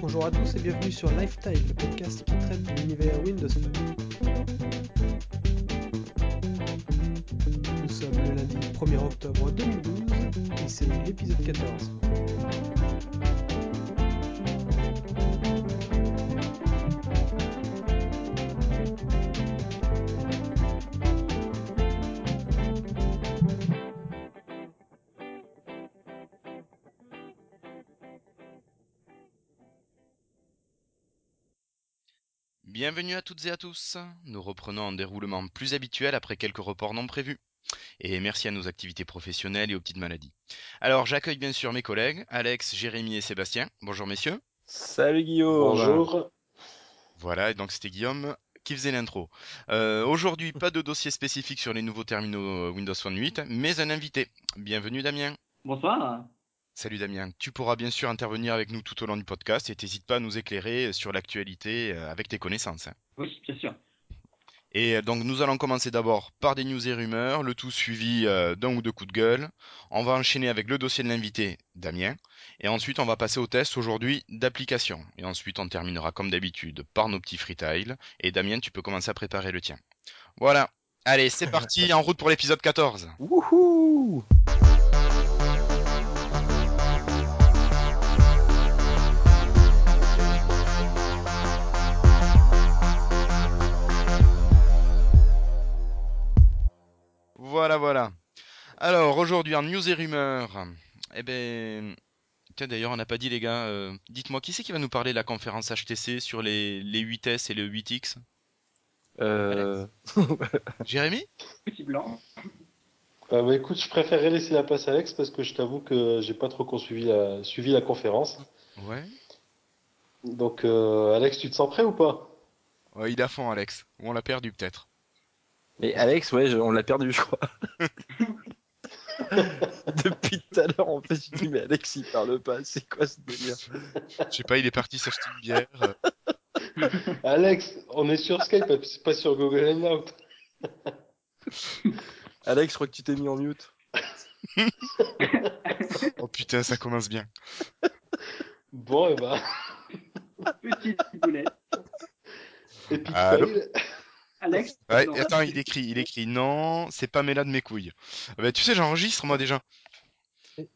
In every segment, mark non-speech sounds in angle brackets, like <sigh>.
Bonjour à tous et bienvenue sur Lifetile, le podcast qui traite l'univers Windows. Nous sommes le lundi 1er octobre 2012 et c'est l'épisode 14. Bienvenue à toutes et à tous. Nous reprenons un déroulement plus habituel après quelques reports non prévus. Et merci à nos activités professionnelles et aux petites maladies. Alors j'accueille bien sûr mes collègues, Alex, Jérémy et Sébastien. Bonjour messieurs. Salut Guillaume. Bonjour. Voilà, et donc c'était Guillaume qui faisait l'intro. Euh, Aujourd'hui, pas de dossier spécifique sur les nouveaux terminaux Windows Phone 8, mais un invité. Bienvenue Damien. Bonsoir. Salut Damien, tu pourras bien sûr intervenir avec nous tout au long du podcast et n'hésite pas à nous éclairer sur l'actualité euh, avec tes connaissances. hein. Oui, bien sûr. Et euh, donc nous allons commencer d'abord par des news et rumeurs, le tout suivi euh, d'un ou deux coups de gueule. On va enchaîner avec le dossier de l'invité, Damien. Et ensuite on va passer au test aujourd'hui d'application. Et ensuite on terminera comme d'habitude par nos petits freetiles. Et Damien, tu peux commencer à préparer le tien. Voilà. Allez, c'est parti, en route pour l'épisode 14. Wouhou Voilà, voilà. Alors aujourd'hui en news et rumeurs, eh ben, tiens d'ailleurs on n'a pas dit les gars, euh, dites-moi qui c'est qui va nous parler de la conférence HTC sur les, les 8S et le 8X euh... <laughs> Jérémy? Petit blanc. Euh, bah, écoute, je préférerais laisser la place à Alex parce que je t'avoue que j'ai pas trop con- suivi la, suivi la conférence. Ouais. Donc, euh, Alex, tu te sens prêt ou pas? Ouais, il est à fond Alex. Ou on l'a perdu peut-être. Mais Alex, ouais, on l'a perdu, je crois. <laughs> Depuis tout à l'heure, en fait, je dis, mais Alex, il parle pas, c'est quoi ce délire Je sais pas, il est parti s'acheter une bière. <laughs> Alex, on est sur Skype, c'est pas sur Google Hangout. <laughs> Alex, je crois que tu t'es mis en mute. Oh putain, ça commence bien. Bon, et bah, Petit boulet. Epic Allô fail. Alex. Ouais, non. attends, il écrit, il écrit non, c'est pas Mela de mes couilles. Bah tu sais, j'enregistre moi déjà.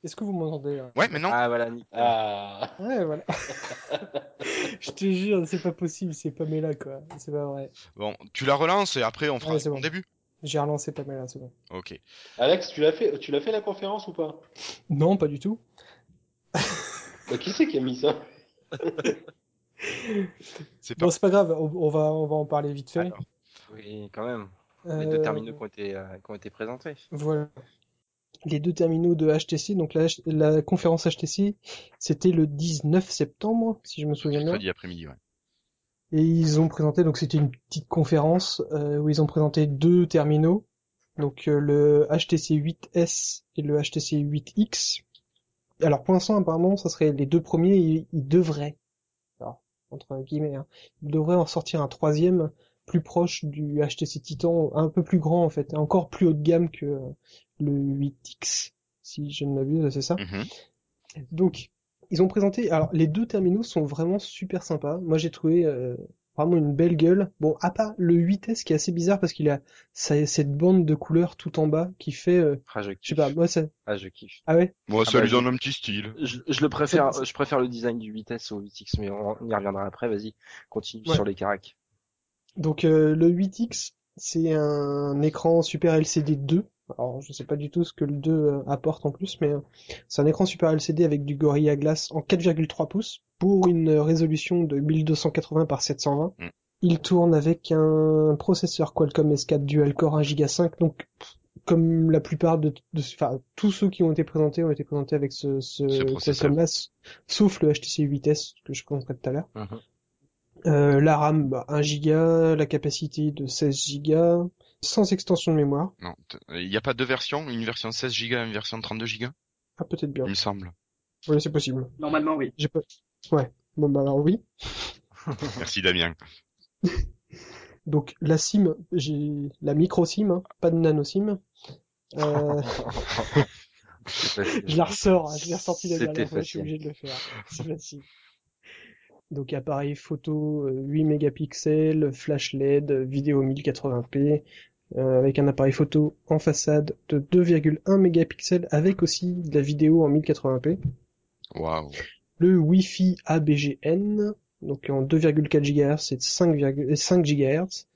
Est-ce que vous m'entendez là? Ouais, mais non. Ah, voilà, nickel. Ah, Ouais, voilà. <laughs> Je te jure, c'est pas possible, c'est Pamela quoi. C'est pas vrai. Bon, tu la relances et après on fera Ouais, bon bon. début. J'ai relancé Pamela, c'est bon. Ok. Alex, tu l'as fait, tu l'as fait la conférence ou pas? Non, pas du tout. Bah, Qui c'est qui a mis ça? C'est pas. Bon, c'est pas grave, on, on va, on va en parler vite fait. Alors, Oui, quand même. Les Euh, deux terminaux qui ont été, euh, qui ont été présentés. Voilà. Les deux terminaux de HTC, donc la, H- la conférence HTC, c'était le 19 septembre, si je me souviens bien. mercredi après-midi, ouais. Et ils ont présenté, donc c'était une petite conférence euh, où ils ont présenté deux terminaux, donc euh, le HTC 8S et le HTC 8X. Alors pour l'instant, apparemment, ça serait les deux premiers, ils, ils devraient, alors, entre guillemets, hein, ils devraient en sortir un troisième plus proche du HTC Titan, un peu plus grand en fait, encore plus haut de gamme que le 8X, si je ne m'abuse, c'est ça? Mhm. Donc, ils ont présenté. Alors, les deux terminaux sont vraiment super sympas. Moi, j'ai trouvé euh, vraiment une belle gueule. Bon, à part le 8S qui est assez bizarre parce qu'il a ça- cette bande de couleurs tout en bas qui fait, euh, Ah, je je sais kiffe. pas, moi ça. Ah, je kiffe. Ah ouais? Bon, Ah ça bah, lui donne un petit style. Je, je le préfère, je préfère le design du 8S au 8X, mais on, on y reviendra après, vas-y. Continue Ouais. sur les caracs. Donc euh, le 8X, c'est un écran Super LCD 2. Alors, je sais pas du tout ce que le 2 euh, apporte en plus, mais euh, c'est un écran Super LCD avec du Gorilla Glass en 4,3 pouces pour une résolution de 1280 par 720. Mm. Il tourne avec un processeur Qualcomm S4 dual core 1 Go 5, donc comme la plupart de, de enfin tous ceux qui ont été présentés ont été présentés avec ce, ce, Ce processeur. Qualcomm-là, s- sauf le HTC 8S que je présenterai tout à l'heure. Mhm. Euh, la RAM, bah, 1 Go, la capacité de 16 Go, sans extension de mémoire. Non, il n'y a pas deux versions, une version 16 Go et une version 32 Go, Ah, peut-être bien. il me semble. Oui, c'est possible. Normalement, oui. J'ai pas... Ouais. Bon, bah alors oui. <laughs> Merci Damien. <laughs> Donc, la SIM, j'ai la micro SIM, hein, pas de nano SIM. Euh. <laughs> Je la ressors, hein, je l'ai ressorti la dernière fois, je suis obligé de le faire. C'est facile. Donc appareil photo euh, 8 mégapixels, flash LED, vidéo 1080p, euh, avec un appareil photo en façade de 2,1 mégapixels avec aussi de la vidéo en 1080p. Waouh. Le Wi-Fi ABGN, donc en 2,4 GHz et 5, 5 GHz.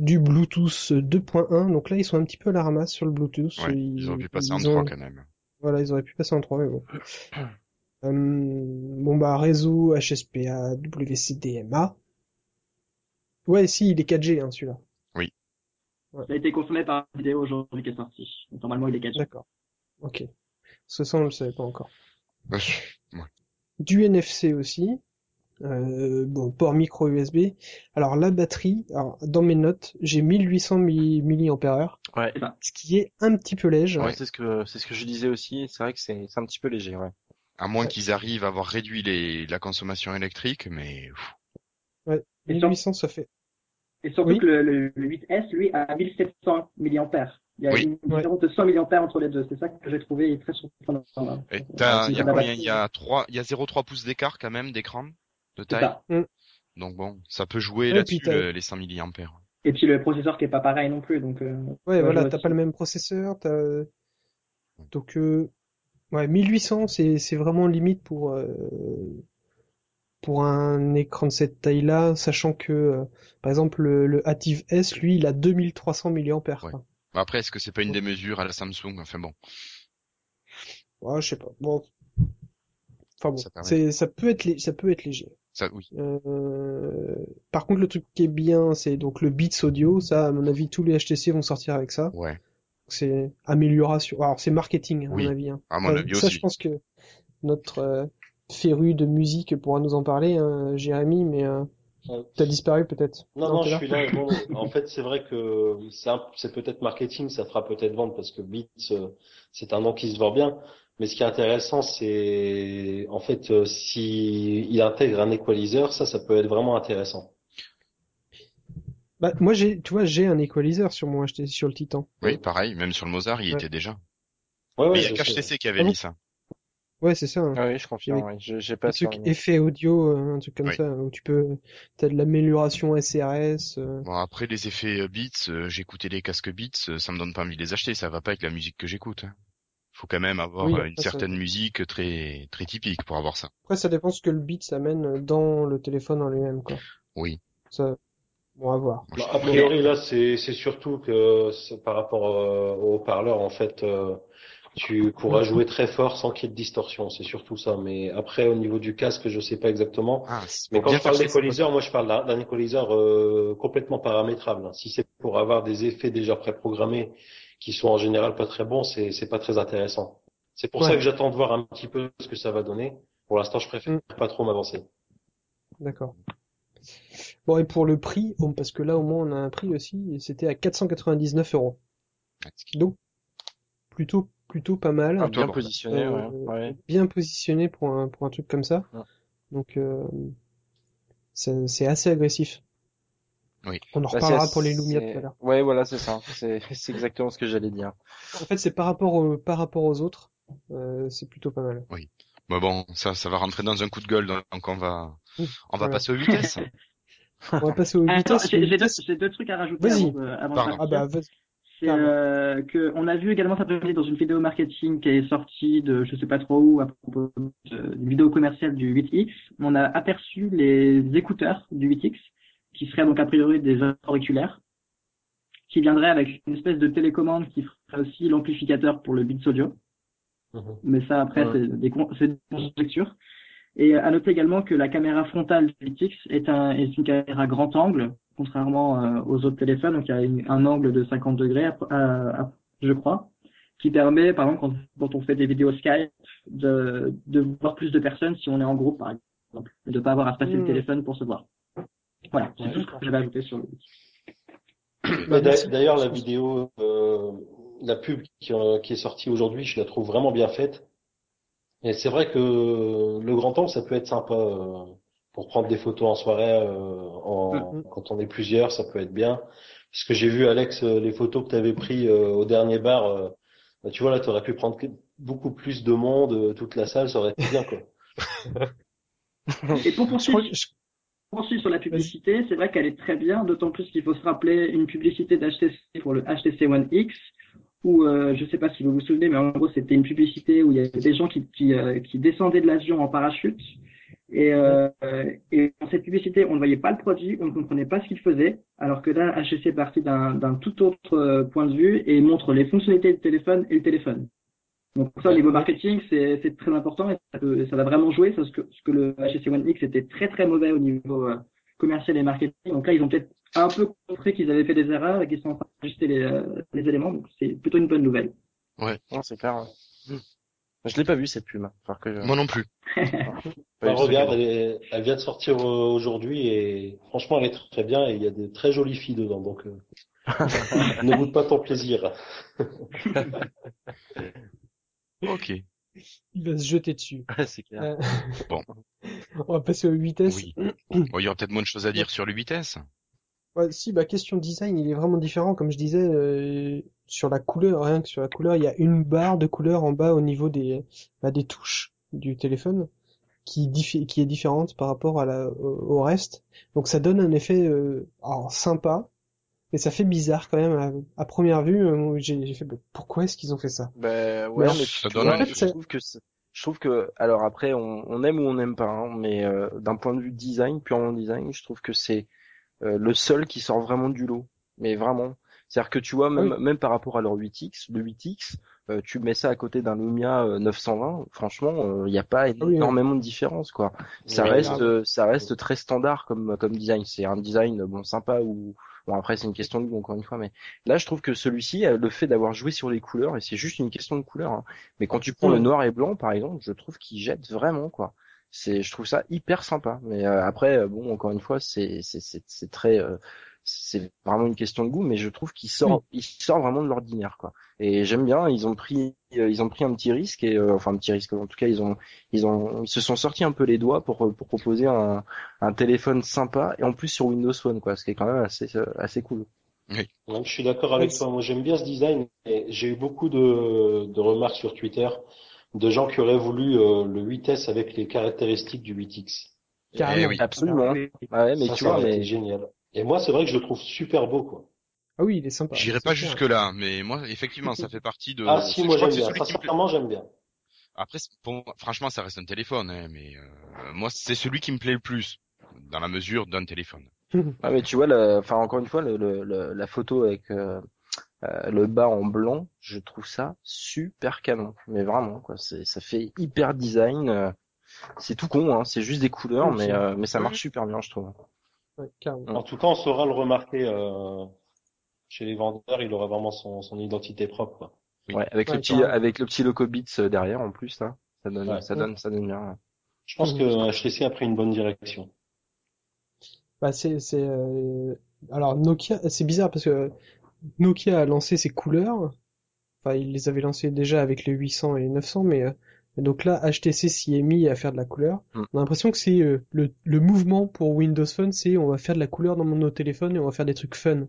Du Bluetooth 2.1, donc là ils sont un petit peu à la ramasse sur le Bluetooth. Ouais, ils auraient pu passer en ils 3 ont- quand même. voilà, ils auraient pu passer en 3, mais bon. Euh, bon bah réseau HSPA, WCDMA. Ouais, si, il est 4G hein, celui-là. Ça a été consommé par la vidéo aujourd'hui qui est sortie. Donc, normalement, il est 4G. D'accord. Ok. Ce ça, on le savait pas encore. Ouais. Du NFC aussi. Euh, bon, port micro USB. Alors la batterie, alors, dans mes notes, j'ai 1800 mAh, Ouais. Ce qui est un petit peu léger. Ouais, c'est ce que c'est ce que je disais aussi. C'est vrai que c'est c'est un petit peu léger, ouais. À moins Ouais. qu'ils arrivent à avoir réduit les, la consommation électrique, mais Ouais, Et sur- 1800 ça fait. Et surtout Oui. que le, le, le 8S, lui, a 1700 mAh. Il y a Oui. une différence de 100 mAh entre les deux. C'est ça que j'ai trouvé très surprenant. il y a la combien? batterie. Il y a 3, il y a 0,3 pouces d'écart quand même d'écran de taille? ça. Donc bon, ça peut jouer Ouais, là-dessus le- les 100 mAh. Et puis le processeur qui est pas pareil non plus. Donc, euh, Ouais, voilà, t'as pas le même processeur, t'as... Donc, euh, ouais, 1800, c'est, c'est vraiment limite pour, euh, pour un écran de cette taille-là, sachant que, euh, par exemple, le, le Active S, lui, il a 2300 mAh. Ouais. Après, est-ce que c'est pas une démesure à la Samsung? Enfin bon, Ouais, je sais pas. Bon. Enfin bon, Ça permet. c'est, ça peut être, lé- ça peut être léger. ça oui. Euh, Par contre, le truc qui est bien, c'est donc le Beats Audio. Ça, à mon avis, tous les HTC vont sortir avec ça. Ouais. C'est amélioration. Alors, c'est marketing, à Oui. mon avis. hein. À mon Ça- avis ça, aussi. je pense que notre euh, féru de musique pourra nous en parler, hein, Jérémy, mais euh, Euh, t'as disparu peut-être. Non, non, je suis là. En fait, c'est vrai que c'est peut-être marketing, ça fera peut-être vendre parce que Beats, euh, c'est un nom qui se vend bien. Mais ce qui est intéressant, c'est en fait euh, si il intègre un equalizer, ça, ça peut être vraiment intéressant. Bah, moi, j'ai, tu vois, j'ai un equalizer sur mon HTC, sur le Titan. Oui, pareil, même sur le Mozart, il Ouais. était déjà. Ouais, Mais ouais, il y a qu'HTC qui avait Ah mis ça. Ouais, c'est ça. hein. Ah oui, je confirme. Je- J'ai pas Un truc effet audio, euh, un truc comme Oui. ça, où tu peux, t'as de l'amélioration SRS. euh, Bon, après les effets euh, Beats, euh, j'écoutais les casques Beats, ça me donne pas envie de les acheter, ça va pas avec la musique que j'écoute. hein. Faut quand même avoir Oui, une ça- certaine musique très très typique pour avoir ça. Après, ça dépend ce que le Beats amène dans le téléphone en lui-même, quoi. Oui. Ça, bon, à voir. Bah, a priori, là, c'est c'est surtout que c'est par rapport euh, au haut-parleur, en fait, euh, tu pourras jouer très fort sans qu'il y ait de distorsion. C'est surtout ça. Mais après, au niveau du casque, je sais pas exactement. Ah, c'est Mais quand je parle d'équaliseur, moi, je parle d'un d'un équaliseur euh, complètement paramétrable. Si c'est pour avoir des effets déjà préprogrammés qui sont en général pas très bons, c'est c'est pas très intéressant. C'est pour Ouais. ça que j'attends de voir un petit peu ce que ça va donner. Pour l'instant, je préfère Mm. pas trop m'avancer. D'accord. Bon, et pour le prix, parce que là, au moins, on a un prix aussi, et c'était à 499 euros. Donc, plutôt, plutôt pas mal. Ah, bien positionné, Euh, ouais. ouais. Bien positionné pour un, pour un truc comme ça. Ouais. Donc, euh, c'est c'est assez agressif. Oui. On en Bah, reparlera pour les Lumia tout à l'heure. Ouais, voilà, c'est ça. C'est <laughs> c'est exactement ce que j'allais dire. En fait, c'est par rapport au, par rapport aux autres, euh, c'est plutôt pas mal. Mais bon, ça ça va rentrer dans un coup de gueule, donc on va on va Voilà. passer aux vitesses. <laughs> On va passer aux Attends, vitesses. j'ai deux, deux trucs à rajouter Vas-y. avant, de- avant Pardon. Ah bah, vas-y. C'est euh, que on a vu également ça dans une vidéo marketing qui est sortie de je sais pas trop où à propos de- d'une vidéo commerciale du 8X. On a aperçu les écouteurs du 8X qui seraient donc a priori des auriculaires qui viendraient avec une espèce de télécommande qui ferait aussi l'amplificateur pour le Beats Audio. Mhm. Mais ça après Ouais. c'est des conjectures. Et à noter également que la caméra frontale du 8X est, un, est une caméra grand angle, contrairement euh, aux autres téléphones. Donc il y a une- un angle de 50 degrés, à- à- à- je crois, qui permet, par exemple, quand, quand on fait des vidéos Skype, de, de voir plus de personnes si on est en groupe, par exemple, et de pas avoir à se passer le Hmm. téléphone pour se voir. Voilà, c'est Ouais, tout ce que j'avais ajouté sur le Bah, merci. D'ailleurs, la vidéo, euh, la pub qui, euh, qui est sortie aujourd'hui, je la trouve vraiment bien faite. Et c'est vrai que le grand angle, ça peut être sympa euh, pour prendre des photos en soirée, euh, en, Mhm. quand on est plusieurs, ça peut être bien. Parce que j'ai vu, Alex, les photos que tu avais prises euh, au dernier bar, euh, Bah, tu vois, là, t'aurais pu prendre beaucoup plus de monde, euh, toute la salle, ça aurait été bien, quoi. <laughs> Et pour poursuivre sur la publicité, c'est vrai qu'elle est très bien, d'autant plus qu'il faut se rappeler une publicité d'HTC pour le HTC One X, où euh, je sais pas si vous vous souvenez, mais en gros c'était une publicité où il y avait des gens qui, qui, euh, qui descendaient de l'avion en parachute. Et, euh, et dans cette publicité, on ne voyait pas le produit, on ne comprenait pas ce qu'il faisait, alors que là, HTC est parti d'un tout autre point de vue et montre les fonctionnalités du téléphone et le téléphone. Donc ça, au niveau marketing, c'est très important et ça, peut- ça va vraiment jouer, parce que, parce que le HTC One X était très très mauvais au niveau commercial et marketing. Donc là, ils ont peut-être un peu compris qu'ils avaient fait des erreurs et qu'ils sont en train d'ajuster les, euh, les éléments. Donc c'est plutôt une bonne nouvelle. Non, c'est clair. ouais. Je l'ai pas vu cette pub. hein. Faut que je- Moi non plus. <laughs> Bah, regarde, elle, est- elle vient de sortir euh, aujourd'hui et franchement, elle est très, très bien et il y a de très jolies filles dedans, donc euh, <laughs> ne goûte pas ton plaisir. <laughs> Ok. il va se jeter dessus. c'est clair. Euh, Bon. On va passer au 8S. Oui. Bon, il y aura peut-être moins de choses à dire sur le 8S. Ouais, si, bah, question design, il est vraiment différent, comme je disais, euh, sur la couleur, rien que sur la couleur, il y a une barre de couleur en bas au niveau des, bah, des touches du téléphone, qui, diffé- qui est différente par rapport à la, au, au reste. Donc ça donne un effet, euh, alors, sympa, mais ça fait bizarre quand même à, à première vue. euh, j'ai j'ai fait, bah, pourquoi est-ce qu'ils ont fait ça? Ben ouais, Mais ça donne je trouve que je trouve que alors après on, on aime ou on n'aime pas, hein, mais euh, d'un point de vue design, purement design, je trouve que c'est euh, le seul qui sort vraiment du lot. Mais vraiment, c'est-à-dire que tu vois même Ah oui. même par rapport à leur 8X, le 8X, euh, tu mets ça à côté d'un Lumia euh, 920, franchement, il n'y a pas Ah oui, énormément de différence quoi. Ça reste euh, ça reste très standard comme comme design. C'est un design euh, bon sympa ou bon après c'est une question de goût encore une fois, mais là je trouve que celui-ci, euh, le fait d'avoir joué sur les couleurs et c'est juste une question de couleur. hein, mais quand tu prends le noir et blanc, par exemple, je trouve qu'il jette vraiment, quoi. C'est, je trouve ça hyper sympa. Mais euh, après, euh, bon, encore une fois, c'est, c'est, c'est, c'est très, euh, c'est vraiment une question de goût. Mais je trouve qu'il sort, il sort vraiment de l'ordinaire, quoi. Et j'aime bien. Ils ont pris, euh, ils ont pris un petit risque et, euh, enfin, un petit risque. En tout cas, ils ont, ils ont, ils se sont sortis un peu les doigts pour, pour proposer un, un téléphone sympa et en plus sur Windows Phone, quoi. Ce qui est quand même assez, euh, assez cool. Ouais, je suis d'accord avec toi. Moi, j'aime bien ce design. Et j'ai eu beaucoup de, de remarques sur Twitter de gens qui auraient voulu euh, le 8S avec les caractéristiques du 8X. Carrément. Eh oui. Absolument. Oui. Ouais, mais ça, tu vois, mais génial. Et moi, c'est vrai que je le trouve super beau, quoi. Ah oui, il est sympa. J'irai pas jusque là, mais moi, effectivement, ça <laughs> fait partie de. Ah si, moi j'aime bien. Sincèrement, j'aime bien. Après, c'est- pour moi, franchement, ça reste un téléphone, hein, mais euh, moi, c'est celui qui me plaît le plus, dans la mesure d'un téléphone. <laughs> Ouais, mais tu vois, le- enfin encore une fois, le, le- le- la photo avec euh, euh, le bas en blanc, je trouve ça super canon. Mais vraiment, quoi, ça fait hyper design. euh, c'est tout con, hein, c'est juste des couleurs, Oui, mais c'est- euh, mais ça marche super bien, je trouve. Ouais, carrément. En tout cas, on saura le remarquer euh, chez les vendeurs. Il aura vraiment son, son identité propre, quoi. Oui. Ouais, avec Ouais, le petit avec le petit loco Beats derrière en plus là, ça donne Ouais. ça donne ça donne bien. Je pense Mhm. que HTC a pris une bonne direction. Bah c'est c'est euh, alors Nokia c'est bizarre parce que Nokia a lancé ses couleurs enfin il les avait lancées déjà avec les 800 et les 900 mais euh, donc là HTC s'y est mis à faire de la couleur Mm. on a l'impression que c'est euh, le, le mouvement pour Windows Phone c'est on va faire de la couleur dans nos téléphones et on va faire des trucs fun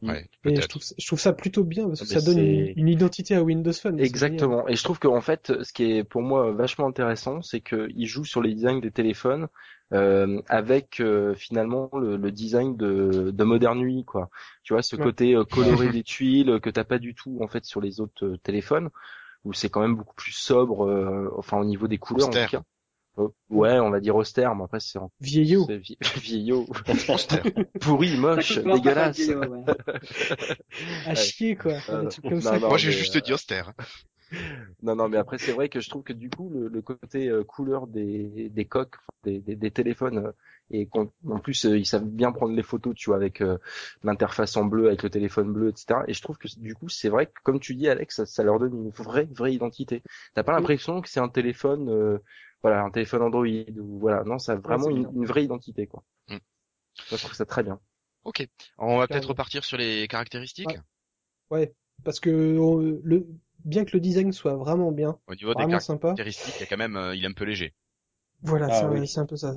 Ouais, et je trouve ça- je trouve ça plutôt bien parce que Mais ça donne une, identité à Windows Phone. Exactement. Et je trouve qu'en fait, ce qui est pour moi vachement intéressant, c'est qu'il joue sur les designs des téléphones euh, avec euh, finalement le, le design de, de Modern UI, quoi. Tu vois, ce Ouais. côté euh, coloré <laughs> des tuiles que t'as pas du tout en fait sur les autres euh, téléphones, où c'est quand même beaucoup plus sobre, euh, enfin au niveau des couleurs Austère. en tout cas. Euh, ouais, on va dire austère, mais après c'est en- vieillot c'est vie- <laughs> vieillot, Austère. <laughs> pourri, moche, dégueulasse. vieillot, ouais. à chier quoi Euh, des trucs comme non, ça non, Moi, j'ai mais, juste euh, dit austère. Non, non, mais après, c'est vrai que je trouve que du coup, le, le côté euh, couleur des, des coques, des, des, des téléphones, euh, et qu'en en plus, euh, ils savent bien prendre les photos, tu vois, avec euh, l'interface en bleu, avec le téléphone bleu, etc. Et je trouve que du coup, c'est vrai que, comme tu dis, Alex, ça, ça leur donne une vraie, vraie identité. T'as pas l'impression que c'est un téléphone, euh, voilà, un téléphone Android, ou voilà, non, ça a vraiment c'est une, une vraie identité, quoi. Mm. Moi, je trouve ça très bien. Ok. On va peut-être Carrément. repartir sur les caractéristiques. Ouais. ouais parce que euh, le bien que le design soit vraiment bien Au niveau des vraiment sympa caractéristiques, il y a quand même, euh, il est un peu léger. Voilà, Ah c'est un- oui. c'est un peu ça.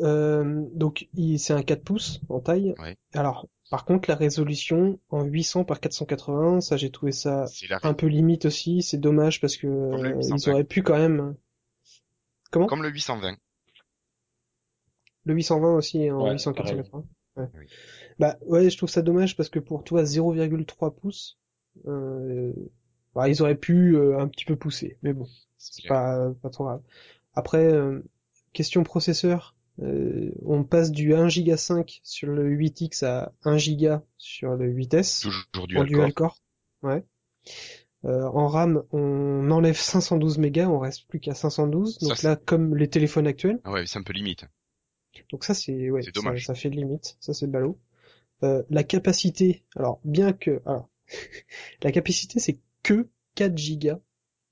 Euh, donc, il- c'est un 4 pouces en taille. Ouais. Alors, par contre, la résolution en 800 par 480, ça, j'ai trouvé ça un peu limite aussi. C'est dommage parce que euh, 820. ils auraient pu quand même. Comment? comme le 820. Le 820 aussi en Ouais, 800 pareil. 480. Ouais. Oui. Bah ouais, je trouve ça dommage parce que pour toi 0,3 pouces, euh, bah, ils auraient pu euh, un petit peu pousser, mais bon, C'est pas pas trop grave. Après, euh, question processeur, euh, on passe du 1 Go 5 sur le 8X à 1 Go sur le 8S Toujours du dual core. Ouais. Euh, en RAM, on enlève 512 mégas, on reste plus qu'à 512. Ça, Donc là, comme les téléphones actuels. Ah ouais, c'est un peu limite. Donc ça c'est ouais, C'est ça, dommage. ça fait limite, ça c'est ballot. Euh, la capacité, alors bien que alors <laughs> la capacité c'est que 4 gigas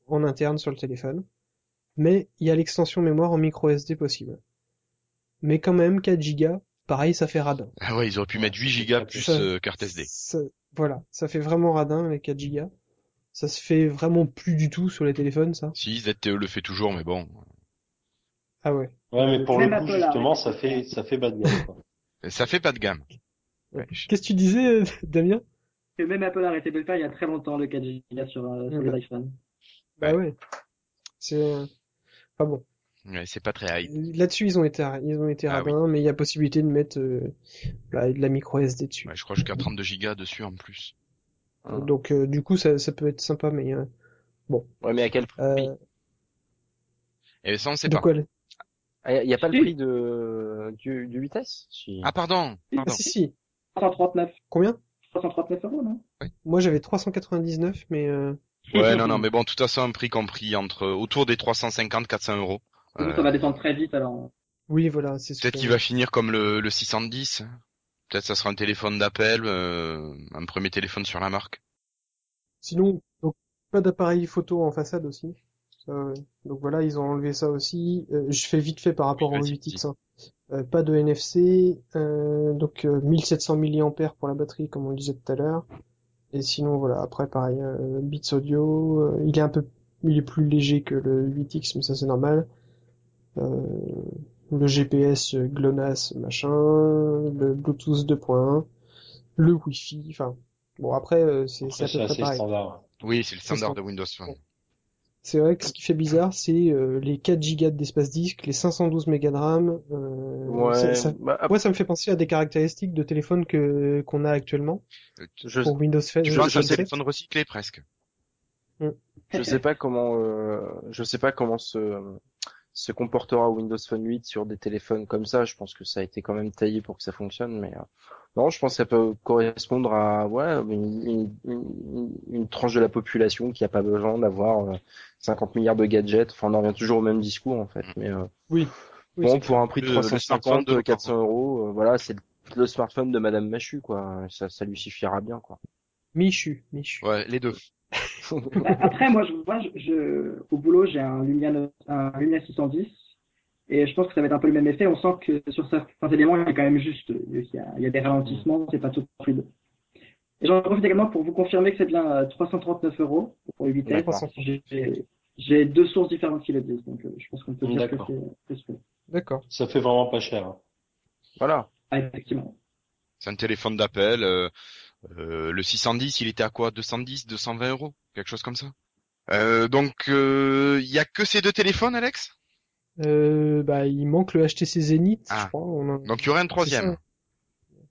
en interne sur le téléphone, mais il y a l'extension mémoire en micro SD possible. Mais quand même 4 gigas, pareil ça fait radin. Ah ouais, ils auraient pu mettre ça 8 fait gigas très plus euh, carte SD. Ça- voilà, ça fait vraiment radin les 4 gigas. Ça se fait vraiment plus du tout sur les téléphones ça. Si, ZTE le fait toujours, mais bon. Ah ouais. Ouais, mais pour le coup, Apple justement, ça fait, ça fait bas de gamme, quoi. Ça fait pas de gamme. Ouais, Qu'est-ce que tu disais euh, Damien? Que même Apple a arrêté de le faire il y a très longtemps, le 4 Go sur, euh, sur Ouais, les bah. iPhones. Bah ouais. C'est enfin bon. Ouais, c'est pas très hype. Là-dessus, ils ont été, ils ont été Ah radins, mais il y a possibilité de mettre euh, là, de la micro SD dessus. Ouais, je crois jusqu'à 32 gigas dessus en plus. Ah. Donc euh, du coup, ça, ça peut être sympa, mais euh, Ouais, mais à quel prix? Euh, Et ça, on sait de pas. quoi le- Il y a pas le Si. prix de du, du vitesse? Si. Ah, pardon. Ah, Pardon. si si. 339, Combien? 339 euros, non? Moi, j'avais 399, mais euh, Ouais, non, non, mais bon, de toute façon, un prix compris entre autour des 350-400 euros. Coup, Euh, ça va descendre très vite, alors. oui, voilà, c'est ce Peut-être qu'il va finir comme le, le 610. Peut-être ça sera un téléphone d'appel, euh, un premier téléphone sur la marque. Sinon, donc pas d'appareil photo en façade aussi. Ça, ouais. Donc voilà, ils ont enlevé ça aussi. Euh, je fais vite fait par rapport Oui, au vas-y, 8X. hein. Euh, pas de NFC, euh, donc euh, 1700 mAh pour la batterie, comme on le disait tout à l'heure. Et sinon voilà, après pareil, euh, bits audio, euh, il est un peu, il est plus léger que le 8X, mais ça c'est normal. Euh, le GPS euh, GLONASS machin, le Bluetooth 2.1, le Wi-Fi, enfin bon après euh, c'est c'est Après, à c'est peu près assez pareil. standard. Oui, c'est le standard de Windows Phone. C'est vrai que ce qui fait bizarre, c'est euh, les 4 Go d'espace disque, les 512 mégas de RAM. Euh, Ouais. ça- ça- bah, ap- Moi, ça me fait penser à des caractéristiques de téléphone que qu'on a actuellement tu- je, pour Windows 7. Tu je- téléphone recyclé presque. je sais pas comment euh, je sais pas comment se se comportera Windows Phone 8 sur des téléphones comme ça. Je pense que ça a été quand même taillé pour que ça fonctionne, mais euh, non, je pense que ça peut correspondre à ouais une, une, une- une tranche de la population qui a pas besoin d'avoir euh, 50 milliards de gadgets. Enfin, on en revient toujours au même discours en fait, mais euh, Oui. Oui, bon pour un prix de Le- le smartphone 350, de nos 400 euros, euh, voilà, c'est le, le smartphone de Madame Machu quoi. Ça, ça lui suffira bien quoi. Michu, Michu. Ouais, les deux. Après, moi, je vois, je, je- au boulot, j'ai un Lumia, un Lumia 610. Et je pense que ça va être un peu le même effet. On sent que sur certains éléments, il y a quand même juste, il y a, il y a des ralentissements, c'est pas tout fluide. Et j'en profite également pour vous confirmer que c'est bien euh, 339 euros pour le 8 D'accord. J'ai deux sources différentes qui le disent, donc euh, je pense qu'on peut dire que D'accord. c'est D'accord. Ça fait vraiment pas cher. hein. voilà. Ah, effectivement. C'est un téléphone d'appel. euh, euh, le 610, il était à quoi? 210, 220 euros? Quelque chose comme ça? Euh, donc, euh, il y a que ces deux téléphones, Alex? Euh, bah, il manque le HTC Zenith, Ah. je crois. On en- Donc, il y aurait un troisième.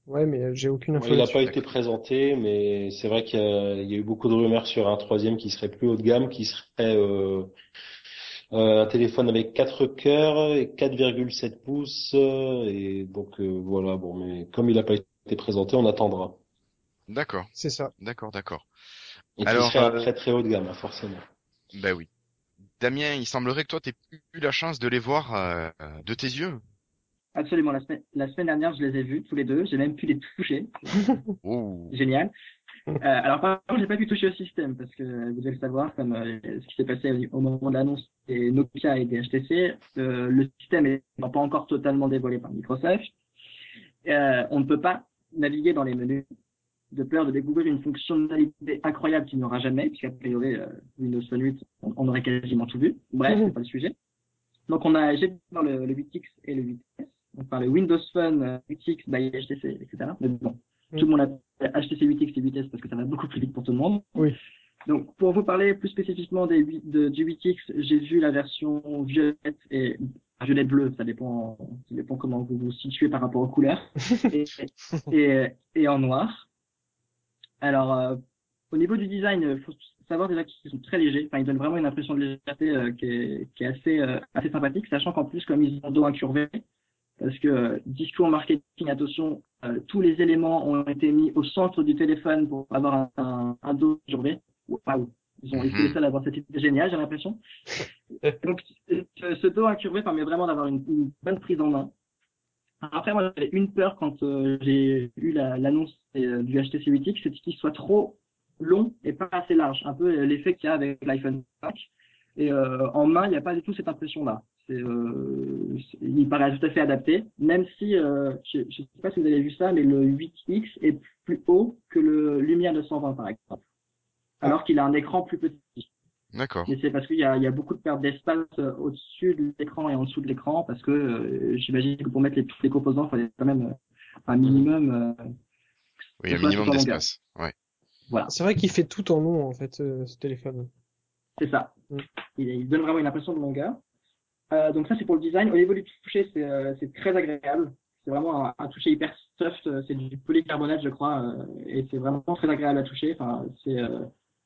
Ouais, mais euh, j'ai aucune info il n'a pas été présenté, mais c'est vrai qu'il y, a il y a eu beaucoup de rumeurs sur un troisième qui serait plus haut de gamme, qui serait euh, euh, un téléphone avec 4 cœurs et 4,7 pouces. Et donc euh, voilà, bon, mais comme il n'a pas été présenté, on attendra. D'accord, C'est ça. d'accord, d'accord. Et Alors, qui serait euh, très très haut de gamme, forcément. Ben oui. Damien, il semblerait que toi, t'aies eu la chance de les voir euh, de tes yeux. Absolument. La semaine, la semaine dernière, je les ai vus tous les deux. J'ai même pu les toucher. <laughs> Oh. Génial. Euh, alors par contre, j'ai pas pu toucher au système parce que vous devez le savoir, comme euh, ce qui s'est passé au, moment de l'annonce des Nokia et des HTC, le système est pas encore totalement dévoilé par Microsoft. On ne peut pas naviguer dans les menus de peur de découvrir une fonctionnalité incroyable qu'il n'y aura jamais, puisqu'a priori euh, Windows Phone 8, on, on aurait quasiment tout vu. Bref, c'est pas le sujet. Donc on a j'ai par le, le 8X et le 8S, donc par le Windows Phone euh, 8X by HTC, etc. Mais bon, Mm. tout le monde a HTC 8X et 8S parce que ça va beaucoup plus vite pour tout le monde. Oui. Donc pour vous parler plus spécifiquement des, de, du 8X, j'ai vu la version violette et violette bleu, ça dépend, ça dépend comment vous vous situez par rapport aux couleurs, <laughs> et, et, et en noir. Alors euh, au niveau du design, il faut savoir déjà qu'ils sont très légers. Enfin, ils donnent vraiment une impression de légèreté euh, qui, est, qui est assez, euh, assez sympathique, sachant qu'en plus, comme ils ont dos incurvé, parce que euh, discours marketing, attention, euh, tous les éléments ont été mis au centre du téléphone pour avoir un, un, dos incurvé. Waouh Ils ont été les seuls à avoir cette idée géniale, j'ai l'impression. <laughs> Donc, ce, ce dos incurvé permet vraiment d'avoir une, une bonne prise en main. Après, moi, j'avais une peur quand euh, j'ai eu la- l'annonce euh, du HTC 8X, c'est qu'il soit trop long et pas assez large. Un peu euh, l'effet qu'il y a avec l'iPhone 5. Et euh, en main, il n'y a pas du tout cette impression-là. Euh, il paraît tout à fait adapté, même si, euh, je ne sais pas si vous avez vu ça, mais le 8X est plus haut que le Lumia 920 par exemple, alors qu'il a un écran plus petit. D'accord. Mais c'est parce qu'il y a, il y a beaucoup de perte d'espace euh, au-dessus de l'écran et en dessous de l'écran, parce que euh, j'imagine que pour mettre les, tous les composants, il fallait quand même euh, un minimum. euh, Oui, un minimum d'espace. Ouais. voilà, C'est vrai qu'il fait tout en long, en fait, euh, ce téléphone. c'est ça. Mm. Il, il donne vraiment une impression de longueur. Euh, donc ça, c'est pour le design. Au niveau du toucher, c'est euh, très agréable. C'est vraiment un, un toucher hyper soft. C'est du polycarbonate, je crois, euh, et c'est vraiment très agréable à toucher. Enfin, c'est euh,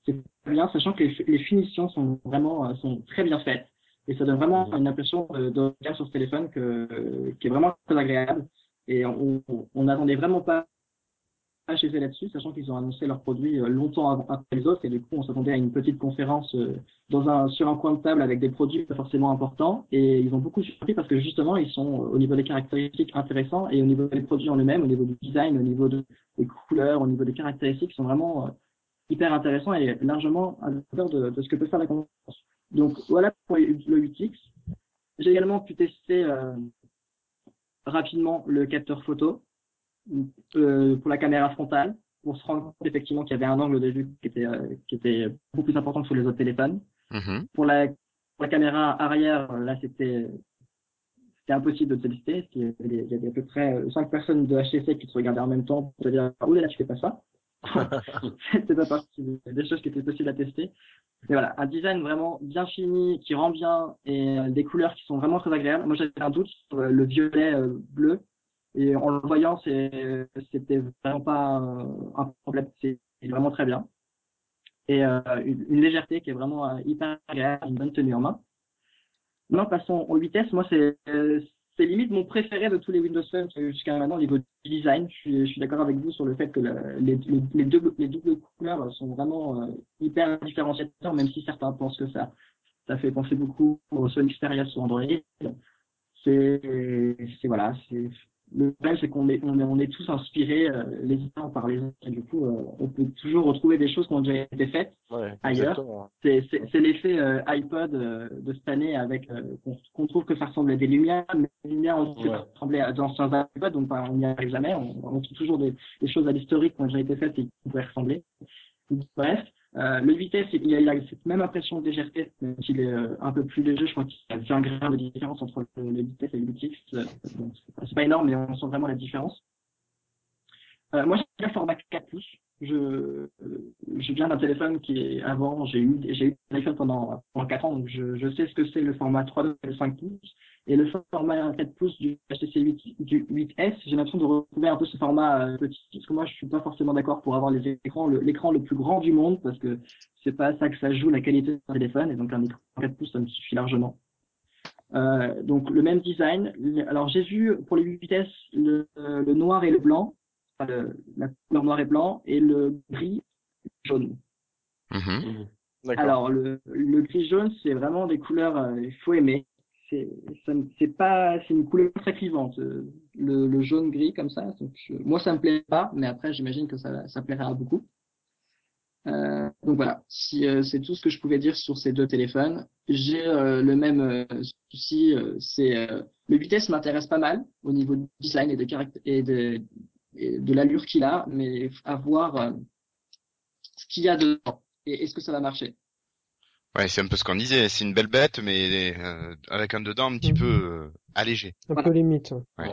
c'est bien, sachant que les, les finitions sont vraiment euh, sont très bien faites. Et ça donne vraiment Mhm. une impression de, de regard sur ce téléphone que, qui est vraiment très agréable. Et on n'attendait vraiment pas HTC là-dessus, sachant qu'ils ont annoncé leurs produits euh, longtemps avant, après les autres, et du coup on s'attendait à une petite conférence euh, dans un, sur un coin de table avec des produits pas forcément importants, et ils ont beaucoup surpris parce que justement ils sont euh, au niveau des caractéristiques intéressants, et au niveau des produits en eux-mêmes, au niveau du design, au niveau de, des couleurs, au niveau des caractéristiques, ils sont vraiment euh, hyper intéressants et largement à l'auteur de, de ce que peut faire la concurrence. Donc voilà pour le 8X. J'ai également pu tester euh, rapidement le capteur photo euh, pour la caméra frontale pour se rendre compte effectivement qu'il y avait un angle de vue qui était, euh, qui était beaucoup plus important que sur les autres téléphones. Mhm. Pour la, pour la caméra arrière, là c'était c'était impossible de te avait, il y avait à peu près euh, cinq personnes de HTC qui te regardaient en même temps pour te dire oh là là tu fais pas ça. C'était pas partie des choses qui étaient possibles à tester. Mais voilà, un design vraiment bien fini, qui rend bien et euh, des couleurs qui sont vraiment très agréables. Moi j'avais un doute sur euh, le violet euh, bleu et en le voyant c'est c'était vraiment pas euh, un problème, c'est vraiment très bien. Et euh, une, légèreté qui est vraiment euh, hyper agréable, une bonne tenue en main. Non, passons aux vitesses. Moi, c'est euh, c'est limite mon préféré de tous les Windows Phone jusqu'à maintenant au niveau du design. Je suis, d'accord avec vous sur le fait que le- les, deux, les doubles couleurs sont vraiment euh, hyper différenciateurs, même si certains pensent que ça, fait penser beaucoup au Sony Xperia sur Android. C'est, voilà, le problème, c'est qu'on est, on est, on est tous inspirés euh, les uns par les autres. Et du coup, euh, on peut toujours retrouver des choses qui ont déjà été faites Ouais, Ailleurs. c'est c'est- c'est l'effet euh, iPod de cette année avec qu'on qu'on trouve que ça ressemble à des lumières, mais les lumières on trouve que Ouais. ça ressemblait à d'anciens iPod, donc bah, on n'y arrive jamais. On, on trouve toujours des, des choses à l'historique qui ont déjà été faites et qui pourraient ressembler. Bref, euh, le vitesse, il a, il a cette même impression de légèreté, même s'il est euh, un peu plus léger. Je crois qu'il y a 20 grains de différence entre le, vitesse et le 8X. Euh, donc c'est pas- énorme, mais on sent vraiment la différence. Euh, moi, j'ai le format 4 pouces. Je, euh, je viens d'un téléphone qui est avant, j'ai eu, eu un iPhone pendant, pendant 4 ans, donc je, je sais ce que c'est le format 3,5 pouces. Et le format 4 pouces du HTC 8, du 8S, j'ai l'impression de retrouver un peu ce format euh, petit, parce que moi, je suis pas forcément d'accord pour avoir les écrans, l'écran le, plus grand du monde, parce que c'est pas ça que ça joue la qualité d'un téléphone, et donc un écran 4 pouces, ça me suffit largement. Euh, donc le même design. Alors j'ai vu pour les 8 vitesses le, le noir et le blanc, enfin, le- la couleur noir et blanc, et le gris jaune. Mhm. Mhm. D'accord. Alors le, le gris jaune, c'est vraiment des couleurs, euh, il faut aimer. C'est pas, c'est une couleur très clivante. euh, Le, jaune gris comme ça. Donc, moi ça me plaît pas, mais après j'imagine que ça, plaira beaucoup. Euh, donc voilà, si euh, c'est tout ce que je pouvais dire sur ces deux téléphones. J'ai le même souci, c'est le vitesse m'intéresse pas mal au niveau du design et de et de, et de l'allure qu'il a, mais à voir ce qu'il y a dedans et est-ce que ça va marcher. Ouais, c'est un peu ce qu'on disait. C'est une belle bête, mais euh, avec un dedans un petit Mhm. peu euh, allégé. Un Voilà. peu limite. ouais.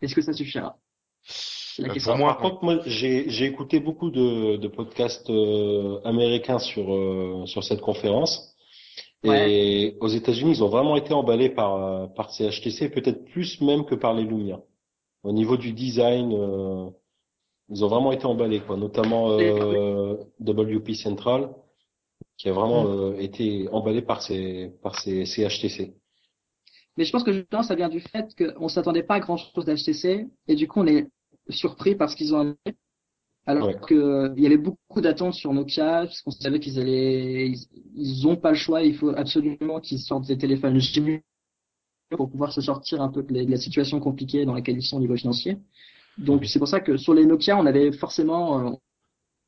Est-ce que ça suffira? C'est la Euh, pour moi, Par contre, moi, j'ai j'ai écouté beaucoup de, de podcasts euh, américains sur euh, sur cette conférence. Et aux États-Unis, ils ont vraiment été emballés par euh, par ces HTC, peut-être plus même que par les Lumia. Au niveau du design, euh, ils ont vraiment été emballés, quoi. Notamment euh, WP Central, qui a vraiment euh, été emballé par ces par ces. Mais je pense que justement, ça vient du fait qu'on s'attendait pas à grand chose d'HTC et du coup, on est surpris par ce qu'ils ont amené. Alors Ouais. que il y avait beaucoup d'attentes sur Nokia, parce qu'on savait qu'ils allaient, ils, ils ont pas le choix, il faut absolument qu'ils sortent des téléphones géniaux pour pouvoir se sortir un peu de la, de la situation compliquée dans laquelle ils sont au niveau financier. Donc c'est pour ça que sur les Nokia, on avait forcément, euh,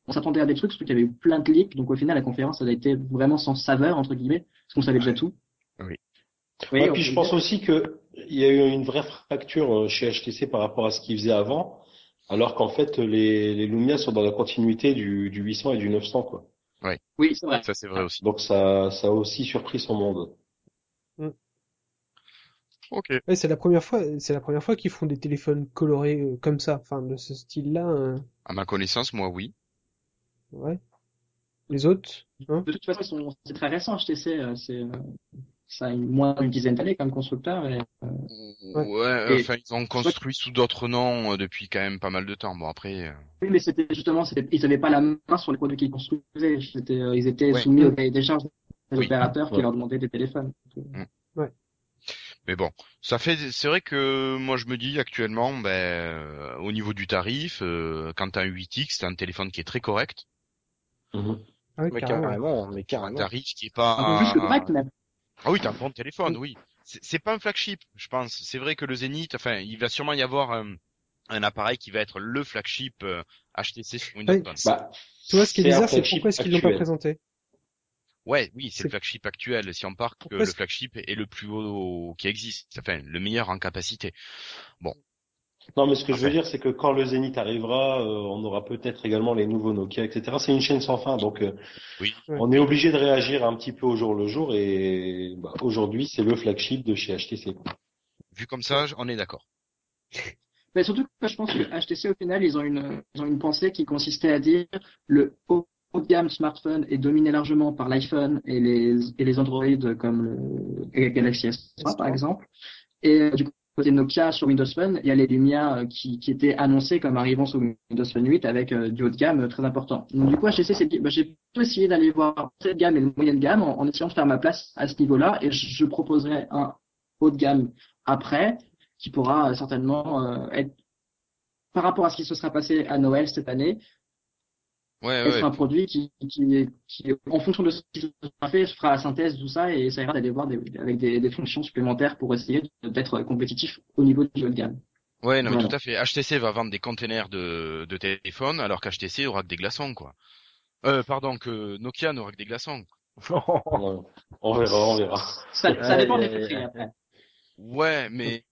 on s'attendait à des trucs, surtout qu'il y avait eu plein de leaks. Donc au final, la conférence, elle a été vraiment sans saveur entre guillemets, parce qu'on savait déjà tout. Oui. On puis je pense aussi que il y a eu une vraie fracture euh, chez HTC par rapport à ce qu'ils faisaient avant, alors qu'en fait les, les Lumia sont dans la continuité du, du 800 et du 900 quoi. Oui, c'est vrai. Ça c'est vrai aussi. Donc ça ça a aussi surpris son monde. Ok. Ouais, c'est la première fois, c'est la première fois qu'ils font des téléphones colorés euh, comme ça, enfin de ce style-là. euh, À ma connaissance, moi oui. Ouais. Les autres, hein? De toute façon, c'est très récent, HTC. euh, C'est, euh, ça a une- moins d'une dizaine d'années comme constructeur. Et, euh, Ouais. Ouais, Et- enfin ils ont construit sous d'autres noms depuis quand même pas mal de temps. Bon après, euh, oui, mais c'était justement, c'était, ils n'avaient pas la main sur les produits qu'ils construisaient. C'était, euh, ils étaient Ouais. soumis au cahier des charges des Oui. opérateurs qui leur demandaient des téléphones. mais bon, ça fait. C'est vrai que moi je me dis actuellement, ben euh, au niveau du tarif, euh, quand t'as un 8X, t'as un téléphone qui est très correct, Mhm. Ah oui, Mais carrément. carrément, mais un carrément. tarif qui est pas. Un peu plus que correct, même. Ah oui, t'as un bon téléphone, oui. C'est pas un flagship, je pense. C'est vrai que le Zénith, enfin, il va sûrement y avoir un, un appareil qui va être le flagship euh, HTC sur Windows Ouais. Phone. Bah, Tu vois, ce qui est c'est un bizarre, c'est pourquoi est-ce qu'ils l'ont pas actuel. présenté? Ouais, oui, c'est le flagship actuel. Si on part que le flagship est le plus haut qui existe, enfin, le meilleur en capacité. Non, mais ce que je veux dire, c'est que quand le Zénith arrivera, euh, on aura peut-être également les nouveaux Nokia, etc. C'est une chaîne sans fin, donc euh, Oui. On est obligé de réagir un petit peu au jour le jour. Et bah, aujourd'hui, c'est le flagship de chez HTC. Vu comme ça, on est d'accord. <laughs> Mais surtout que je pense que HTC, au final, ils ont une, ils ont une pensée qui consistait à dire le haut haut de gamme smartphone est dominé largement par l'iPhone et les, et les Android comme le Galaxy S3, par S3. exemple. Et euh, du côté Nokia sur Windows Phone, il y a les Lumia euh, qui, qui étaient annoncés comme arrivant sur Windows Phone 8 avec euh, du haut de gamme euh, très important. Donc du coup, HTC bah, j'ai plutôt essayé d'aller voir cette gamme et le moyenne gamme en, en essayant de faire ma place à ce niveau-là et je, je proposerai un haut de gamme après qui pourra euh, certainement euh, être par rapport à ce qui se sera passé à Noël cette année, Ouais, ouais. un produit qui, qui, qui, en fonction de ce qui sera fait, fera la synthèse de tout ça et essaiera d'aller voir des, avec des, des fonctions supplémentaires pour essayer d'être compétitif au niveau du haut de gamme. Ouais, non, mais Voilà. tout à fait. HTC va vendre des containers de, de téléphone, alors qu'HTC aura que des glaçons, quoi. Euh, pardon, que Nokia n'aura que des glaçons. <laughs> On verra, on verra. Ça, ça dépend des prix après. Ouais, mais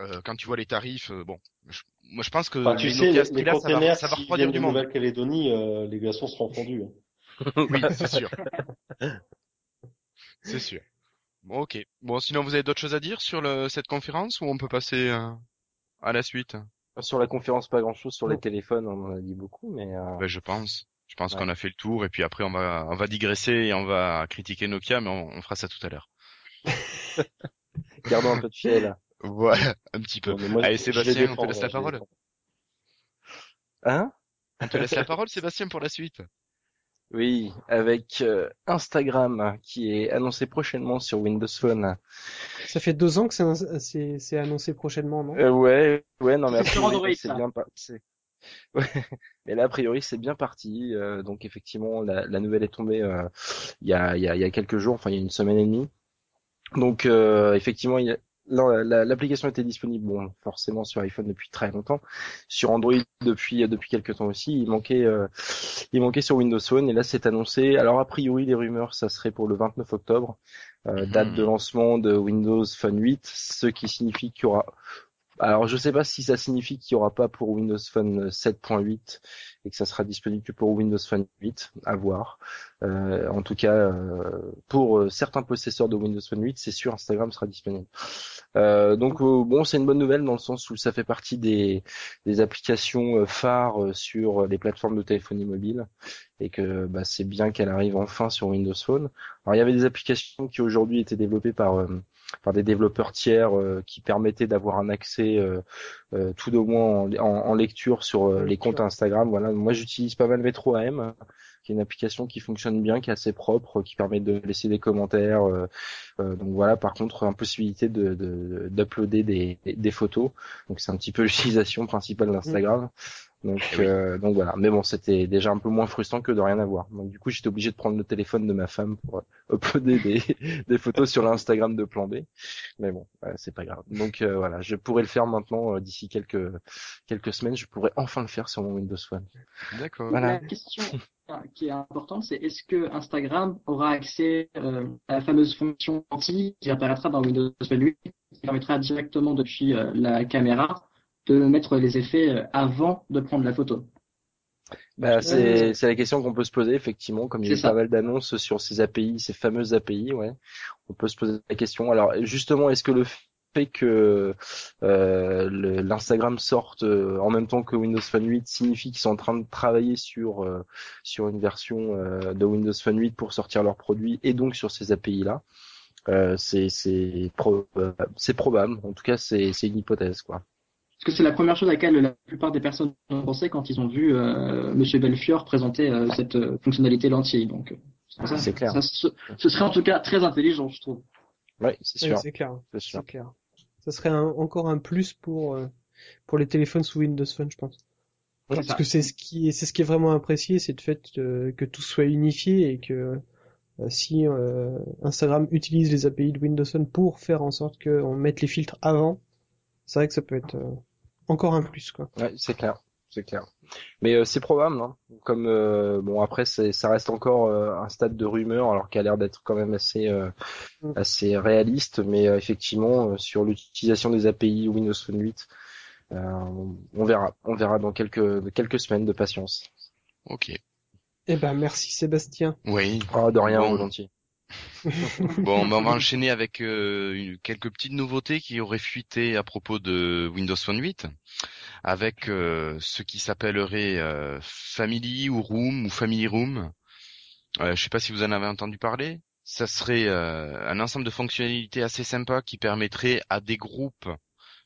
euh, quand tu vois les tarifs, euh, bon, je- moi je pense que Enfin, tu les sais, les, les ça va, ça va du de monde. Nouvelle-Calédonie, euh, les glaçons seront fondus. hein. <laughs> <laughs> Oui, c'est sûr. c'est sûr. Bon, ok. Bon, sinon vous avez d'autres choses à dire sur le, cette conférence ou on peut passer euh, à la suite? Sur la conférence, pas grand chose. Sur les téléphones, on en a dit beaucoup, mais euh, Ben, je pense. Je pense Ouais. qu'on a fait le tour et puis après on va on va digresser et on va critiquer Nokia, mais on, on fera ça tout à l'heure. <laughs> gardons un peu de fiel. Voilà, <laughs> un petit peu. Moi, Allez Sébastien, on te laisse la parole. Hein? On te laisse la parole, Sébastien, pour la suite. <laughs> Oui, avec euh, Instagram qui est annoncé prochainement sur Windows Phone. Ça fait deux ans que c'est un- c'est c'est annoncé prochainement, non? Euh, ouais, ouais, non mais a C'est priori bien c'est- <laughs> Ouais, mais là a priori c'est bien parti. euh, donc effectivement la, la nouvelle est tombée euh, il y a il y a il y a quelques jours, enfin il y a une semaine et demie. Donc euh, effectivement il l'application était disponible, bon, forcément sur iPhone depuis très longtemps, sur Android depuis depuis quelques temps aussi. Il manquait euh, il manquait sur Windows Phone et là c'est annoncé. Alors a priori les rumeurs ça serait pour le 29 octobre, euh, date de Mhm. lancement de Windows Phone 8, ce qui signifie qu'il y aura Alors je sais pas si ça signifie qu'il y aura pas pour Windows Phone 7.8 et que ça sera disponible que pour Windows Phone 8, à voir. Euh, en tout cas, euh, pour euh, certains possesseurs de Windows Phone 8, c'est sûr Instagram sera disponible. Euh, donc bon, c'est une bonne nouvelle dans le sens où ça fait partie des, des applications phares sur les plateformes de téléphonie mobile et que bah, c'est bien qu'elle arrive enfin sur Windows Phone. Alors il y avait des applications qui aujourd'hui étaient développées par par des développeurs tiers euh, qui permettaient d'avoir un accès euh, euh, tout au moins en, lecture sur les comptes Instagram. Voilà, moi j'utilise pas mal Metro AM qui est une application qui fonctionne bien, qui est assez propre, qui permet de laisser des commentaires. donc voilà, par contre, impossibilité de d'uploader des, des, photos. Donc c'est un petit peu <laughs> l'utilisation principale d'Instagram. Donc, eh euh, donc voilà. Mais bon, c'était déjà un peu moins frustrant que de rien avoir. Donc du coup, j'étais obligé de prendre le téléphone de ma femme pour euh, <laughs> uploader des, des photos sur l'Instagram de Plan B. Mais bon, c'est pas grave. Donc euh, voilà, je pourrais le faire maintenant d'ici quelques quelques semaines. Je pourrais enfin le faire sur mon Windows Phone. D'accord. Voilà. La question qui est importante, c'est est-ce que Instagram aura accès à la fameuse fonction anti qui apparaîtra dans Windows Phone 8, qui permettra directement depuis la caméra? De mettre les effets euh, avant de prendre la photo bah, c'est, c'est la question qu'on peut se poser effectivement, comme il y a pas mal d'annonces sur ces API, ces fameuses API, ouais. On peut se poser la question. Alors justement, est-ce que le fait que euh, l'Instagram sorte euh, en même temps que Windows Phone 8 signifie qu'ils sont en train de travailler sur sur une version de Windows Phone 8 pour sortir leurs produits et donc sur ces API là C'est c'est c'est probable. En tout cas, c'est c'est une hypothèse quoi. Parce que c'est la première chose à laquelle la plupart des personnes ont pensé quand ils ont vu euh, Monsieur Belfior présenter euh, cette euh, fonctionnalité lentille. Donc, c'est clair. Ça, ce, serait en tout cas très intelligent, je trouve. Oui, c'est sûr. c'est clair. C'est clair. Ça serait encore un plus pour pour les téléphones sous Windows Phone, je pense. Parce que c'est ce qui est, c'est ce qui est vraiment apprécié, c'est le fait que tout soit unifié et que si Instagram utilise les API de Windows Phone pour faire en sorte qu'on mette les filtres avant, c'est vrai que ça peut être encore un plus quoi. Ouais, c'est clair, c'est clair. Mais euh, c'est probable, hein. comme euh, bon après ça reste encore euh, un stade de rumeur alors qu'il a l'air d'être quand même assez mm. assez réaliste, mais effectivement sur l'utilisation des API Windows Phone 8, on verra, on verra dans quelques quelques semaines de patience. Ok. Eh ben merci Sébastien. Oui. Oh, de rien, volontiers. Bon, on va <laughs> enchaîner avec euh, quelques petites nouveautés qui auraient fuité à propos de Windows Phone 8, avec euh, ce qui s'appellerait euh, Family ou Room ou Family Room. je sais pas si vous en avez entendu parler. Ça serait un ensemble de fonctionnalités assez sympa qui permettrait à des groupes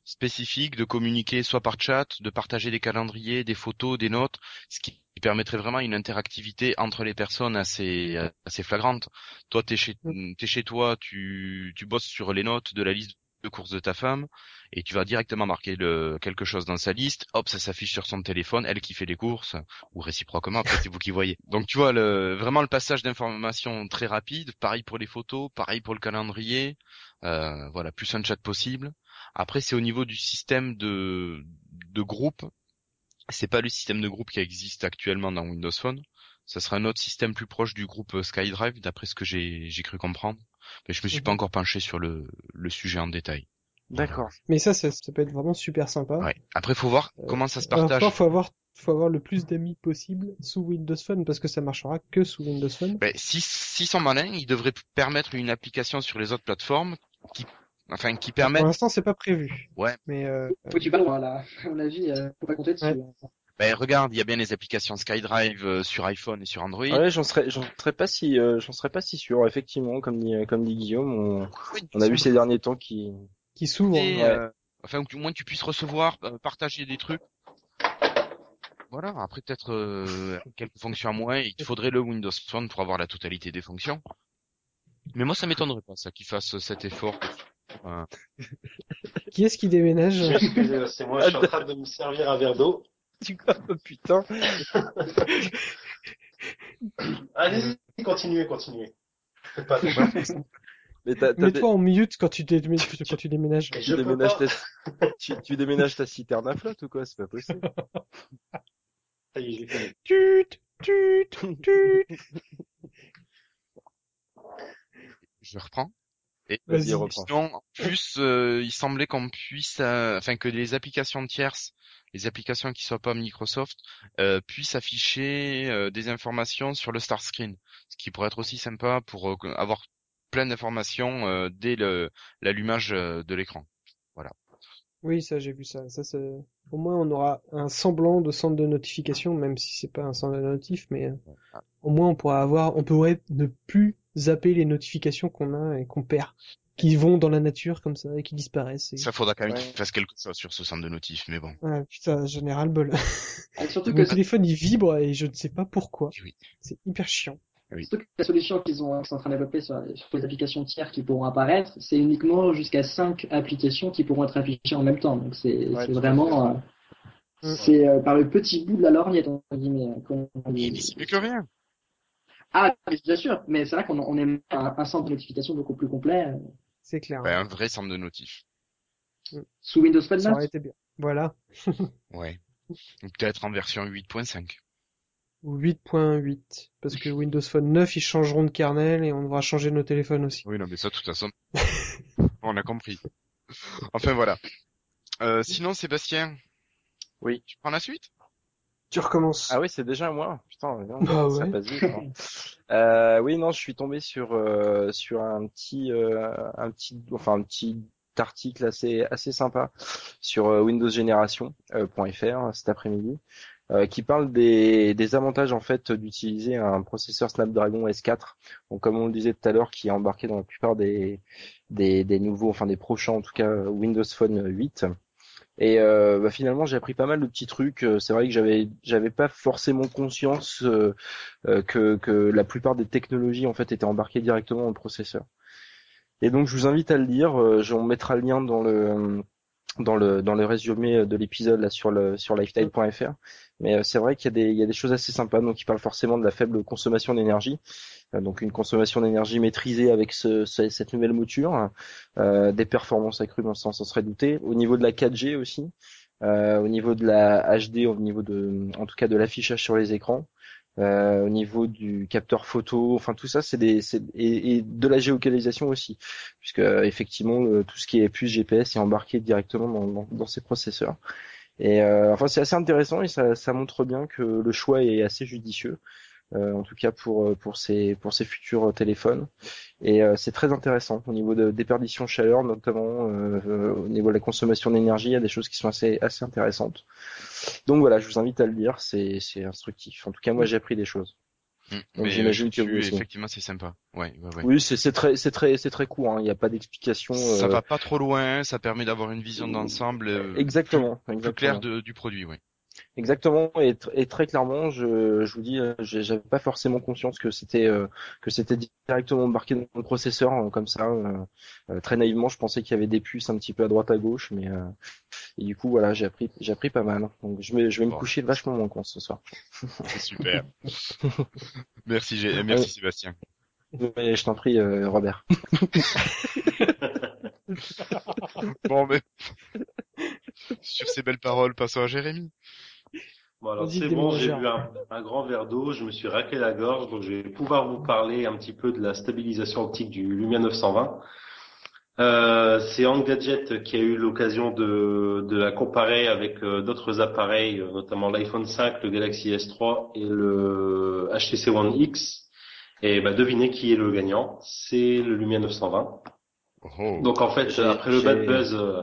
spécifiques de communiquer soit par chat, de partager des calendriers, des photos, des notes, ce qui permettrait vraiment une interactivité entre les personnes assez assez flagrante. Toi, t'es chez mm. t'es chez toi, tu tu bosses sur les notes de la liste de courses de ta femme et tu vas directement marquer le quelque chose dans sa liste. Hop, ça s'affiche sur son téléphone, elle qui fait les courses ou réciproquement. Après, c'est vous qui voyez. <laughs> Donc tu vois le vraiment le passage d'informations très rapide. Pareil pour les photos, pareil pour le calendrier. Euh, voilà, plus un chat possible. Après, c'est au niveau du système de de groupe c'est pas le système de groupe qui existe actuellement dans Windows Phone. Ça sera un autre système plus proche du groupe SkyDrive, d'après ce que j'ai cru comprendre. Mais je me suis pas mhm. encore penché sur le, le sujet en détail. D'accord. Mais ça, ça, peut être vraiment super sympa. Ouais. Après, faut voir euh, comment ça se partage. faut avoir, faut avoir le plus d'amis possible sous Windows Phone parce que ça marchera que sous Windows Phone. Ben, si, si sont malins, ils devraient permettre une application sur les autres plateformes qui Enfin, qui permet. Pour l'instant, c'est pas prévu. Ouais. Mais euh... tu pas loin là. À mon avis, euh, faut pas compter dessus. Ouais. Ben, regarde, il y a bien les applications SkyDrive euh, sur iPhone et sur Android. Ouais, j'en serais, j'en serais pas si, euh, j'en serais pas si sûr. Effectivement, comme dit, comme dit Guillaume, on, on a vu ces derniers temps qui, qui s'ouvrent. Ouais. Enfin, au moins tu puisses recevoir, partager des trucs. Voilà. Après, peut-être quelques fonctions à moins. Il faudrait le Windows Phone pour avoir la totalité des fonctions. Mais moi, ça m'étonnerait pas ça qu'il fasse cet effort qui est-ce qui déménage C'est moi, je suis en train de me servir un verre d'eau. Oh, putain. <laughs> Allez, continuez, continuez. Mets-toi en mute quand tu, déménages. Quand tu déménages. Tu, déménages ta... tu, tu, déménages ta citerne à flotte ou quoi? C'est pas possible. Ça y est, j'ai fait. Tut, tut, tut. <laughs> Je reprends. Et Vas-y, Vas-y. reprends. sinon, en plus, euh, il semblait qu'on puisse, euh, enfin que les applications tierces, les applications qui soient pas Microsoft, euh, puissent afficher des informations sur le start screen, ce qui pourrait être aussi sympa pour avoir plein d'informations dès le l'allumage de l'écran. Oui, ça, j'ai vu ça. Ça, c'est... Au moins, on aura un semblant de centre de notification, même si c'est pas un centre de notif, mais au moins, on pourra avoir, on pourrait ne plus zapper les notifications qu'on a et qu'on perd, qui vont dans la nature comme ça et qui disparaissent. Et... Ça faudra quand même Ouais. qu'ils fassent quelque chose sur ce centre de notif, mais bon. Ah, putain, le bol. <laughs> Ah, surtout Mon que téléphone, il vibre et je ne sais pas pourquoi. Oui. C'est hyper chiant. Surtout que la solution qu'ils ont, qu'ils sont en train de développer sur, sur les applications tiers qui pourront apparaître, c'est uniquement jusqu'à 5 applications qui pourront être affichées en même temps. Donc c'est Ouais, vraiment, euh, Mm. c'est euh, par le petit bout de la lorgnette, entre guillemets. euh, mais c'est mieux que rien. Ah, bien sûr, mais c'est vrai qu'on on aime un, un centre de notification beaucoup plus complet C'est clair. Ouais, un vrai centre de notif. sous Windows Phone Ça 9. aurait été bien. Voilà. <laughs> Ouais. Ou peut-être en version 8.5. Ou 8.8. Parce que Windows Phone 9, ils changeront de kernel et on devra changer nos téléphones aussi. Oui, non, mais ça, de toute façon, <laughs> on a compris. Enfin, voilà. Euh, sinon, Sébastien. Oui. Tu prends la suite? Tu recommences. Ah oui, c'est déjà moi. Putain, non, Bah ça ouais. passe vite. hein. Euh, oui, non, je suis tombé sur euh, sur un petit euh, un petit enfin un petit article assez assez sympa sur euh, Windows Génération euh, .fr cet après-midi euh, qui parle des des avantages en fait d'utiliser un processeur Snapdragon S4. Donc comme on le disait tout à l'heure qui est embarqué dans la plupart des des des nouveaux enfin des prochains en tout cas Windows Phone 8. Et euh, bah, finalement, j'ai appris pas mal de petits trucs. Euh, C'est vrai que j'avais j'avais pas forcément conscience euh, euh, que que la plupart des technologies en fait étaient embarquées directement dans le processeur. Et donc, je vous invite à le lire. Euh, on mettra le lien dans le dans le dans le résumé de l'épisode là sur le sur lifestyle.fr. Mais euh, c'est vrai qu'il y a des choses assez sympas. Donc, il parle forcément de la faible consommation d'énergie. Euh, donc, une consommation d'énergie maîtrisée avec ce, ce- cette nouvelle mouture. Euh, des performances accrues, bon, ça on s'en serait douté. Au niveau de la 4G aussi. Au niveau de la HD, au niveau de, en tout cas de l'affichage sur les écrans, au niveau du capteur photo, enfin tout ça, c'est des, et, de la géolocalisation aussi, puisque effectivement le- tout ce qui est puce GPS est embarqué directement dans, dans, dans ces processeurs. Et euh, enfin c'est assez intéressant et ça, ça montre bien que le choix est assez judicieux. euh, en tout cas pour euh, pour ces pour ces futurs téléphones et euh, c'est très intéressant au niveau de déperdition de chaleur notamment euh, au niveau de la consommation d'énergie il y a des choses qui sont assez assez intéressantes donc voilà je vous invite à le lire c'est c'est instructif en tout cas moi j'ai appris des choses. Donc, Mais j'imagine que aussi. effectivement, c'est sympa. Ouais, ouais, ouais. oui c'est très c'est très c'est très court hein. il n'y a pas d'explication Ça euh, va pas trop loin, ça permet d'avoir une vision d'ensemble euh, exactement plus, exactement plus claire de- du produit, oui. Exactement et, et très clairement, je, je vous dis, euh, j'avais pas forcément conscience que c'était euh, que c'était directement embarqué dans le processeur euh, comme ça. euh, euh, très naïvement, je pensais qu'il y avait des puces un petit peu à droite à gauche, mais euh, et du coup voilà, j'ai appris j'ai appris pas mal. Donc je vais je vais me coucher vachement moins con ce soir. Super. <laughs> merci, Gé- merci. Sébastien. Mais je t'en prie, euh, Robert. <laughs> Bon, mais sur ces belles paroles, passons à Jérémy. Bon, alors Vas-y, c'est bon, j'ai bu un, un grand verre d'eau, je me suis raqué la gorge, donc je vais pouvoir vous parler un petit peu de la stabilisation optique du Lumia 920. Euh, c'est Engadget qui a eu l'occasion de, de la comparer avec euh, d'autres appareils, euh, notamment l'iPhone 5, le Galaxy S3 et le HTC One X. Et bah, devinez qui est le gagnant, c'est le Lumia 920. Oh. Donc en fait, après le bad buzz, euh,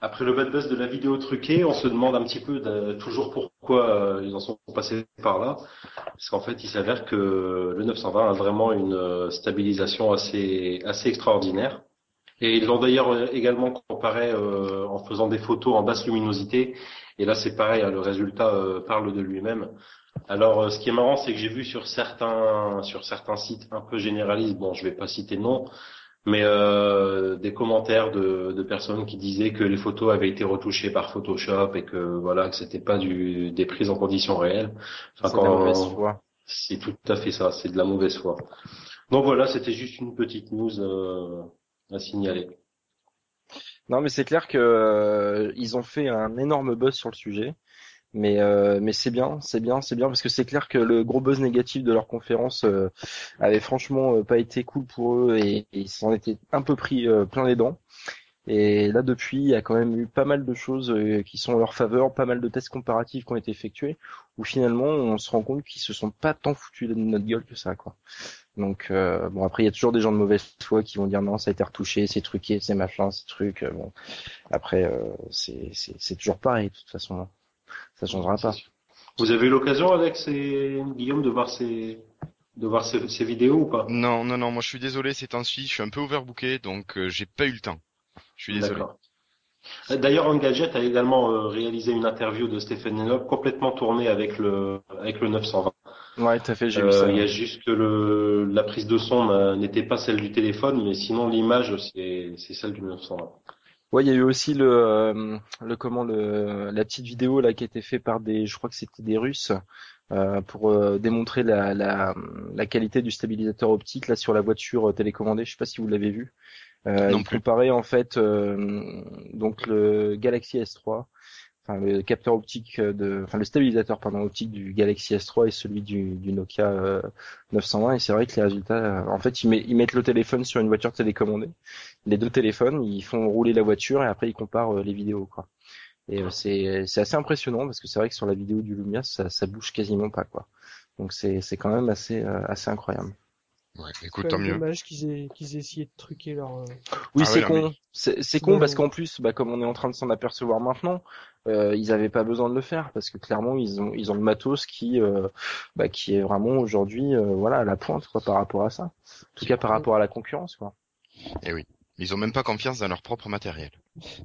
après le bad buzz de la vidéo truquée, on se demande un petit peu de- toujours pourquoi euh, ils en sont passés par là, parce qu'en fait, il s'avère que le 920 a vraiment une euh, stabilisation assez assez extraordinaire. Et ils l'ont d'ailleurs euh, également comparé euh, en faisant des photos en basse luminosité. Et là, c'est pareil, hein, le résultat euh, parle de lui-même. Alors, euh, ce qui est marrant, c'est que j'ai vu sur certains sur certains sites un peu généralistes, bon, je vais pas citer nom, mais euh, des commentaires de, de personnes qui disaient que les photos avaient été retouchées par Photoshop et que voilà, que c'était pas du des prises en conditions réelles. Enfin, C'est de la mauvaise foi. c'est tout à fait ça, c'est de la mauvaise foi. Donc voilà, c'était juste une petite news euh, à signaler. Non, mais c'est clair que euh, ils ont fait un énorme buzz sur le sujet. Mais euh, mais c'est bien, c'est bien, c'est bien parce que c'est clair que le gros buzz négatif de leur conférence euh, avait franchement euh, pas été cool pour eux et, ils s'en étaient un peu pris euh, plein les dents. Et là depuis, il y a quand même eu pas mal de choses euh, qui sont en leur faveur, pas mal de tests comparatifs qui ont été effectués où finalement on se rend compte qu'ils se sont pas tant foutus de notre gueule que ça quoi. Donc euh, bon après il y a toujours des gens de mauvaise foi qui vont dire non ça a été retouché, c'est truqué, c'est machin, c'est truc. euh, bon après euh, c'est toujours pareil de toute façon. hein. Ça changera pas. Vous avez eu l'occasion, Alex et Guillaume, de voir ces, de voir ces, ces vidéos ou pas? Non, non, non, moi je suis désolé, ces temps-ci, je suis un peu overbooké, donc euh, j'ai pas eu le temps. Je suis désolé. D'accord. Euh, D'ailleurs, Engadget a également euh, réalisé une interview de Stephen Lennox complètement tournée avec le avec le 920. Ouais, tout à fait, j'ai vu Euh, ça. Il y a juste que le la prise de son n'a- n'était pas celle du téléphone, mais sinon l'image c'est c'est celle du 920. Ouais, il y a eu aussi le, euh, le comment le la petite vidéo là qui a été faite par des, je crois que c'était des Russes, euh, pour euh, démontrer la, la la qualité du stabilisateur optique là sur la voiture euh, télécommandée. Je sais pas si vous l'avez vu. Euh, Non ils plus. comparaient en fait euh, donc le Galaxy S3, enfin le capteur optique de, enfin le stabilisateur pardon optique du Galaxy S3 et celui du, du Nokia euh, 920 et c'est vrai que les résultats, en fait ils, met- ils mettent le téléphone sur une voiture télécommandée, les deux téléphones, ils font rouler la voiture et après ils comparent euh, les vidéos quoi. Et euh, c'est c'est assez impressionnant parce que c'est vrai que sur la vidéo du Lumia ça, ça bouge quasiment pas quoi. Donc c'est c'est quand même assez euh, assez incroyable. Ouais, C'est écoute, tant mieux. dommage qu'ils aient, qu'ils aient essayé de truquer leur... euh, Oui, Ah c'est ouais, con. C'est c'est C'est con parce qu'en plus, bah, comme on est en train de s'en apercevoir maintenant, euh, ils avaient pas besoin de le faire parce que clairement ils ont ils ont le matos qui euh, bah, qui est vraiment aujourd'hui euh, voilà à la pointe quoi par rapport à ça. En tout cas par rapport à la concurrence quoi. Eh oui. Ils ont même pas confiance dans leur propre matériel.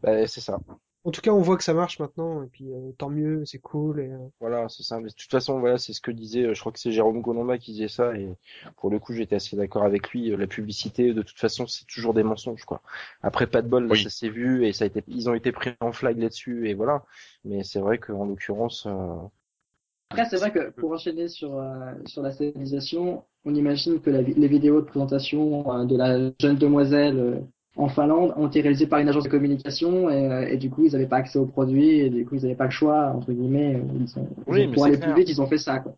Bah, c'est ça. En tout cas, on voit que ça marche maintenant, et puis euh, tant mieux, c'est cool. Et, euh, Voilà, c'est ça. Mais de toute façon, voilà, c'est ce que disait, euh, je crois que c'est Jérôme Colomba qui disait ça, et pour le coup, j'étais assez d'accord avec lui. La publicité, de toute façon, c'est toujours des mensonges, quoi. Après, pas de bol, là, Oui. ça s'est vu, et ça a été, ils ont été pris en flag là-dessus, et voilà. Mais c'est vrai qu'en l'occurrence, euh, Après, c'est vrai que pour enchaîner sur, euh, sur la stabilisation, on imagine que la les vidéos de présentation euh, de la jeune demoiselle euh, en Finlande ont été réalisées par une agence de communication et, et du coup, ils n'avaient pas accès aux produits et du coup, ils n'avaient pas le choix, entre guillemets. euh, Ils ont, ils Oui, ont- mais pour aller clair. plus vite, ils ont fait ça. quoi.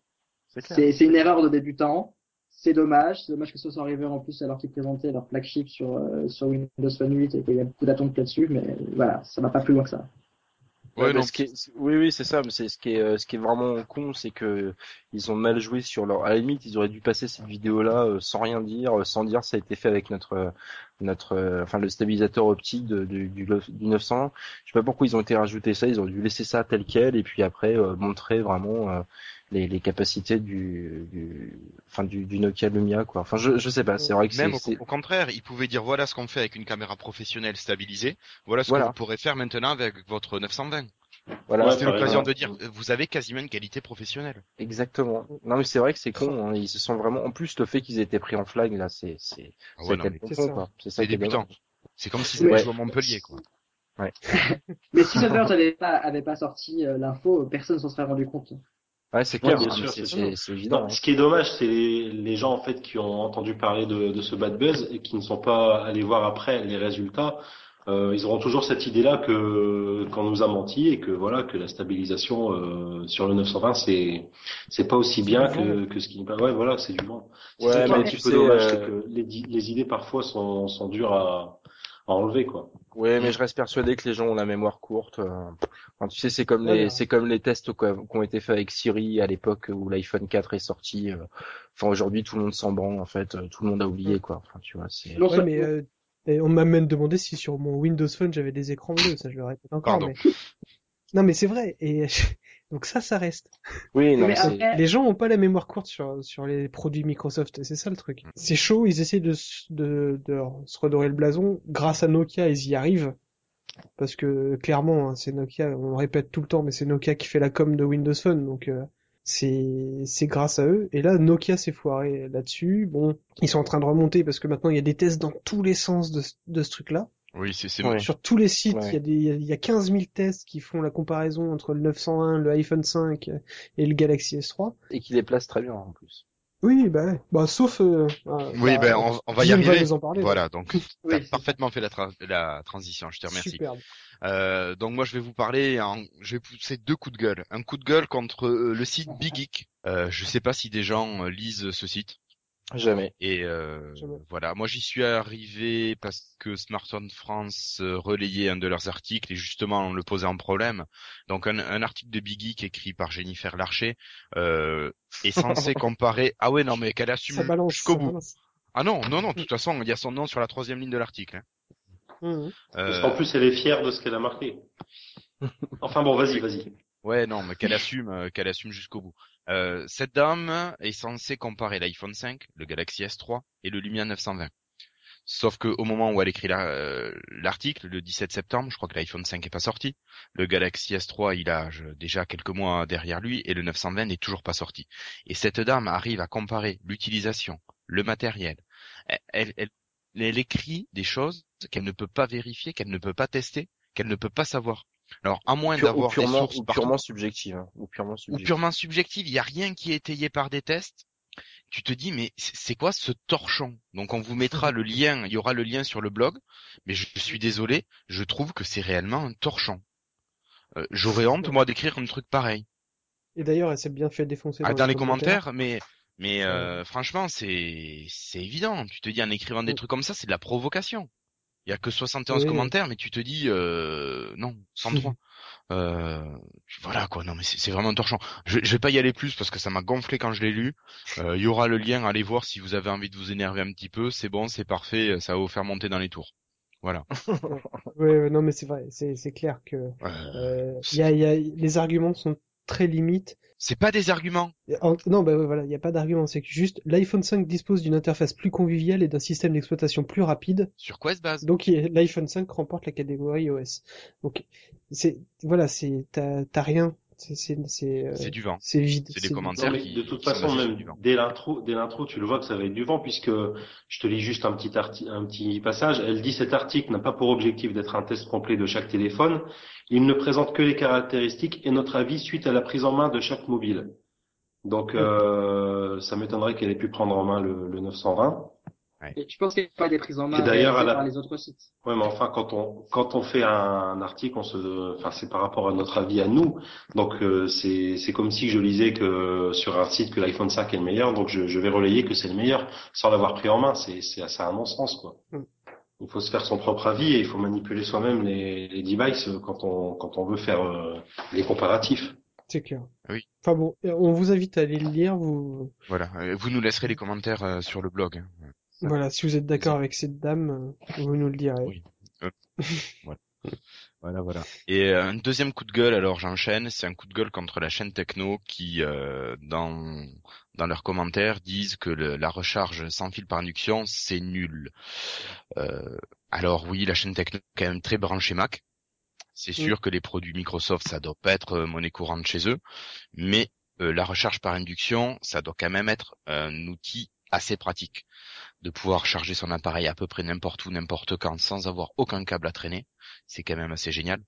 c'est une erreur de débutant. C'est dommage. C'est dommage que ce soit arrivé en plus alors qu'ils présentaient leur flagship sur, euh, sur Windows Phone 8 et qu'il y a beaucoup d'attentes là-dessus. Mais voilà, ça va pas plus loin que ça. Ouais, Ouais, ce qui est- oui, oui, c'est ça. Mais c'est ce qui est, euh, ce qui est vraiment con, c'est que ils ont mal joué sur leur. À la limite, ils auraient dû passer cette vidéo-là euh, sans rien dire, sans dire ça a été fait avec notre, euh, notre, euh, enfin le stabilisateur optique de- du, du, du 900. Je sais pas pourquoi ils ont été rajouter ça. Ils ont dû laisser ça tel quel et puis après euh, montrer vraiment euh, les, les capacités du, du, enfin du, du Nokia Lumia quoi. Enfin, je, je sais pas. C'est vrai que c'est, Même au, au contraire, ils pouvaient dire voilà ce qu'on fait avec une caméra professionnelle stabilisée, voilà ce Voilà. que vous pourrez faire maintenant avec votre 920. Voilà. Ouais, C'était l'occasion de dire vous avez quasiment une qualité professionnelle. Exactement. Non mais c'est vrai que c'est con. hein. Ils se sont vraiment. En plus, le fait qu'ils aient été pris en flag là, c'est, c'est, Ah c'est ouais, c'est ça. quoi. C'est ça comme si c'était joué à Montpellier quoi. <laughs> Mais si Silver n'avait pas, avait pas sorti euh, l'info, personne s'en serait rendu compte. Ouais, c'est clair. sûr, c'est, évident. Non, hein. ce qui est dommage, c'est les, les gens en fait qui ont entendu parler de, de ce bad buzz et qui ne sont pas allés voir après les résultats. Euh, ils auront toujours cette idée-là que qu'on nous a menti et que voilà que la stabilisation euh, sur le 920 c'est c'est pas aussi bien que que ce qui ouais voilà c'est du vent. Ouais, mais un tu petit peu sais, dommage, euh, que les, les idées parfois sont sont dures à, à enlever quoi. Ouais, mais je reste persuadé que les gens ont la mémoire courte. euh. Enfin, tu sais, c'est comme Ouais, les, c'est comme les tests qui ont été faits avec Siri à l'époque où l'iPhone 4 est sorti. euh. Enfin, aujourd'hui, tout le monde s'en branle, en fait. euh, Tout le monde a oublié, quoi. Enfin, tu vois, c'est. Non Ouais, seul- mais euh, et on m'a même demandé si sur mon Windows Phone j'avais des écrans bleus, ça je le répète encore, Pardon. mais... Non mais c'est vrai, et <laughs> donc ça, ça reste. Oui, non, Mais après- Les gens ont pas la mémoire courte sur, sur les produits Microsoft, et c'est ça le truc. C'est chaud, ils essaient de, s- de, de se redorer le blason. Grâce à Nokia, ils y arrivent. Parce que clairement, hein, c'est Nokia, on le répète tout le temps, mais c'est Nokia qui fait la com de Windows Phone, donc euh, c'est c'est grâce à eux. Et là, Nokia s'est foiré là-dessus. Bon, ils sont en train de remonter parce que maintenant il y a des tests dans tous les sens de, ce- de ce truc-là. Oui, c'est c'est Ouais. Sur tous les sites, il Ouais. y a des, il y a- il y a 15 000 tests qui font la comparaison entre le 901, le iPhone 5 et le Galaxy S3. Et qui les place très bien, en plus. Oui, bah, ouais. bah sauf. Euh, euh, Oui, bah, ben on, on va y va arriver. nous en parler. Voilà, donc <laughs> Oui, t'as c'est- parfaitement fait la, tra- la transition, je te remercie. Superbe. Euh, donc moi je vais vous parler, en... je vais pousser deux coups de gueule. Un coup de gueule contre euh, le site Big Geek. Euh, je sais pas si des gens euh, lisent ce site. Jamais. Et euh, Jamais. voilà, moi j'y suis arrivé parce que Smartphone France euh, relayait un de leurs articles et justement on le posait en problème. Donc un, un article de Big Geek écrit par Jennifer Larcher euh, est censé <laughs> comparer. Ah ouais non mais qu'elle assume jusqu'au bout. balance. Ah non non non, de toute façon il y a son nom sur la troisième ligne de l'article. hein. Mhm. Parce Euh, qu'en plus, elle est fière de ce qu'elle a marqué. <laughs> Enfin bon, vas-y, vas-y. Ouais, non, mais qu'elle assume, euh, qu'elle assume jusqu'au bout. Euh, cette dame est censée comparer l'iPhone 5, le Galaxy S3 et le Lumia 920. Sauf que au moment où elle écrit la- euh, l'article, le 17 septembre, je crois que l'iPhone 5 est pas sorti. Le Galaxy S3, il a je- déjà quelques mois derrière lui et le 920 n'est toujours pas sorti. Et cette dame arrive à comparer l'utilisation, le matériel. Elle, elle, elle- elle écrit des choses qu'elle ne peut pas vérifier, qu'elle ne peut pas tester, qu'elle ne peut pas savoir. Alors, à moins d'avoir des sources ou purement subjective. hein. Ou purement ou subjective. purement subjective, il n'y a rien qui est étayé par des tests, tu te dis mais c'est quoi ce torchon? Donc on vous mettra le <laughs> lien, il y aura le lien sur le blog, mais je suis désolé, je trouve que c'est réellement un torchon. Euh, J'aurais honte moi d'écrire un truc pareil. Et d'ailleurs, elle s'est bien fait défoncer Ah, dans, dans les commentaires, mais mais euh, franchement c'est c'est évident. Tu te dis en écrivant des trucs comme ça, c'est de la provocation. Il y a que 71 Oui. commentaires, mais tu te dis euh, non 103. <laughs> Euh, voilà quoi, non mais c'est vraiment un torchon. Je, je vais pas y aller plus parce que ça m'a gonflé quand je l'ai lu. Euh, Il y aura le lien, allez voir si vous avez envie de vous énerver un petit peu. C'est bon, c'est parfait, ça va vous faire monter dans les tours. Voilà. <laughs> Ouais, non, mais c'est vrai, c'est c'est clair que Euh, euh, y a, y a, les arguments sont très limites. C'est pas des arguments. En- non, bah ouais, voilà, il n'y a pas d'argument. C'est que juste l'iPhone 5 dispose d'une interface plus conviviale et d'un système d'exploitation plus rapide. Sur quoi se base? Donc l'iPhone 5 remporte la catégorie OS. Donc c'est voilà, c'est t'as t'as rien. C'est c'est c'est euh, C'est du vent. c'est vide. C'est des commentaires. Non, qui- de toute qui façon, même dès l'intro, dès l'intro, tu le vois que ça va être du vent, puisque je te lis juste un petit arti- un petit passage. Elle dit cet article n'a pas pour objectif d'être un test complet de chaque téléphone. Il ne présente que les caractéristiques et notre avis suite à la prise en main de chaque mobile. Donc, euh, ça m'étonnerait qu'elle ait pu prendre en main le, le 920. Et tu penses qu'il n'y a pas des prises en main Et d'ailleurs, la- par les autres sites? Ouais, mais enfin, quand on quand on fait un article, on se, enfin, c'est par rapport à notre avis à nous. Donc, euh, c'est c'est comme si je lisais que sur un site que l'iPhone 5 est le meilleur, donc je, je vais relayer que c'est le meilleur sans l'avoir pris en main. C'est c'est c'est un non-sens quoi. Mm. Il faut se faire son propre avis et il faut manipuler soi-même les, les devices quand on quand on veut faire euh, les comparatifs. C'est clair. Oui. Enfin bon, on vous invite à aller le lire. Vous Voilà. Euh, Vous nous laisserez les commentaires euh, sur le blog. Voilà, si vous êtes d'accord avec cette dame, euh, vous nous le direz. Oui. <laughs> Voilà, voilà. Et euh, un deuxième coup de gueule, alors j'enchaîne, c'est un coup de gueule contre la chaîne Techno qui, euh, dans dans leurs commentaires, disent que le- la recharge sans fil par induction c'est nul. Euh, alors oui, la chaîne Techno est quand même très branchée Mac. C'est sûr que les produits Microsoft, ça doit pas être euh, monnaie courante chez eux, mais euh, la recharge par induction, ça doit quand même être un outil assez pratique de pouvoir charger son appareil à peu près n'importe où, n'importe quand, sans avoir aucun câble à traîner. C'est quand même assez génial.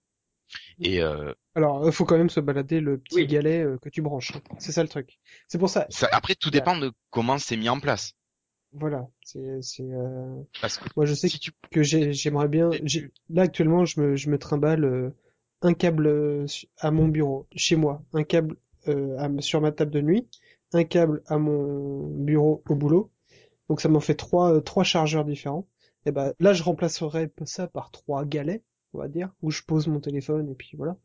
Et euh, Alors, il faut quand même se balader le petit Oui. galet euh, que tu branches. C'est ça le truc. C'est pour ça. ça, après, tout dépend de comment c'est mis en place. Voilà. C'est c'est. Euh... Parce que Moi, je sais si tu que j'ai- j'aimerais bien. Là actuellement, je me je me trimballe euh, un câble euh, à mon bureau, chez moi, un câble euh, à sur ma table de nuit, un câble à mon bureau au boulot. Donc ça m'en fait trois euh, trois chargeurs différents. Et ben là, je remplacerais ça par trois galets, on va dire, où je pose mon téléphone et puis voilà.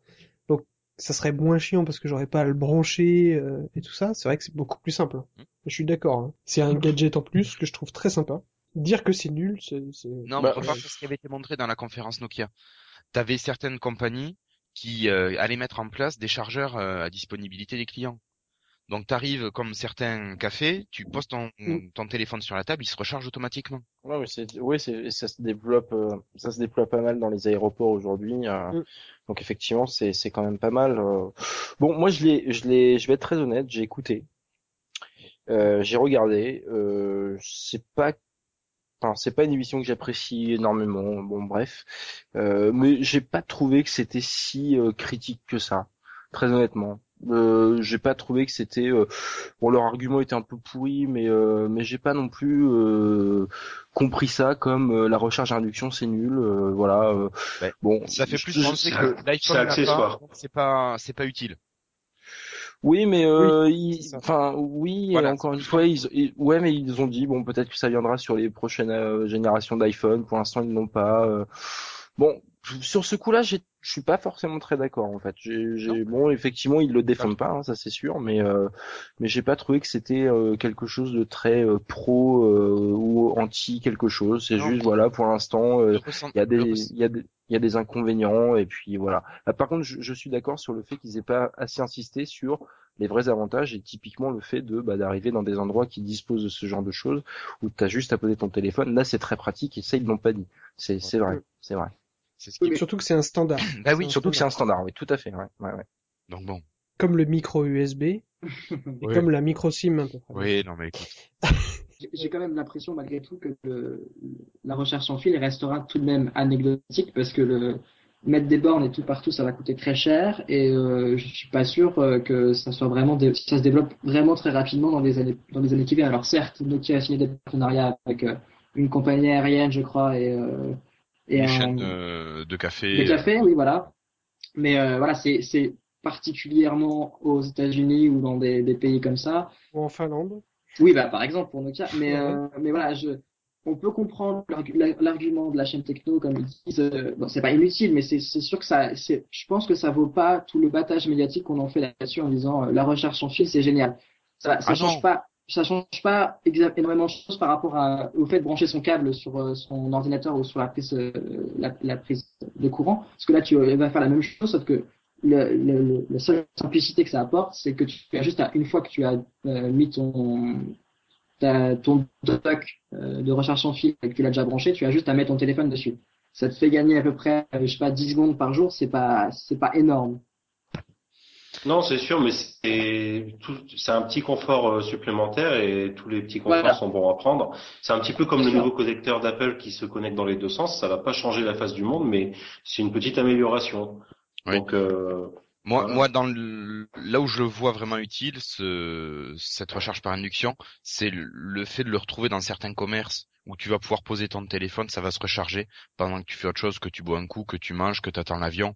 Donc ça serait moins chiant parce que j'aurais pas à le brancher euh, et tout ça. C'est vrai que c'est beaucoup plus simple. hein. Mm. Je suis d'accord. hein. C'est un gadget en plus que je trouve très sympa. Dire que c'est nul, c'est c'est- Non, Bah, mais regarde ce qui avait été montré dans la conférence Nokia. T'avais certaines compagnies qui euh, allaient mettre en place des chargeurs euh, à disponibilité des clients. Donc t'arrives comme certains cafés, tu poses ton, Mm. ton téléphone sur la table, il se recharge automatiquement. Ouais, mais c'est, oui, c'est, ça se développe, euh, ça se déploie pas mal dans les aéroports aujourd'hui. euh, Mm. Donc effectivement, c'est, c'est quand même pas mal. euh. Bon, moi, je l'ai, je l'ai, je vais être très honnête, j'ai écouté, euh, j'ai regardé. Euh, c'est pas, enfin, c'est pas une émission que j'apprécie énormément. Bon, bref, euh, mais j'ai pas trouvé que c'était si euh, critique que ça. Très honnêtement. Euh, j'ai pas trouvé que c'était euh, bon leur argument était un peu pourri mais euh, mais j'ai pas non plus euh, compris ça comme euh, la recharge à induction c'est nul euh, voilà euh, Ouais. bon Ça fait plus penser c'est- que l'iPhone c'est pas, c'est pas, c'est pas utile. oui mais euh, ils- enfin oui Voilà, encore une fois ils, ils- ouais mais ils ont dit bon peut-être que ça viendra sur les prochaines euh, générations d'iPhone pour l'instant ils l'ont pas euh. bon sur ce coup-là j'ai je suis pas forcément très d'accord en fait. J'ai, bon, effectivement, ils le défendent pas, hein, ça c'est sûr, mais euh, mais j'ai pas trouvé que c'était euh, quelque chose de très euh, pro euh, ou anti quelque chose. C'est juste voilà, pour l'instant, euh, il y a des il y a des il y a des inconvénients et puis voilà. Ah, par contre, je, je suis d'accord sur le fait qu'ils aient pas assez insisté sur les vrais avantages et typiquement le fait de bah, d'arriver dans des endroits qui disposent de ce genre de choses où tu as juste à poser ton téléphone. Là, c'est très pratique et ça ils l'ont pas dit. C'est c'est vrai, c'est vrai. C'est ce qui... Surtout que c'est un standard. <clears throat> Bah oui, Surtout que c'est un standard. oui, tout à fait. Ouais, ouais, ouais. donc bon. Comme le micro USB et Oui. comme la micro SIM un peu. Oui, non mais écoute. <laughs> J'ai- quand même l'impression malgré tout que le- la recherche sans fil restera tout de même anecdotique parce que le mettre des bornes et tout partout ça va coûter très cher et euh, je suis pas sûr euh, que ça soit vraiment dé- ça se développe vraiment très rapidement dans les années dans les années qui viennent. Alors certes Nokia a signé des partenariats avec euh, une compagnie aérienne je crois et euh, et Une un- chaîne euh, de café. de café, oui, voilà. Mais euh, voilà, c'est particulièrement aux États-Unis ou dans des, des pays comme ça. Ou en Finlande. Oui, bah par exemple pour Nokia. Mais Ouais. euh, mais voilà, je on peut comprendre l'argu- la- l'argument de la chaîne techno comme ils disent. euh, bon, c'est pas inutile, mais c'est c'est sûr que ça, c'est, je pense que ça vaut pas tout le battage médiatique qu'on en fait là-dessus en disant euh, la recherche sans fil c'est génial. Ça ça Ah change non. pas. Ça change pas énormément de choses par rapport au fait de brancher son câble sur euh, son ordinateur ou sur la prise, euh, la, prise de courant. Parce que là, tu euh, vas faire la même chose, sauf que la seule simplicité que ça apporte, c'est que tu as juste à, une fois que tu as mis ton, ta- de recharge sans fil et que tu l'as déjà branché, tu as juste à mettre ton téléphone dessus. Ça te fait gagner à peu près, je sais pas, 10 secondes par jour, c'est pas, c'est pas énorme. Non, c'est sûr, mais c'est tout, c'est un petit confort euh, supplémentaire et tous les petits conforts Voilà. sont bons à prendre. C'est un petit peu comme le sûr. nouveau connecteur d'Apple qui se connecte dans les deux sens. Ça va pas changer la face du monde, mais c'est une petite amélioration. Oui. Donc, euh, Moi, Voilà. moi, dans le, là où je le vois vraiment utile, ce, cette recharge par induction, c'est le, le fait de le retrouver dans certains commerces où tu vas pouvoir poser ton téléphone, ça va se recharger pendant que tu fais autre chose, que tu bois un coup, que tu manges, que tu attends l'avion.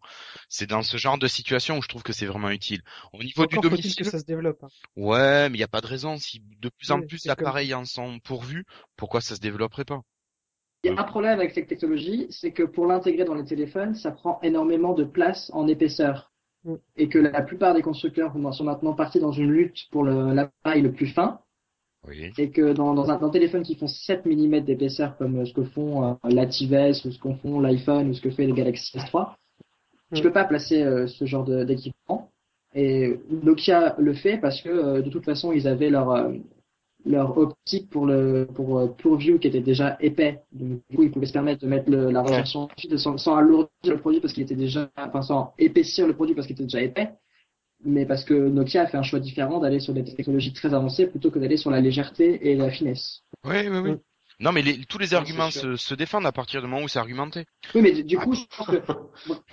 C'est dans ce genre de situation où je trouve que c'est vraiment utile. Au niveau du Encore domicile, que ça se développe. hein. ouais, mais il n'y a pas de raison. Si de plus en Oui, plus c'est comme- d'appareils en sont pourvus, pourquoi ça se développerait pas? Il y a un problème avec cette technologie, c'est que pour l'intégrer dans les téléphones, ça prend énormément de place en épaisseur. Mm. Et que la plupart des constructeurs sont maintenant partis dans une lutte pour le- l'appareil le plus fin. Oui. Et que dans, dans, un, dans un téléphone qui font 7 mm d'épaisseur, comme ce que font euh, la TVS ou ce que font l'iPhone ou ce que fait le Galaxy S3, tu Mm. peux pas placer euh, ce genre d'équipement. Et Nokia le fait parce que euh, de toute façon, ils avaient leur, euh, leur optique pour le pour euh, PureView qui était déjà épais. Donc, du coup, ils pouvaient se permettre de mettre le, la fil sans, sans alourdir le produit parce qu'il était déjà, enfin, sans épaissir le produit parce qu'il était déjà épais. Mais parce que Nokia a fait un choix différent d'aller sur des technologies très avancées plutôt que d'aller sur la légèreté et la finesse. Oui, oui, oui. Non, mais les, tous les arguments se, se défendent à partir du moment où c'est argumenté. Oui, mais du, coup, je pense que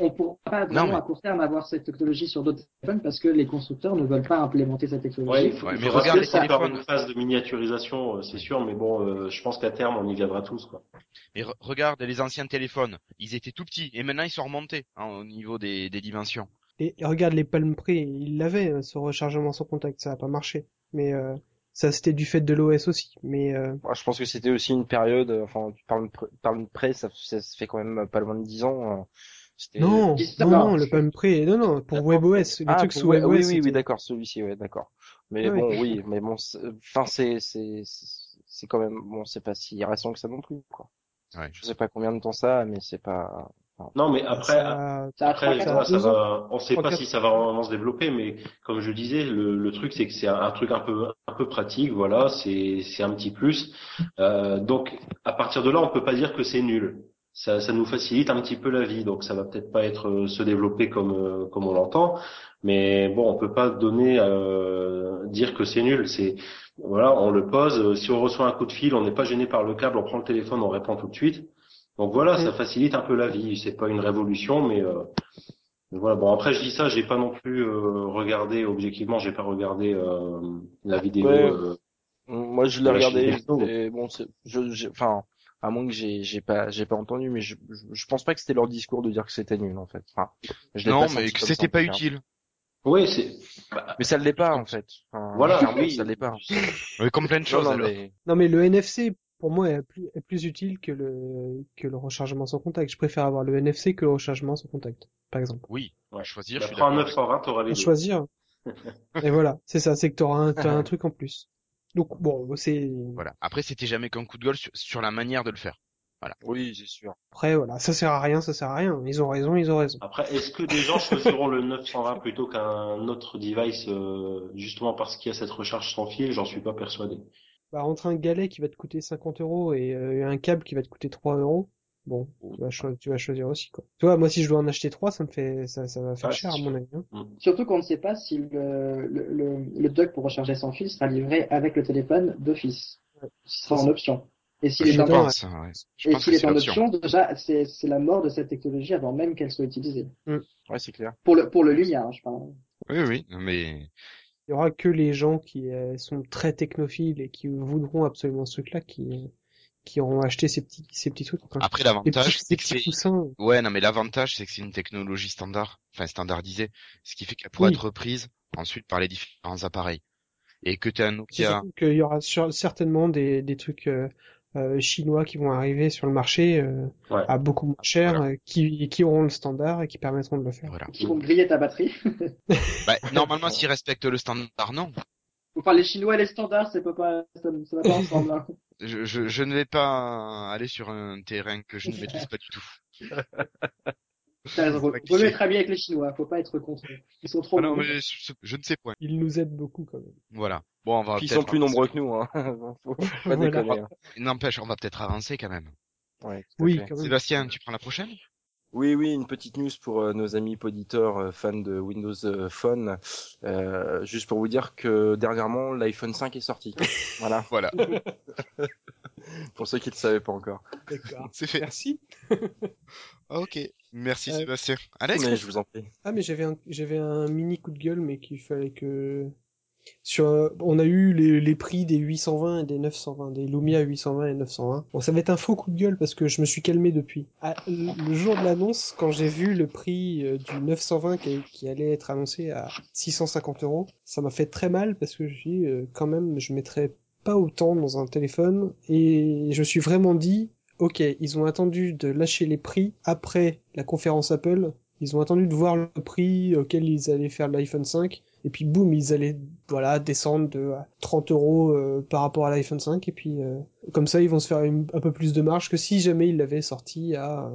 on pourra pas vraiment mais- à court terme avoir cette technologie sur d'autres téléphones parce que les constructeurs ne veulent pas implémenter cette technologie. Ouais, il mais regarde les encore téléphones. une phase de miniaturisation, euh, c'est sûr, mais bon, euh, je pense qu'à terme, on y viendra tous, quoi. Mais re- regarde les anciens téléphones, ils étaient tout petits et maintenant ils sont remontés hein, au niveau des, des dimensions. Et regarde les Palm Pre, ils l'avaient euh, ce rechargement sans contact, ça a pas marché. Mais euh, ça c'était du fait de l'OS aussi. Mais euh, je pense que c'était aussi une période, euh, enfin, tu parles de, pr- parles de près, ça, ça se fait quand même pas loin de 10 ans. c'était- non, non, non. non, le Palm Pre, non, non, pour WebOS, les Ah, trucs sous WebOS. oui, oui, oui, d'accord, celui-ci, ouais, d'accord. Mais Ah bon, oui, mais bon, c'est- enfin, c'est, c'est, c'est quand même, bon, c'est pas si récent que ça non plus, quoi. Ouais. Je sais pas combien de temps ça, a, mais c'est pas. Non, mais après, ça- Ça a Après, ça va, on sait Trois, pas si ça va vraiment se développer, mais comme je disais, le, le truc c'est que c'est un, un truc un peu, un peu pratique, voilà, c'est, c'est un petit plus. Euh, donc, à partir de là, on peut pas dire que c'est nul. Ça, ça nous facilite un petit peu la vie, donc ça va peut-être pas être euh, se développer comme, euh, comme on l'entend, mais bon, on peut pas donner, euh, dire que c'est nul. C'est, voilà, on le pose. Si on reçoit un coup de fil, on n'est pas gêné par le câble, on prend le téléphone, on répond tout de suite. Donc voilà, ça facilite un peu la vie. C'est pas une révolution, mais euh, Mais voilà. Bon après je dis ça, j'ai pas non plus euh, regardé objectivement, j'ai pas regardé euh, la vidéo. Ouais. euh, Moi, je l'ai La regardé. Et bon, je, enfin, à moins que j'ai, j'ai pas, j'ai pas entendu, mais je, je, je pense pas que c'était leur discours de dire que c'était nul en fait. Enfin, je l'ai Non, pas mais que c'était pas utile. Oui, c'est. bah, Mais ça l'est pas en fait. Enfin, Voilà, oui. ça l'est pas. Oui, comme plein de Non, choses non, alors. mais Non mais le NFC pour moi est plus, est plus utile que le que le rechargement sans contact. Je préfère avoir le NFC que le rechargement sans contact, par exemple. Oui, Ouais. choisir, bah, je prends un d'accord. 920, t'auras les choisir. <laughs> Et voilà, c'est ça, c'est que t'auras un, un <laughs> truc en plus. Donc bon, c'est Voilà. Après, c'était jamais qu'un coup de gueule sur, sur la manière de le faire. oui, c'est sûr. après voilà, ça sert à rien, ça sert à rien. Ils ont raison, ils ont raison. Après, est-ce que des gens choisiront le 920 plutôt qu'un autre device euh, justement parce qu'il y a cette recharge sans fil? J'en suis pas persuadé. Bah entre un galet qui va te coûter 50 euros et euh, un câble qui va te coûter 3 euros, bon, tu vas, cho- tu vas choisir aussi quoi. Tu vois, moi si je dois en acheter 3, ça me fait ça, ça va faire Ouais, cher à mon avis. hein. Surtout qu'on ne sait pas si le, le, le, le dock pour recharger sans fil sera livré avec le téléphone d'office. Ce sera en option. Et s'il Je est en, ouais. Option, déjà, c'est c'est la mort de cette technologie avant même qu'elle soit utilisée. Ouais, c'est clair. Pour le, pour le Lumia, hein, je parle. Oui, oui, mais Il y aura que les gens qui euh, sont très technophiles et qui voudront absolument ce truc-là qui euh, qui auront acheté ces petits ces petits trucs. Après l'avantage, c'est que c'est. Ouais, non, mais l'avantage, c'est que c'est une technologie standard, enfin standardisée, ce qui fait qu'elle pourra Oui. être reprise ensuite par les différents appareils. Et que tu as un Nokia, qu'il y aura certainement des des trucs euh, chinois qui vont arriver sur le marché euh, Ouais. à beaucoup moins cher, Voilà. euh, qui qui auront le standard et qui permettront de le faire. voilà. Qui vont griller ta batterie. <laughs> Bah, normalement, s'ils respectent le standard, non. Enfin, les Chinois et les standards, c'est pas, pas, ça, ça va pas ensemble. Hein. <laughs> Je, je, je ne vais pas aller sur un terrain que je ne maîtrise pas du tout. <laughs> Faut mieux ami avec les Chinois. Faut pas être contre. Ils sont trop Ah non, mais je, je ne sais point. Ils nous aident beaucoup quand même. Voilà. Bon, on va ils sont plus avancer. nombreux que nous, hein. <laughs> Faut pas déconner. Hein. N'empêche, on va peut-être avancer quand même. Ouais, Oui, quand même. Sébastien, tu prends la prochaine? Oui, oui, une petite news pour euh, nos amis poditeurs euh, fans de Windows euh, Phone. Euh, juste pour vous dire que dernièrement, l'iPhone 5 est sorti. <laughs> voilà, Voilà, <laughs> pour ceux qui ne le savaient pas encore. D'accord. c'est fait. Merci. Ok. Merci Euh, Sébastien. Alex Mais je vous en prie. Ah mais j'avais un j'avais un mini coup de gueule mais qu'il fallait que euh, on a eu les, les prix des 820 et des 920 des Lumia 820 et 920. Bon ça va être un faux coup de gueule parce que je me suis calmé depuis. Ah, le jour de l'annonce quand j'ai vu le prix euh, du 920 qui, qui allait être annoncé à 650 euros, ça m'a fait très mal parce que je dis euh, quand même je mettrais pas autant dans un téléphone et je suis vraiment dit ok ils ont attendu de lâcher les prix après la conférence Apple ils ont attendu de voir le prix auquel ils allaient faire l'iPhone 5 et puis boum ils allaient voilà descendre de à 30 euros euh, par rapport à l'iPhone 5 et puis euh, comme ça ils vont se faire un peu plus de marge que si jamais ils l'avaient sorti à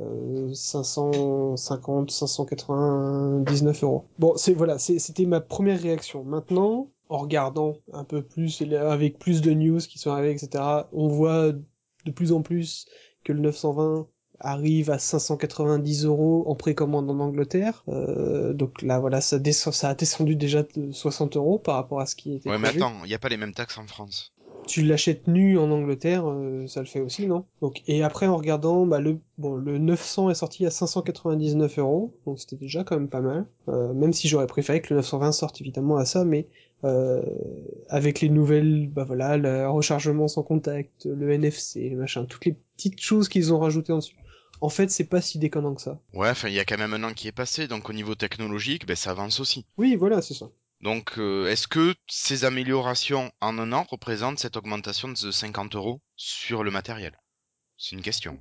euh, 550 599 euros. Bon c'est voilà c'était ma première réaction. Maintenant en regardant un peu plus avec plus de news qui sont arrivées etc on voit de plus en plus que le 920 arrive à 590 euros en précommande en Angleterre. Euh, donc là, voilà, ça, descend, ça a descendu déjà de 60 euros par rapport à ce qui était Ouais, mais prévu. attends, il n'y a pas les mêmes taxes en France. Tu l'achètes nu en Angleterre, euh, ça le fait aussi, non? Donc et après en regardant, bah le bon le 900 est sorti à 599 euros, donc c'était déjà quand même pas mal. Euh, même si j'aurais préféré que le 920 sorte évidemment à ça, mais euh, avec les nouvelles, bah voilà, le rechargement sans contact, le NFC, machin, toutes les petites choses qu'ils ont rajoutées en dessus. En fait, c'est pas si déconnant que ça. Ouais, enfin, il y a quand même un an qui est passé, donc au niveau technologique, ben, ça avance aussi. Oui, voilà, c'est ça. Donc, euh, est-ce que ces améliorations en un an représentent cette augmentation de 50 euros sur le matériel? C'est une question.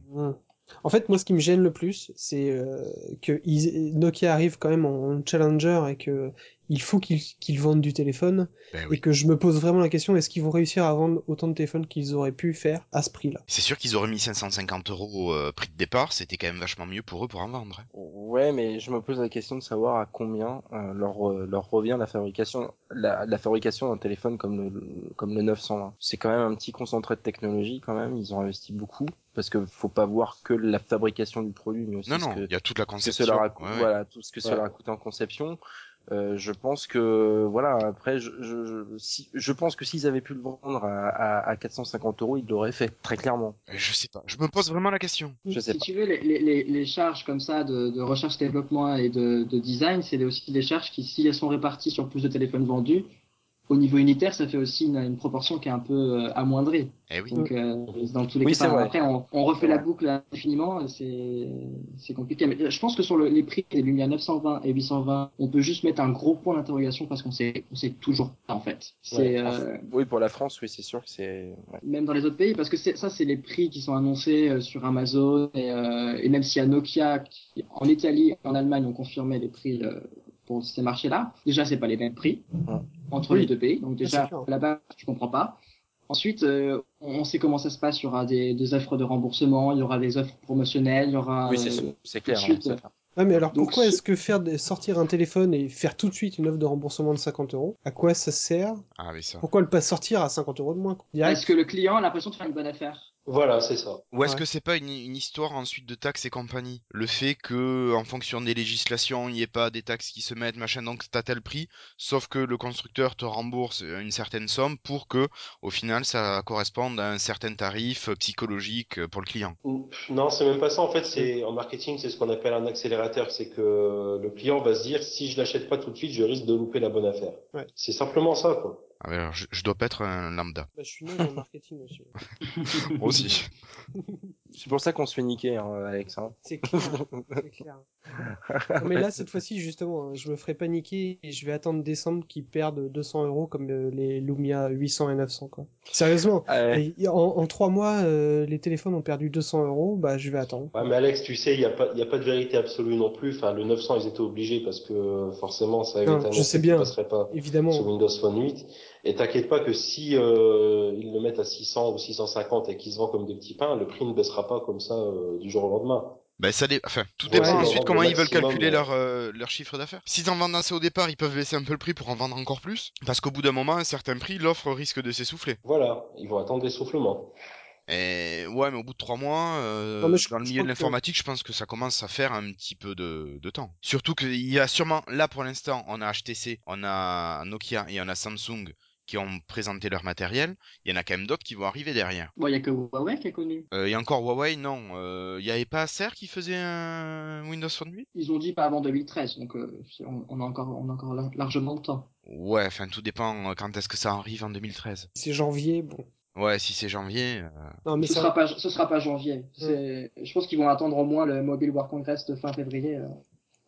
En fait, moi, ce qui me gêne le plus, c'est euh, que ils- Nokia arrive quand même en challenger et que il faut qu'ils qu'ils vendent du téléphone Ben et oui. que je me pose vraiment la question est-ce qu'ils vont réussir à vendre autant de téléphones qu'ils auraient pu faire à ce prix-là? C'est sûr qu'ils auraient mis 550 euros au euh, prix de départ, c'était quand même vachement mieux pour eux pour en vendre. hein. Ouais, mais je me pose la question de savoir à combien euh, leur euh, leur revient la fabrication la, la fabrication d'un téléphone comme le comme le 920. C'est quand même un petit concentré de technologie quand même. Ils ont investi beaucoup parce que faut pas voir que la fabrication du produit, mais aussi Non, ce non, que, il y a toute la conception. cela a, Ouais, ouais. voilà, tout ce que cela Ouais. a coûté en conception. Euh, je pense que voilà après je, je, je, si, je pense que s'ils avaient pu le vendre à, à, à 450 euros ils l'auraient fait très clairement Je sais pas. Je me pose vraiment la question. je sais si pas tu veux, les, les- les, les charges comme ça de, de recherche, développement et de, de design, c'est aussi des charges qui, si elles sont réparties sur plus de téléphones vendus, au niveau unitaire, ça fait aussi une, une proportion qui est un peu euh, amoindrie. Eh oui. Donc, euh, dans tous les Oui, cas, après, on, on refait la boucle infiniment, c'est c'est compliqué. Mais je pense que sur le- les prix des Lumia 920 et 820, on peut juste mettre un gros point d'interrogation parce qu'on sait, on sait toujours pas, en fait. C'est Ouais. euh, oui pour la France oui c'est sûr que c'est ouais. même dans les autres pays, parce que c'est- ça, c'est les prix qui sont annoncés euh, sur Amazon, et, euh, et même s'il y a Nokia qui, en Italie et en Allemagne, ont confirmé les prix euh, pour ces marchés-là, déjà, c'est pas les mêmes prix Ouais. Entre Oui. les deux pays, donc c'est déjà, là-bas, je comprends pas. Ensuite, euh, on sait comment ça se passe, il y aura des, des offres de remboursement, il y aura des offres promotionnelles, il y aura... oui c'est euh, sûr c'est clair suite, hein. Ah mais alors pourquoi ce- est-ce que faire des- sortir un téléphone et faire tout de suite une offre de remboursement de 50 euros À quoi ça sert? Ah oui, ça. Pourquoi le pas sortir à 50 euros de moins Parce que le client a l'impression de faire une bonne affaire. Voilà, c'est ça. Ou est-ce Ouais. que c'est pas une, une histoire ensuite de taxes et compagnie? Le fait que, en fonction des législations, il n'y ait pas des taxes qui se mettent, machin, donc t'as tel prix, sauf que le constructeur te rembourse une certaine somme pour que, au final, ça corresponde à un certain tarif euh, psychologique euh, pour le client. Non, c'est même pas ça. En fait, c'est en marketing, c'est ce qu'on appelle un accélérateur. C'est que le client va se dire, si je l'achète pas tout de suite, je risque de louper la bonne affaire. Ouais. C'est simplement ça, quoi. Ah, mais alors, je, je dois pas être un lambda. Bah, je suis nul en marketing monsieur. <laughs> Moi aussi. <laughs> c'est pour ça qu'on se fait niquer hein, Alex hein. C'est clair. <laughs> c'est clair. Non, mais là, cette fois-ci, justement, hein, je me ferai paniquer et je vais attendre décembre qu'ils perdent 200 euros comme euh, les Lumia 800 et 900, quoi. Sérieusement. Ouais. En, en trois mois, euh, les téléphones ont perdu 200 euros, bah, je vais attendre. Ouais, mais Alex, tu sais, il n'y a pas, il y a pas de vérité absolue non plus. Enfin, le 900, ils étaient obligés parce que forcément, ça avait Non, été je annoncé sais qu'il bien. passerait pas Évidemment. sur Windows Phone 8. Et t'inquiète pas que si euh, ils le mettent à 600 ou 650 et qu'ils se vendent comme des petits pains, le prix ne baissera pas comme ça euh, du jour au lendemain. Ben, ça dé... enfin, tout Ouais, dépend c'est ensuite comment ils veulent calculer ouais. leur, euh, leur chiffre d'affaires. S'ils en vendent assez au départ, ils peuvent baisser un peu le prix pour en vendre encore plus. Parce qu'au bout d'un moment, à un certain prix, l'offre risque de s'essouffler. Voilà, ils vont attendre l'essoufflement. Et ouais, mais au bout de trois mois, euh, Non, mais je- dans le milieu de que- l'informatique, je pense que ça commence à faire un petit peu de, de temps. Surtout qu'il y a sûrement, là pour l'instant, on a HTC, on a Nokia et on a Samsung qui ont présenté leur matériel. Il y en a quand même d'autres qui vont arriver derrière. Bon, il y a que Huawei qui est connu. Euh, et encore Huawei, non. Euh, Il y avait pas Acer qui faisait un Windows Phone 8 Ils ont dit pas avant 2013, donc euh, on, on a encore, on a encore lar- largement le temps. Ouais, enfin tout dépend euh, quand est-ce que ça arrive en 2013. C'est janvier, bon. Ouais, si c'est janvier. euh, Non, mais ce ça... sera pas, ce sera pas janvier. C'est, je pense qu'ils vont attendre au moins le Mobile World Congress de fin février euh,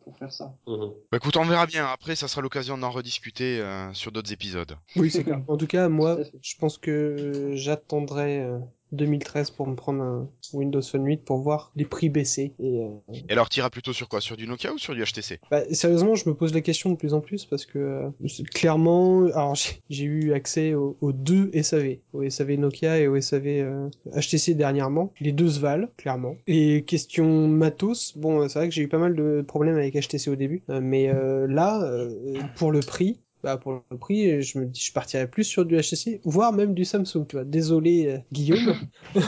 pour faire ça. Mhm. Bah écoute, on verra bien. Après, ça sera l'occasion d'en rediscuter euh, sur d'autres épisodes. Oui, c'est clair. En tout cas, moi, je pense que j'attendrai euh, 2013 pour me prendre un Windows Phone 8 pour voir les prix baisser. Et, euh, Et alors, t'iras plutôt sur quoi? Sur du Nokia ou sur du HTC Bah, sérieusement, je me pose la question de plus en plus parce que euh, clairement, alors j'ai- eu accès aux, aux deux SAV, au SAV Nokia et au SAV euh, HTC dernièrement. Les deux se valent, clairement. Et question matos, bon, c'est vrai que j'ai eu pas mal de problèmes avec HTC au début, euh, mais euh, là, euh, pour le prix. Bah pour le prix, je me dis je partirais plus sur du HTC, voire même du Samsung, tu vois. Désolé euh, Guillaume, <laughs>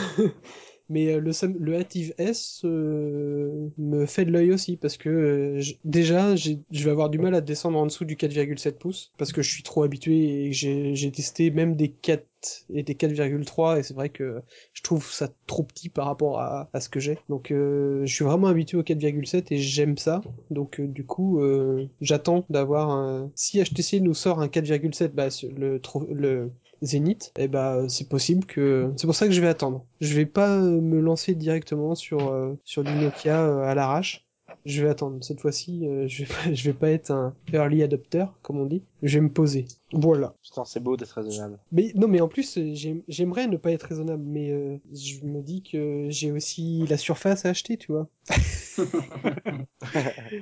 mais euh, le, le S euh, me fait de l'œil aussi parce que euh, déjà je vais avoir du mal à descendre en dessous du 4,7 pouces parce que je suis trop habitué et j'ai testé même des 4 et des 4,3 et c'est vrai que je trouve ça trop petit par rapport à, à ce que j'ai. Donc je suis vraiment habitué au 4,7 et j'aime ça. Donc du coup j'attends d'avoir un... si HTC nous sort un 4,7 bah le le Zénith, eh ben c'est possible que c'est pour ça que je vais attendre. Je vais pas euh, me lancer directement sur euh, sur du Nokia euh, à l'arrache. Je vais attendre. Cette fois-ci, euh, je vais pas, <laughs> je vais pas être un early adopter comme on dit. Je vais me poser. Voilà. Putain, c'est beau d'être raisonnable. Mais non, mais en plus, euh, j'aim- j'aimerais ne pas être raisonnable, mais euh, je me dis que j'ai aussi la surface à acheter, tu vois. <laughs>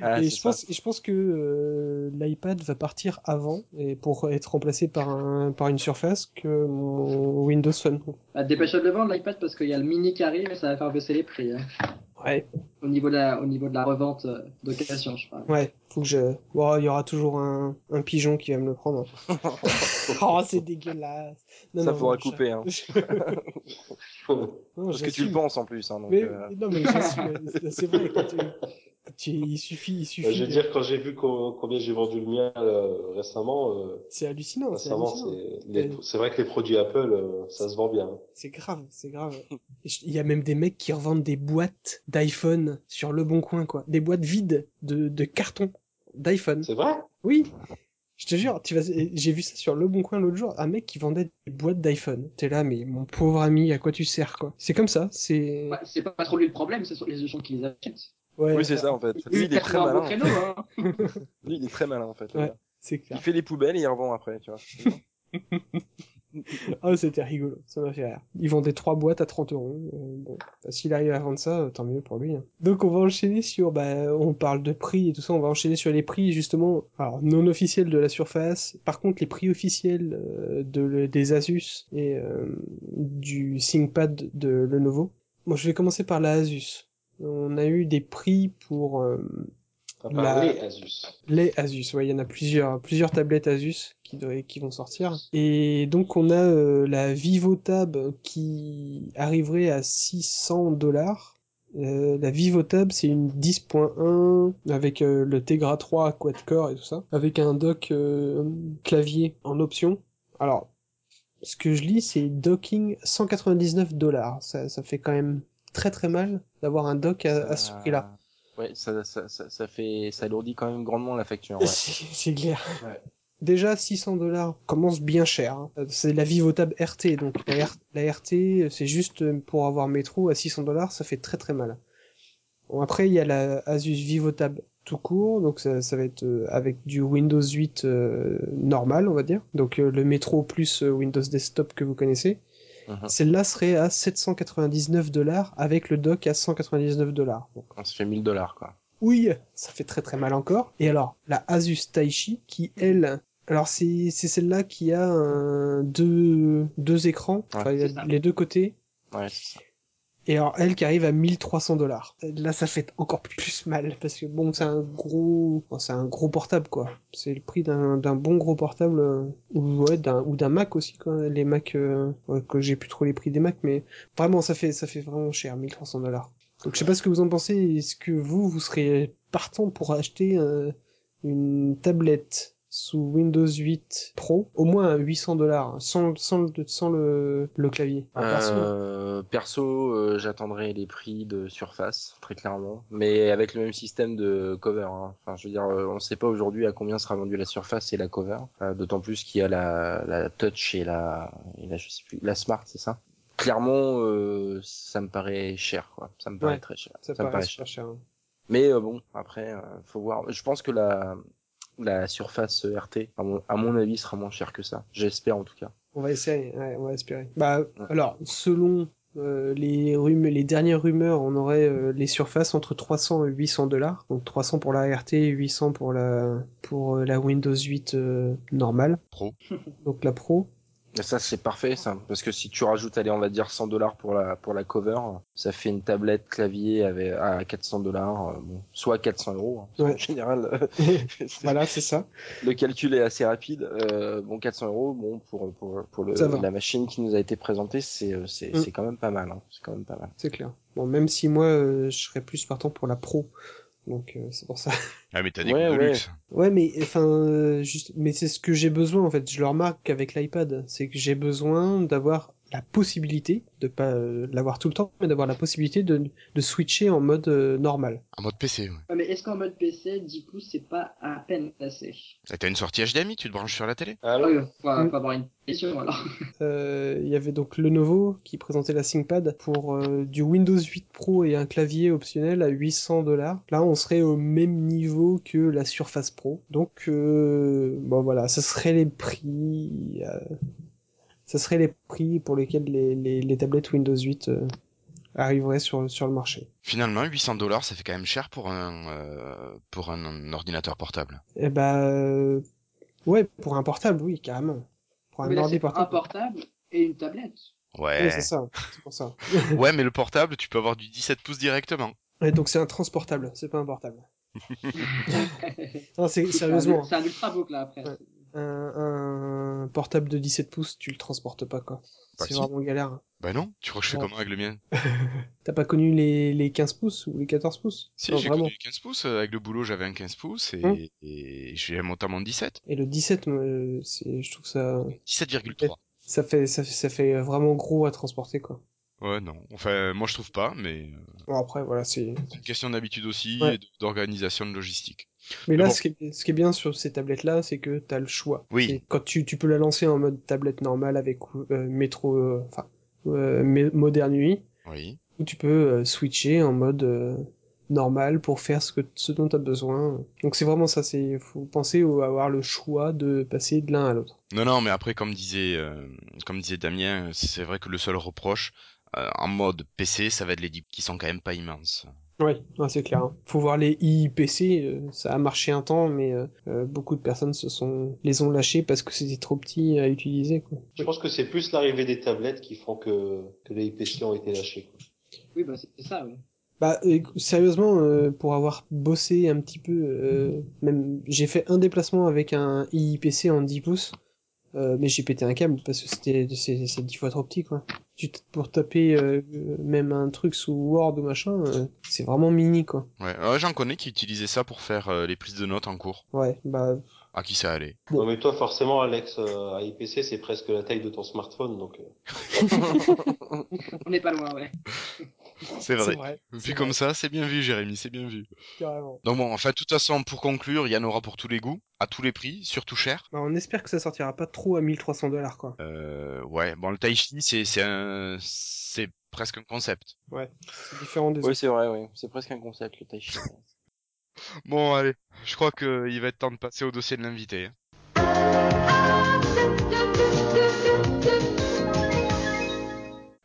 Ah, et je ça. pense, je pense que euh, l'iPad va partir avant et pour être remplacé par un par une surface que mon Windows Phone. Bah, Dépêche-toi de le vendre l'iPad parce qu'il y a le mini qui arrive et ça va faire baisser les prix. hein. Ouais. Au niveau de la, au niveau de la revente euh, d'occasion, je parle. Ouais, faut que je... Bon, il y aura toujours un, un pigeon qui va me le prendre. <laughs> oh, c'est dégueulasse. Non, Ça non, faudra je- couper, hein. <laughs> Parce que tu le penses en plus. Hein, donc, Mais, euh, non, mais. C'est- vrai, quand tu, tu- il suffit, il suffit. Euh, je veux de- dire, quand j'ai vu co- combien j'ai vendu le mien euh, récemment, euh, C'est hallucinant, c'est récemment, hallucinant. c'est vrai que les produits Apple, euh, ça se vend bien. C'est grave, c'est grave. Il y a même des mecs qui revendent des boîtes d'iPhone sur le bon coin, quoi. Des boîtes vides de, de carton d'iPhone. C'est vrai? Oui. Je te jure, tu vas, j'ai vu ça sur le bon coin l'autre jour, un mec qui vendait des boîtes d'iPhone. T'es là, mais mon pauvre ami, à quoi tu sers, quoi? C'est comme ça, c'est, c'est pas trop lui le problème, c'est sur les gens qui les achètent. Ouais. Oui, c'est ça en fait. Lui, il est très malin. bon créneau, hein. <laughs> Lui, il est très malin en fait. Ouais. C'est Il clair. fait les poubelles et il revend après, tu vois. <laughs> Oh, c'était rigolo, ça m'a fait rire. Ils vendaient trois boîtes à 30 euros. euh, bon, bah, s'il arrive à vendre ça, euh, tant mieux pour lui. hein. Donc on va enchaîner sur, bah, on parle de prix et tout ça, on va enchaîner sur les prix justement, alors non officiels de la Surface. Par contre, les prix officiels euh, de des Asus et euh, du ThinkPad de Lenovo. Moi, je vais commencer par la Asus. On a eu des prix pour euh, La- parler Asus. les Asus, ouais, il y en a plusieurs, plusieurs tablettes Asus qui, vont sortir. Et donc on a euh, la VivoTab qui arriverait à 600 dollars. Euh, la VivoTab, c'est une 10.1 avec euh, le Tegra 3 quad-core et tout ça, avec un dock euh, clavier en option. Alors, ce que je lis, c'est docking 199 dollars. Ça, ça fait quand même très très mal d'avoir un dock à, à ce prix-là. Ouais, ça, ça, ça, ça fait, ça alourdit quand même grandement la facture. Ouais. C'est clair. Ouais. Déjà, 600 dollars commence bien cher. hein. C'est la VivoTab RT, donc la, R- la RT, c'est juste pour avoir métro à 600 dollars, ça fait très très mal. Bon, après, il y a la Asus VivoTab tout court, donc ça, ça va être euh, avec du Windows 8 euh, normal, on va dire. Donc euh, le métro plus Windows Desktop que vous connaissez. Mhm. Celle-là serait à 799 dollars avec le dock à 199 dollars. Donc, On se fait 1000 dollars, quoi. oui, ça fait très très mal encore. Et alors, la Asus Taichi, qui elle, alors c'est c'est celle-là qui a un, deux, deux écrans, Ouais, enfin, les deux côtés. Ouais, c'est ça. Et alors elle qui arrive à 1300 dollars. Là, ça fait encore plus mal parce que bon, c'est un gros, c'est un gros portable quoi. C'est le prix d'un bon gros portable euh, ou ouais, d'un ou d'un Mac aussi quoi. Les Mac, euh, ouais, que j'ai plus trop les prix des Mac, mais vraiment ça fait ça fait vraiment cher, 1300 dollars. Donc je sais pas ce que vous en pensez. Est-ce que vous vous serez partant pour acheter euh, une tablette? Sous Windows 8 Pro au moins à 800 dollars sans sans le sans le, le clavier. Ah, perso. Euh, perso, euh, j'attendrai les prix de Surface, très clairement, mais avec le même système de cover. hein. Enfin, je veux dire, euh, on ne sait pas aujourd'hui à combien sera vendue la Surface et la cover, Euh, d'autant plus qu'il y a la, la Touch et la, et la, je sais plus, la Smart, c'est ça? Clairement, euh, ça me paraît cher, quoi. Ça me paraît Ouais, très cher. ça, me paraît super cher. hein. Mais euh, bon, après, euh, faut voir. Je pense que la la Surface RT, à mon, à mon avis, sera moins chère que ça. J'espère en tout cas. On va essayer, ouais, on va espérer. Bah, Ouais. alors, selon euh, les rumeurs, les dernières rumeurs, on aurait euh, les surfaces entre 300 et 800 dollars. Donc 300 pour la RT et 800 pour la pour euh, la Windows 8 euh, normale. Pro. Donc la Pro. Et ça c'est parfait ça, parce que si tu rajoutes, allez, on va dire 100 dollars pour la pour la cover, ça fait une tablette clavier avec à 400 dollars, bon, soit 400 euros. hein, Ouais. qu'en général, <laughs> voilà, c'est ça. le calcul est assez rapide. Euh, bon, 400 euros, bon pour pour pour le, la machine qui nous a été présentée, c'est euh, c'est Mm. c'est quand même pas mal. Hein, c'est quand même pas mal. C'est clair. Bon, même si moi, euh, je serais plus partant pour la Pro. Donc euh, c'est pour ça. Ah, mais t'as des Ouais, goûts de luxe. Ouais, mais enfin, euh, juste, mais c'est ce que j'ai besoin en fait. Je le remarque avec l'iPad, c'est que j'ai besoin d'avoir la possibilité de pas euh, l'avoir tout le temps, mais d'avoir la possibilité de, de switcher en mode euh, normal. En mode PC. Ouais, mais est-ce qu'en mode PC, 10 pouces, c'est pas à peine assez Et T'as une sortie HDMI, tu te branches sur la télé? Allô Ouais, faut, Mm. faut avoir une question alors. <laughs> Euh, Il y avait donc Lenovo qui présentait la ThinkPad pour euh, du Windows 8 Pro et un clavier optionnel à 800 dollars. Là, on serait au même niveau que la Surface Pro. Donc, euh, bon voilà, ça serait les prix. Ça serait les prix pour lesquels les, les, les tablettes Windows 8 euh, arriveraient sur, sur le marché. Finalement, 800 dollars, ça fait quand même cher pour un euh, pour un, ordinateur portable. Et bah, euh, ouais, pour un portable, oui, carrément. Pour un mais là, ordi c'est un portable. portable et une tablette. Ouais. Oui, c'est ça, c'est pour ça. <laughs> ouais, mais le portable, tu peux avoir du 17 pouces directement. Ouais, donc c'est un transportable, c'est pas un portable. <laughs> non, c'est sérieusement. C'est un ultrabook là après. Ouais. Un, un portable de 17 pouces, tu le transportes pas, quoi. Bah, c'est si. vraiment galère. Bah non, tu crois que je fais Ouais. comment avec le mien? <laughs> T'as pas connu les, les 15 pouces ou les 14 pouces? Si, j'ai connu 15 pouces, euh, avec le boulot j'avais un 15 pouces et, Hum. et j'ai monté mon 17. Et le 17, moi, euh, je trouve ça, 17,3. ça fait, ça, fait- ça fait vraiment gros à transporter, quoi. Ouais, non. Enfin, moi je trouve pas, mais euh, Bon, après, voilà, c'est... c'est une question d'habitude aussi Ouais. et d'organisation de logistique. Mais là, bon. ce, qui est, ce qui est bien sur ces tablettes-là, c'est que t'as le choix. Oui. Quand tu, tu peux la lancer en mode tablette normale avec euh, métro, euh, enfin, euh, mé- moderne UI, Oui. ou tu peux euh, switcher en mode euh, normal pour faire ce, que, ce dont tu as besoin. Donc c'est vraiment ça, c'est faut penser au, avoir le choix de passer de l'un à l'autre. Non, non, mais après, comme disait, euh, comme disait Damien, c'est vrai que le seul reproche, euh, en mode PC, ça va être les dips qui sont quand même pas immenses. Oui, c'est clair. hein. Faut voir les IPC, euh, ça a marché un temps, mais euh, beaucoup de personnes se sont les ont lâchés parce que c'était trop petit à utiliser. Quoi. Je pense que c'est plus l'arrivée des tablettes qui font que, que les IPC ont été lâchés. quoi. Oui, bah c'est ça, oui. Bah euh, sérieusement, euh, pour avoir bossé un petit peu, euh, même j'ai fait un déplacement avec un IPC en 10 pouces, euh, mais j'ai pété un câble parce que c'était c'est c'est 10 fois trop petit quoi. Tu pour taper euh, même un truc sous Word ou machin, euh, c'est vraiment mini quoi. Ouais, j'en connais qui utilisaient ça pour faire euh, les prises de notes en cours. Ouais, bah À qui ça allait? Non mais toi forcément Alex, euh, à IPC c'est presque la taille de ton smartphone donc. euh, <laughs> On n'est pas loin, ouais. C'est vrai. c'est vrai. Vu c'est comme vrai, ça, c'est bien vu, Jérémy, c'est bien vu. carrément. Donc bon, enfin, de toute façon, pour conclure, il y en aura pour tous les goûts, à tous les prix, surtout cher. Bah, on espère que ça sortira pas trop à 1300 dollars quoi. Euh, ouais, bon, le Taichi, c'est c'est un, c'est presque un concept. Ouais, c'est différent des Oui, c'est vrai, oui. C'est presque un concept, le tai chi. Bon, allez, je crois que il va être temps de passer au dossier de l'invité. hein.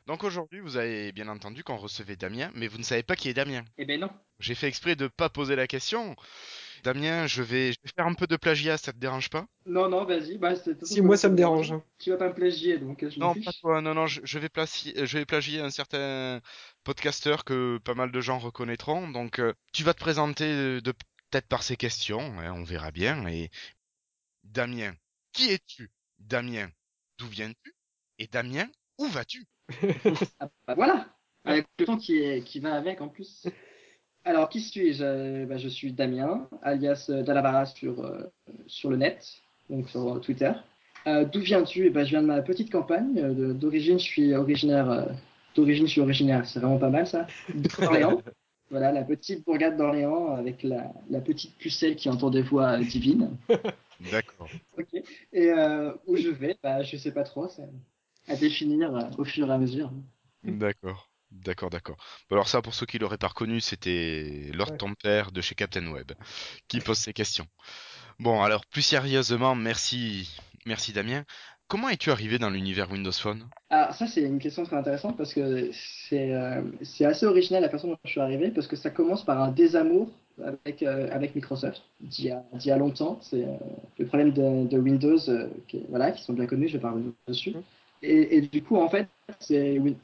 Donc aujourd'hui, vous avez bien entendu qu'on recevait Damien, mais vous ne savez pas qui est Damien. Eh ben non. J'ai fait exprès de pas poser la question. Damien, je vais, je vais faire un peu de plagiat, ça te dérange pas? Non, non, vas-y. Bah, c'est- Si moi ça me dérange. Tu vas pas me plagier, donc euh, je Non, pas toi. Non, non, je, je vais placier, je vais plagier un certain podcasteur que pas mal de gens reconnaîtront. Donc, euh, tu vas te présenter euh, de peut-être par ces questions, hein, on verra bien. Et Damien, qui es-tu? Damien, d'où viens-tu? Et Damien, où vas-tu? <laughs> Ah, bah voilà Avec le temps qui, est, qui va avec en plus. Alors, qui suis-je? Euh, bah, Je suis Damien, alias euh, Dalabara sur, euh, sur le net, donc sur Twitter. D'où viens-tu? Eh ben, Je viens de ma petite campagne. D'origine, je suis originaire. D'origine, je suis originaire. C'est vraiment pas mal ça. D'Orléans. <laughs> Voilà, la petite bourgade d'Orléans avec la, la petite pucelle qui entend des voix euh, divines. <laughs> D'accord. Ok. Et euh, où je vais? Bah, Je sais pas trop. C'est à définir euh, au fur et à mesure. D'accord. D'accord, d'accord. Alors ça, pour ceux qui l'auraient pas reconnu, c'était Lord Ouais. ton père de chez Captain Web qui pose ces questions. Bon, alors plus sérieusement, merci, merci Damien. Comment es-tu arrivé dans l'univers Windows Phone? Alors ça c'est une question très intéressante parce que c'est euh, c'est assez original la façon dont je suis arrivé parce que ça commence par un désamour avec, euh, avec Microsoft d'il y, a- d'il y a longtemps. C'est euh, le problème de, de Windows euh, qui, voilà, qui sont bien connus, je vais pas revenir dessus. Et, et du coup en fait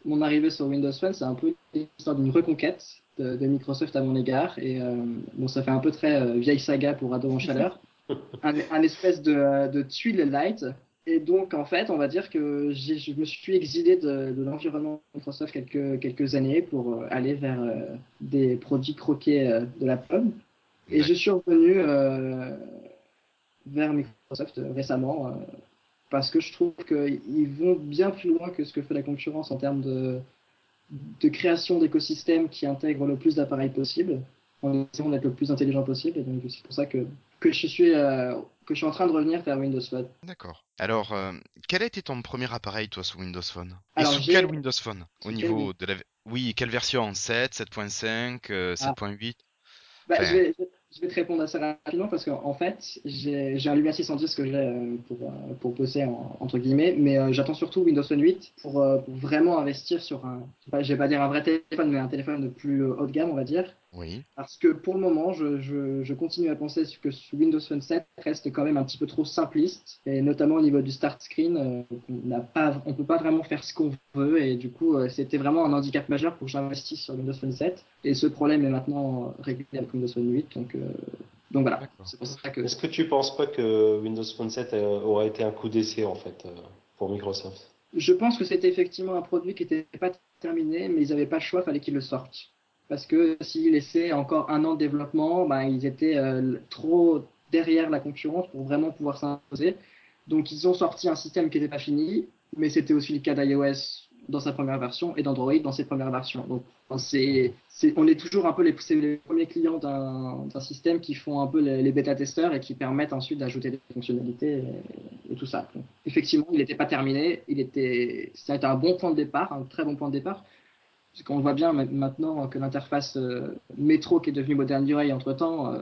mon arrivée sur Windows Phone c'est un peu l'histoire d'une reconquête de, de Microsoft à mon égard et euh, bon ça fait un peu très euh, vieille saga pour ado en chaleur. <laughs> un, un espèce de, de tuile light et donc, en fait, on va dire que je me suis exilé de, de l'environnement Microsoft quelques, quelques années pour euh, aller vers euh, des produits croqués de la pomme. Et je suis revenu vers Microsoft récemment parce que je trouve qu'ils vont bien plus loin que ce que fait la concurrence en termes de, de création d'écosystèmes qui intègrent le plus d'appareils possible en essayant d'être le plus intelligent possible. Et donc, c'est pour ça que, que, je suis, euh, que je suis en train de revenir vers Windows Phone. D'accord. Alors, euh, quel a été ton premier appareil, toi, sous Windows Phone? Alors, Et sous quel Windows Phone? Au niveau quel de la... Oui, quelle version? 7, 7.5, euh, Ah. 7.8 Bah, Enfin- je, vais, je vais te répondre assez rapidement parce qu'en en fait, j'ai un Lumia 610 que j'ai euh, pour, euh, pour bosser en- entre guillemets, mais euh, j'attends surtout Windows Phone 8 pour, pour vraiment investir sur un, je vais pas- dire un vrai téléphone, mais un téléphone de plus haut de gamme, on va dire. Oui. Parce que pour le moment, je, je, je continue à penser que Windows Phone 7 reste quand même un petit peu trop simpliste, et notamment au niveau du start screen, euh, on n'a pas, on peut pas vraiment faire ce qu'on veut, et du coup, euh, c'était vraiment un handicap majeur pour que j'investisse sur Windows Phone 7. Et ce problème est maintenant réglé avec Windows Phone 8, donc, euh, donc voilà. C'est pour ça que. Est-ce que tu penses pas que Windows Phone 7 euh, aurait été un coup d'essai en fait pour Microsoft? Je pense que c'était effectivement un produit qui n'était pas terminé, mais ils n'avaient pas le choix, fallait qu'ils le sortent. Parce que s'ils laissaient encore un an de développement, ben, ils étaient euh, trop derrière la concurrence pour vraiment pouvoir s'imposer. Donc ils ont sorti un système qui n'était pas fini, mais c'était aussi le cas d'iOS dans sa première version et d'Android dans ses premières versions. Donc on est toujours un peu les, premiers clients d'un, système qui font un peu les, bêta-testeurs et qui permettent ensuite d'ajouter des fonctionnalités et, tout ça. Effectivement, il n'était pas terminé, il était, été un bon point de départ, un très bon point de départ. Parce qu'on voit bien maintenant que l'interface euh, métro qui est devenue Modern UI entre temps euh,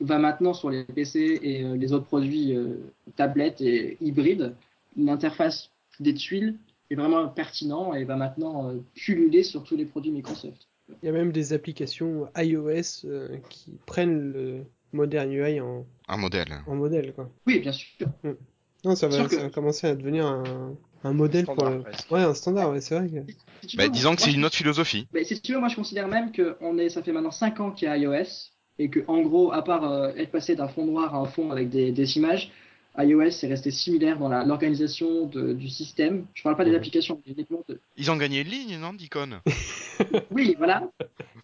va maintenant sur les PC et euh, les autres produits euh, tablettes et hybrides. L'interface des tuiles est vraiment pertinent et va maintenant euh, pulluler sur tous les produits Microsoft. Il y a même des applications iOS euh, qui prennent le Modern UI en, Un modèle. en modèle, quoi. Oui, bien sûr. Non, ça va, Sûr que- ça va commencer à devenir un, un modèle Standard, pour... presque. Ouais, un standard, ouais, c'est vrai que... Si tu Bah, veux, disons que c'est une autre philosophie. Mais si tu veux, moi je considère même que on est, ça fait maintenant 5 ans qu'il y a iOS et que en gros, à part euh, être passé d'un fond noir à un fond avec des, des images, iOS est resté similaire dans la- l'organisation du système. Je parle pas des Mhm. applications, mais uniquement de... Ils ont gagné une ligne, non, Deacon Oui, voilà.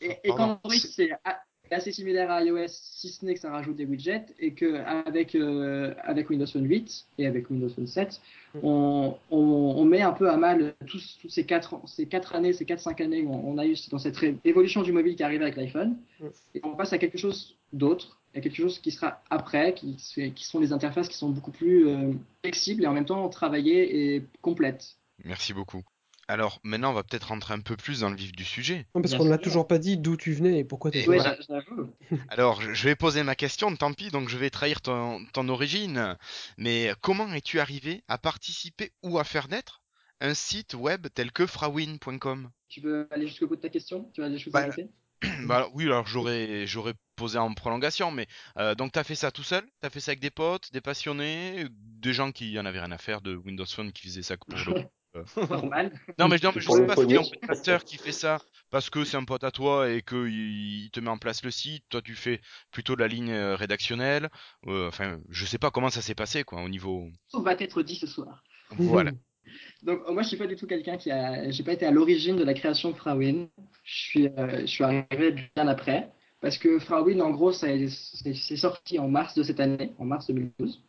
Et, et Pardon. qu'Android c'est a- assez similaire à iOS, si ce n'est que ça rajoute des widgets et que avec euh, avec Windows Phone 8 et avec Windows Phone 7, on, on, on met un peu à mal tous, tous ces quatre ces quatre années, ces quatre cinq années qu'on on a eu dans cette évolution du mobile qui arrive avec l'iPhone, Mm. et on passe à quelque chose d'autre, à quelque chose qui sera après, qui, qui sont les interfaces qui sont beaucoup plus euh, flexibles et en même temps travaillées et complètes. Merci beaucoup. Alors, maintenant, on va peut-être rentrer un peu plus dans le vif du sujet. Non, parce qu'on n'a sûr. toujours pas dit d'où tu venais et pourquoi tu j'a- j'avoue. <laughs> Alors, je vais poser ma question, tant pis, donc je vais trahir ton, ton origine. Mais comment es-tu arrivé à participer ou à faire naître un site web tel que frawin.com Tu veux aller jusqu'au bout de ta question? Tu as des choses Bah, à ajouter <clears throat> Bah oui, alors j'aurais j'aurais posé en prolongation, mais euh, donc t'as fait ça tout seul? T'as fait ça avec des potes, des passionnés, des gens qui en avaient rien à faire de Windows Phone qui faisaient ça que pour le. <laughs> Normal. Non mais, non, mais je sais pas si c'est un pasteur qui fait ça parce que c'est un pote à toi et que il il te met en place le site, toi tu fais plutôt de la ligne euh, rédactionnelle. euh, enfin, je sais pas comment ça s'est passé quoi au niveau. Tout va être dit ce soir. Voilà. <laughs> Donc euh, moi je suis pas du tout quelqu'un qui a, j'ai pas été à l'origine de la création de Frawin. Je suis, euh, je suis arrivé bien après parce que Frawin en gros ça est- c'est c'est sorti en mars de cette année, en mars 2012.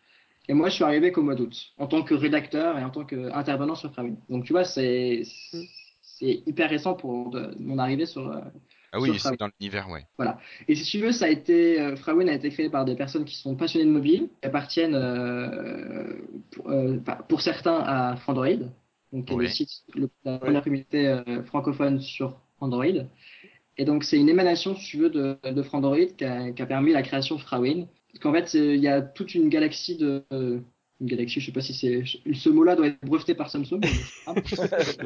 Et moi je suis arrivé qu'au mois d'août en tant que rédacteur et en tant qu'intervenant sur Frawin. Donc tu vois c'est c'est hyper récent pour de- mon arrivée sur euh, Ah oui, c'est dans l'univers, ouais. Et si tu veux, ça a été, euh, Frawin a été créé par des personnes qui sont passionnées de mobile, qui appartiennent euh, pour, euh, pour certains à Frandroid, donc qui est Ouais. le site, le- la première communauté euh, francophone sur Android. Et donc c'est une émanation, si tu veux, de, de Frandroid qui a, qui a permis la création de Frawin. Parce qu'en fait, il y a toute une galaxie de... euh, une galaxie, je sais pas si c'est... Ce mot-là doit être breveté par Samsung. <laughs>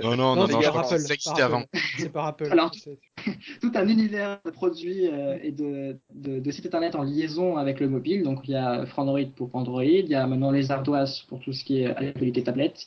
Non, non, non, Non, non, c'est je par crois que Apple, ça par existait Apple. avant. C'est par Apple. Alors, <laughs> tout un univers de produits euh, et de, de, de sites internet en liaison avec le mobile. Donc il y a Frandroid pour Android, il y a maintenant les ardoises pour tout ce qui est actualité tablette,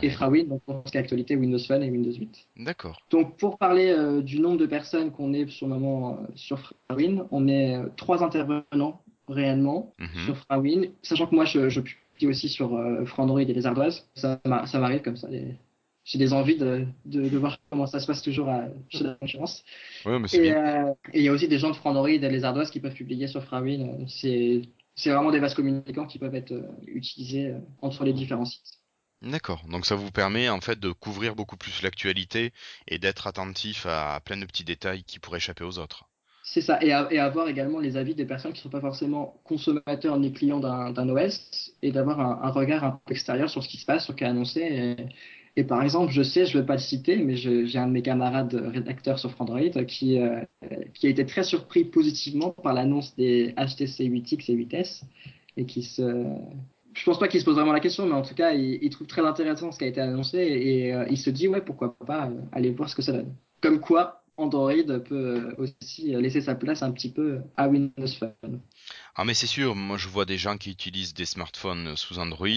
et Ouais. Frawin donc pour tout ce qui est actualité Windows Phone et Windows 8. D'accord. Donc pour parler euh, du nombre de personnes qu'on est sur le moment euh, sur Frawin, on est euh, trois intervenants réellement Mhm. sur Frawin, sachant que moi je, je publie aussi sur euh, Frandroid et les ardoises. Ça, m'a- ça m'arrive comme ça. les- J'ai des envies de, de, de voir comment ça se passe toujours à, chez la concurrence. Ouais, Et euh, et il y a aussi des gens de Frandroid et les ardoises qui peuvent publier sur Frawin. C'est c'est vraiment des vases communicants qui peuvent être euh, utilisés euh, entre les différents sites. D'accord. Donc ça vous permet en fait de couvrir beaucoup plus l'actualité et d'être attentif à plein de petits détails qui pourraient échapper aux autres. C'est ça, et, avoir également les avis des personnes qui ne sont pas forcément consommateurs ni clients d'un OS, et d'avoir un, regard un peu extérieur sur ce qui se passe, sur ce qui est annoncé. Et, par exemple, je sais, je ne vais pas le citer, mais j'ai un de mes camarades rédacteurs sur Frandroid qui, euh, a été très surpris positivement par l'annonce des HTC 8X et 8S, et qui se... Je pense pas qu'il se pose vraiment la question, mais en tout cas, il, il trouve très intéressant ce qui a été annoncé, et, euh, il se dit, ouais, pourquoi pas euh, aller voir ce que ça donne. Comme quoi, Android peut aussi laisser sa place un petit peu à Windows Phone. Ah mais c'est sûr, moi je vois des gens qui utilisent des smartphones sous Android,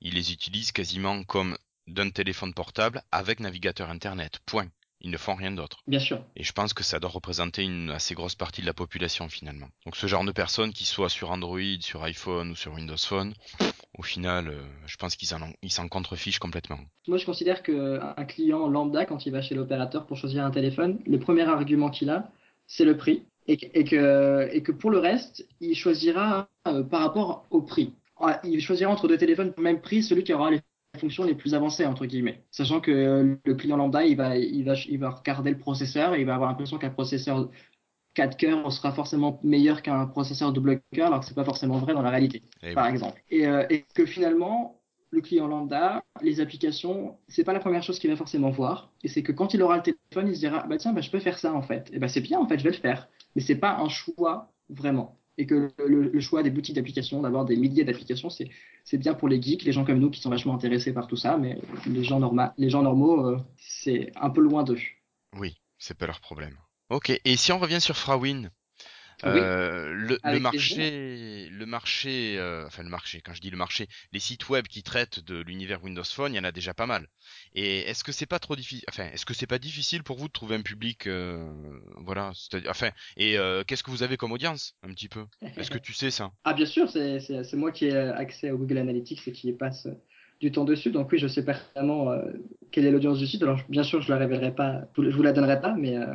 ils les utilisent quasiment comme d'un téléphone portable avec navigateur internet. Point. Ils ne font rien d'autre. Bien sûr. Et je pense que ça doit représenter une assez grosse partie de la population finalement. Donc ce genre de personnes qui soient sur Android, sur iPhone ou sur Windows Phone, au final, euh, je pense qu'ils s'en ils contrefichent complètement. Moi, je considère qu'un client lambda, quand il va chez l'opérateur pour choisir un téléphone, le premier argument qu'il a, c'est le prix. Et, et, que, et que pour le reste, il choisira euh, par rapport au prix. Ah, il choisira entre deux téléphones pour le même prix celui qui aura les fonctions les plus avancées entre guillemets, sachant que le client lambda il va il va il va regarder le processeur et il va avoir l'impression qu'un processeur 4 cœurs sera forcément meilleur qu'un processeur double cœur alors que c'est pas forcément vrai dans la réalité, Et par oui. exemple. Et, euh, et que finalement le client lambda, les applications, c'est pas la première chose qu'il va forcément voir. Et c'est que quand il aura le téléphone, il se dira, bah tiens, bah, je peux faire ça en fait. Et bah c'est bien en fait, je vais le faire. Mais c'est pas un choix vraiment. Et que le, le choix des boutiques d'applications, d'avoir des milliers d'applications, c'est c'est bien pour les geeks, les gens comme nous qui sont vachement intéressés par tout ça. Mais les gens normaux, euh, c'est un peu loin d'eux. Oui, c'est pas leur problème. Ok, et si on revient sur Frawin, Oui, euh, le, le avec marché, le marché, euh, enfin le marché, quand je dis le marché, les sites web qui traitent de l'univers Windows Phone, il y en a déjà pas mal. Et est-ce que c'est pas trop difficile, enfin, est-ce que c'est pas difficile pour vous de trouver un public, euh, voilà, c'est-à-dire, enfin, et euh, qu'est-ce que vous avez comme audience, un petit peu? Est-ce que tu sais ça? <laughs> Ah bien sûr, c'est c'est- c'est moi qui ai accès au Google Analytics et qui y passe euh, du temps dessus. Donc oui, je sais pertinemment euh, quelle est l'audience du site. Alors bien sûr, je la révélerai pas, je vous la donnerai pas, mais euh,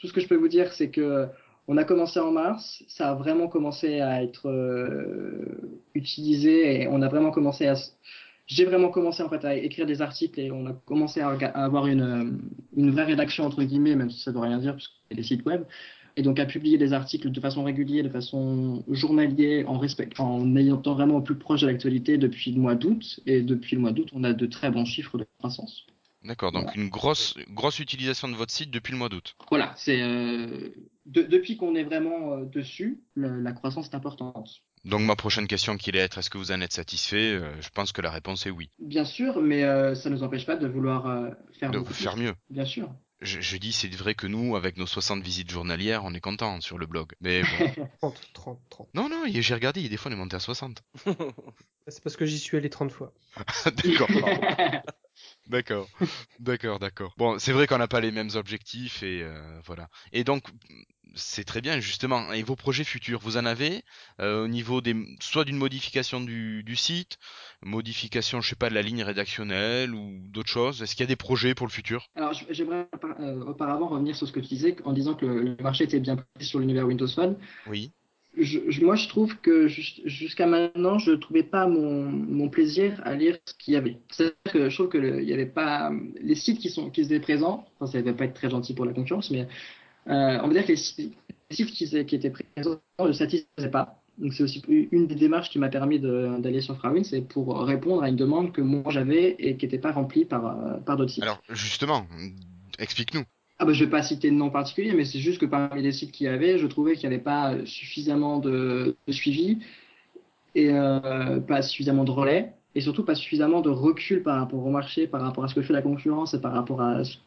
tout ce que je peux vous dire, c'est que on a commencé en mars, ça a vraiment commencé à être euh, utilisé et on a vraiment commencé à j'ai vraiment commencé en fait à écrire des articles et on a commencé à, avoir une, euh, une vraie rédaction entre guillemets, même si ça ne veut rien dire parce qu'il y a des sites web, et donc à publier des articles de façon régulière, de façon journalière, en, respect, en ayant vraiment au plus proche de l'actualité depuis le mois d'août. Et depuis le mois d'août, on a de très bons chiffres de croissance. D'accord, donc une grosse, grosse utilisation de votre site depuis le mois d'août. Voilà, c'est euh, de- depuis qu'on est vraiment euh, dessus, le- la croissance est importante. Donc ma prochaine question qui allait être, est-ce que vous en êtes satisfait? Euh, Je pense que la réponse est oui. Bien sûr, mais euh, ça ne nous empêche pas de vouloir euh, faire De beaucoup faire mieux. Bien sûr. Je, je dis, c'est vrai que nous, avec nos 60 visites journalières, on est content sur le blog. Mais bon. 30, 30, 30. non, non, j'ai regardé, il y a des fois, on est monté à 60. <laughs> C'est parce que j'y suis allé 30 fois. <laughs> D'accord, <laughs> d'accord, d'accord, d'accord. Bon, c'est vrai qu'on n'a pas les mêmes objectifs et euh, voilà. Et donc, c'est très bien justement. Et vos projets futurs, vous en avez euh, au niveau des, soit d'une modification du, du site, modification, je sais pas, de la ligne rédactionnelle ou d'autres choses? Est-ce qu'il y a des projets pour le futur? Alors, j'aimerais euh, auparavant revenir sur ce que tu disais en disant que le, le marché était bien pris sur l'univers Windows Phone. Oui. Moi, je trouve que jus- jusqu'à maintenant, je ne trouvais pas mon, plaisir à lire ce qu'il y avait. C'est-à-dire que je trouve que le- il y avait pas les sites qui étaient présents. Enfin, ça ne va pas être très gentil pour la concurrence, mais euh, on va dire que les sites, qui, étaient présents ne satisfaisaient pas. Donc, c'est aussi une des démarches qui m'a permis d'aller sur Frawin, c'est pour répondre à une demande que moi j'avais et qui n'était pas remplie euh, par d'autres sites. Alors, justement, explique-nous. Ah bah, je vais pas citer de nom particulier, mais c'est juste que parmi les sites qu'il y avait, je trouvais qu'il n'y avait pas suffisamment de, de suivi et euh, pas suffisamment de relais et surtout pas suffisamment de recul par rapport au marché, par rapport à ce que fait la concurrence et par rapport à ce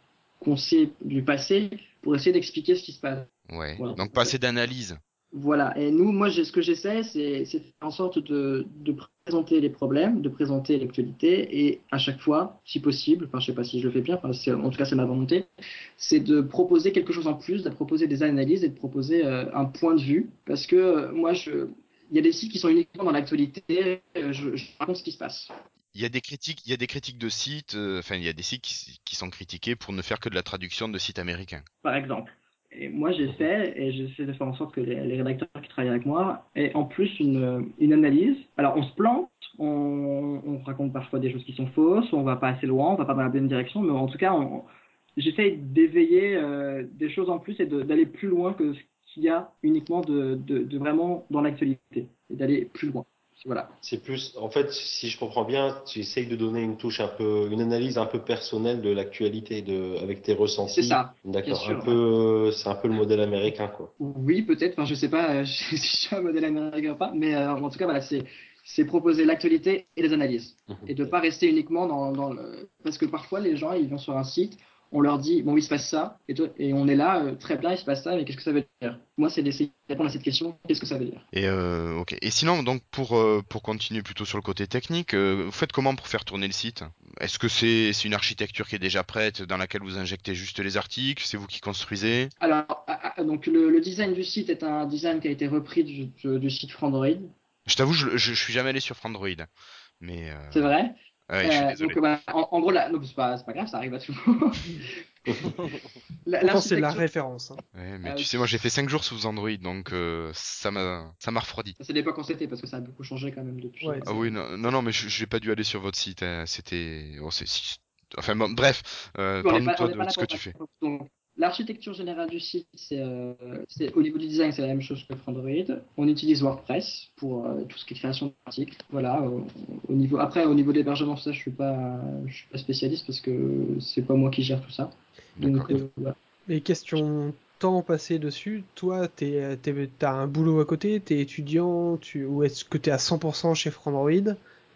qu'on sait du passé pour essayer d'expliquer ce qui se passe. Ouais. Voilà. Donc, pas assez d'analyse. Voilà. Et nous, moi, ce que j'essaie, c'est c'est faire en sorte de, de présenter les problèmes, de présenter l'actualité et à chaque fois, si possible, enfin, je sais pas si je le fais bien, enfin, en tout cas, c'est ma volonté, c'est de proposer quelque chose en plus, de proposer des analyses et de proposer euh, un point de vue. Parce que euh, moi, je, il y a des sites qui sont uniquement dans l'actualité, euh, je, je raconte ce qui se passe. Il y a des critiques, il y a des critiques de sites, euh, enfin, il y a des sites qui, qui sont critiqués pour ne faire que de la traduction de sites américains. par exemple. Et moi, fait, et j'essaie de faire en sorte que les, rédacteurs qui travaillent avec moi aient en plus une, une analyse. Alors, on se plante, on, on raconte parfois des choses qui sont fausses, on va pas assez loin, on va pas dans la bonne direction, mais en tout cas, j'essaie d'éveiller euh, des choses en plus et d'aller plus loin que ce qu'il y a uniquement de, de, de vraiment dans l'actualité, et d'aller plus loin. Voilà. C'est plus, en fait, si je comprends bien, tu essayes de donner une touche un peu, une analyse un peu personnelle de l'actualité, de, avec tes ressentis. C'est ça. D'accord. Un peu, c'est un peu le modèle américain, quoi. Oui, peut-être. Enfin, je sais pas <laughs> si je suis un modèle américain ou pas, mais euh, en tout cas, voilà, c'est c'est proposer l'actualité et les analyses. et de pas rester uniquement dans, dans le parce que parfois les gens ils vont sur un site on leur dit bon il se passe ça et, on est là euh, très bien il se passe ça mais qu'est-ce que ça veut dire? Moi c'est d'essayer de répondre à cette question qu'est-ce que ça veut dire? Et euh, ok. Et sinon, donc pour euh, pour continuer plutôt sur le côté technique, vous faites comment pour faire tourner le site? Est-ce que c'est une architecture qui est déjà prête, dans laquelle vous injectez juste les articles C'est vous qui construisez? Alors ah, ah, donc le, le design du site est un design qui a été repris du, du, du site Frandroid. Je t'avoue, je, je, je suis jamais allé sur Frandroid, mais euh, c'est vrai? Ouais, je suis Euh, désolé. donc, voilà, en, en gros, là, donc, c'est pas, c'est pas grave, ça arrive à tout le monde. <laughs> La- c'est la référence. hein. Ouais, mais Euh, tu sais, moi j'ai fait 5 jours sous Android, donc euh, ça m'a ça m'a refroidi. C'est l'époque où c'était parce que ça a beaucoup changé quand même depuis. Ouais, Ah oui, non, non, non, mais je j'ai pas dû aller sur votre site. hein, C'était, oh, enfin bon, bref, euh, parle-nous de, de ce que tu fais. L'architecture générale du site, c'est, euh, c'est au niveau du design, c'est la même chose que Frandroid. On utilise WordPress pour euh, tout ce qui est création d'articles. Voilà. euh, au niveau, après, au niveau d'hébergement, ça, je suis pas, je suis pas spécialiste parce que c'est pas moi qui gère tout ça. Donc, euh, voilà. Et question temps passé dessus, toi, t'es, t'es, t'as un boulot à côté, t'es étudiant, tu, ou est-ce que t'es à 100% chez Frandroid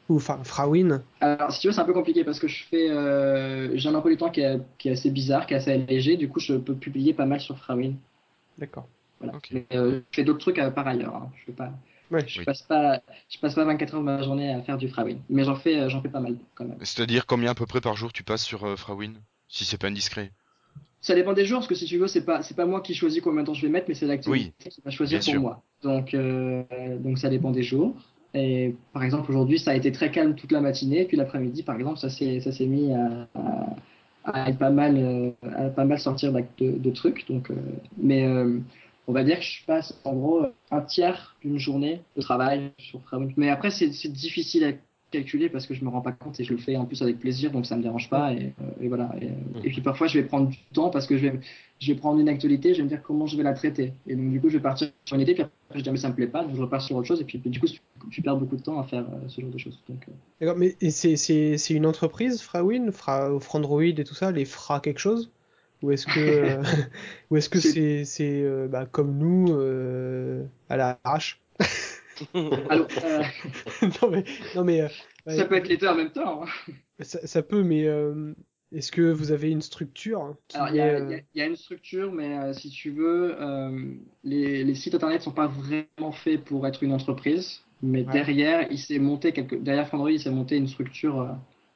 Ou enfin, Frawin Alors, si tu veux, c'est un peu compliqué parce que je fais, euh, j'ai un emploi du temps qui est, qui est assez bizarre, qui est assez allégé. Du coup, je peux publier pas mal sur Frawin. D'accord. Voilà. Mais, euh, je fais d'autres trucs euh, par ailleurs. Hein. Je fais pas, Ouais. je Oui. passe pas, je passe pas 24 heures de ma journée à faire du Frawin. Mais j'en fais, j'en fais pas mal quand même. C'est-à-dire combien à peu près par jour tu passes sur euh, Frawin, si c'est pas indiscret? Ça dépend des jours, parce que si tu veux, c'est pas, c'est pas moi qui choisis combien de temps je vais mettre, mais c'est l'activité qui va choisir bien pour sûr. moi. Donc, euh, donc ça dépend des jours. Et par exemple, aujourd'hui, ça a été très calme toute la matinée, puis l'après-midi, par exemple, ça s'est, ça s'est mis à, à, à être pas mal, euh, à pas mal sortir de, de trucs. Donc, euh, mais euh, on va dire que je passe en gros un tiers d'une journée de travail sur Framework. Mais après, c'est, c'est difficile à calculer parce que je me rends pas compte et je le fais en plus avec plaisir, donc ça me dérange pas. Et, euh, et voilà. Et, euh, et puis parfois, je vais prendre du temps parce que je vais, je vais prendre une actualité, je vais me dire comment je vais la traiter. Et donc, du coup, je vais partir sur une idée, puis après, je dis, ah, mais ça me plaît pas, donc je repars sur autre chose, et puis, du coup, tu, perds beaucoup de temps à faire euh, ce genre de choses. Donc, euh, D'accord, mais c'est, c'est, c'est une entreprise, Frawin, Fra, Frandroid et tout ça, les fera quelque chose? Ou est-ce que, euh, <laughs> ou est-ce que C'est- c'est, euh, bah, comme nous, euh, à la arrache <laughs> alors, <laughs> euh, Non mais, non mais, euh, ouais, ça peut être les deux en même temps. hein. ça, ça peut, mais euh, est-ce que vous avez une structure Alors, il y, a- est, il y a- il y a une structure, mais euh, si tu veux, euh, les, les sites internet sont pas vraiment faits pour être une entreprise. Mais Ouais. derrière, il s'est monté quelque, derrière Frandroid, il s'est monté une structure euh,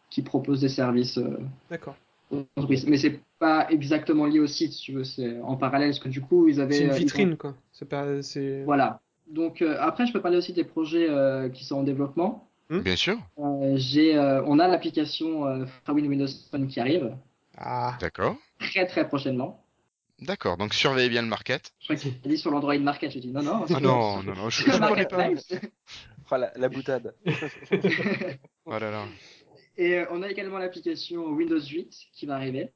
qui propose des services euh, D'accord. aux entreprises. Mais c'est pas exactement lié au site, si tu veux, c'est en parallèle, parce que du coup, ils avaient. C'est une ils ont- vitrine, quoi. C'est pas, c'est. Voilà. Donc euh, après, je peux parler aussi des projets euh, qui sont en développement. Hmm. Bien sûr. Euh, j'ai, euh, on a l'application euh, Frawin Windows Phone qui arrive Ah. D'accord. très très prochainement. D'accord. Donc surveillez bien le market. Je crois qu'il a dit sur l'Android Market. J'ai dit non non. Ah non, non, non, je, <laughs> ne connais pas. marketplace. Oh, la, la boutade. <laughs> Oh là là. Et euh, on a également l'application Windows 8 qui va arriver.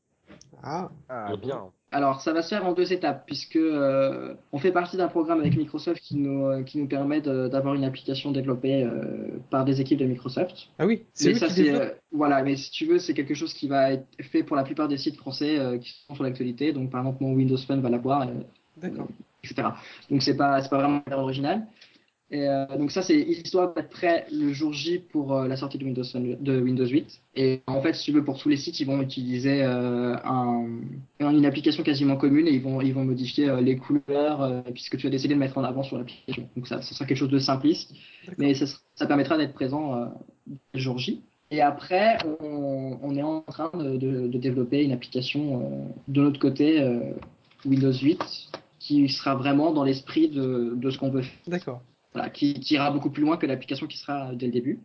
Ah. Ah, bien. Alors, ça va se faire en deux étapes, puisque euh, on fait partie d'un programme avec Microsoft qui nous, euh, qui nous permet d'avoir une application développée euh, par des équipes de Microsoft. Ah oui, c'est ça, c'est euh, voilà. Mais si tu veux, c'est quelque chose qui va être fait pour la plupart des sites français euh, qui sont sur l'actualité. Donc, par exemple, mon Windows Phone va l'avoir, euh, D'accord. etc. Donc, c'est pas, c'est pas vraiment original. Et euh, donc ça, c'est histoire d'être prêt le jour J pour euh, la sortie de Windows, Phone- de Windows 8. Et en fait, si tu veux, pour tous les sites, ils vont utiliser euh, un, une application quasiment commune et ils vont, ils vont modifier les couleurs puisque tu as décidé de mettre en avant sur l'application. Donc ça, ce sera quelque chose de simpliste, mais ça, permettra d'être présent le jour J. Et après, on, on est en train de, de- de développer une application de notre côté, Windows 8, qui sera vraiment dans l'esprit de, de ce qu'on veut faire D'accord. Voilà, qui, qui ira beaucoup plus loin que l'application qui sera dès le début,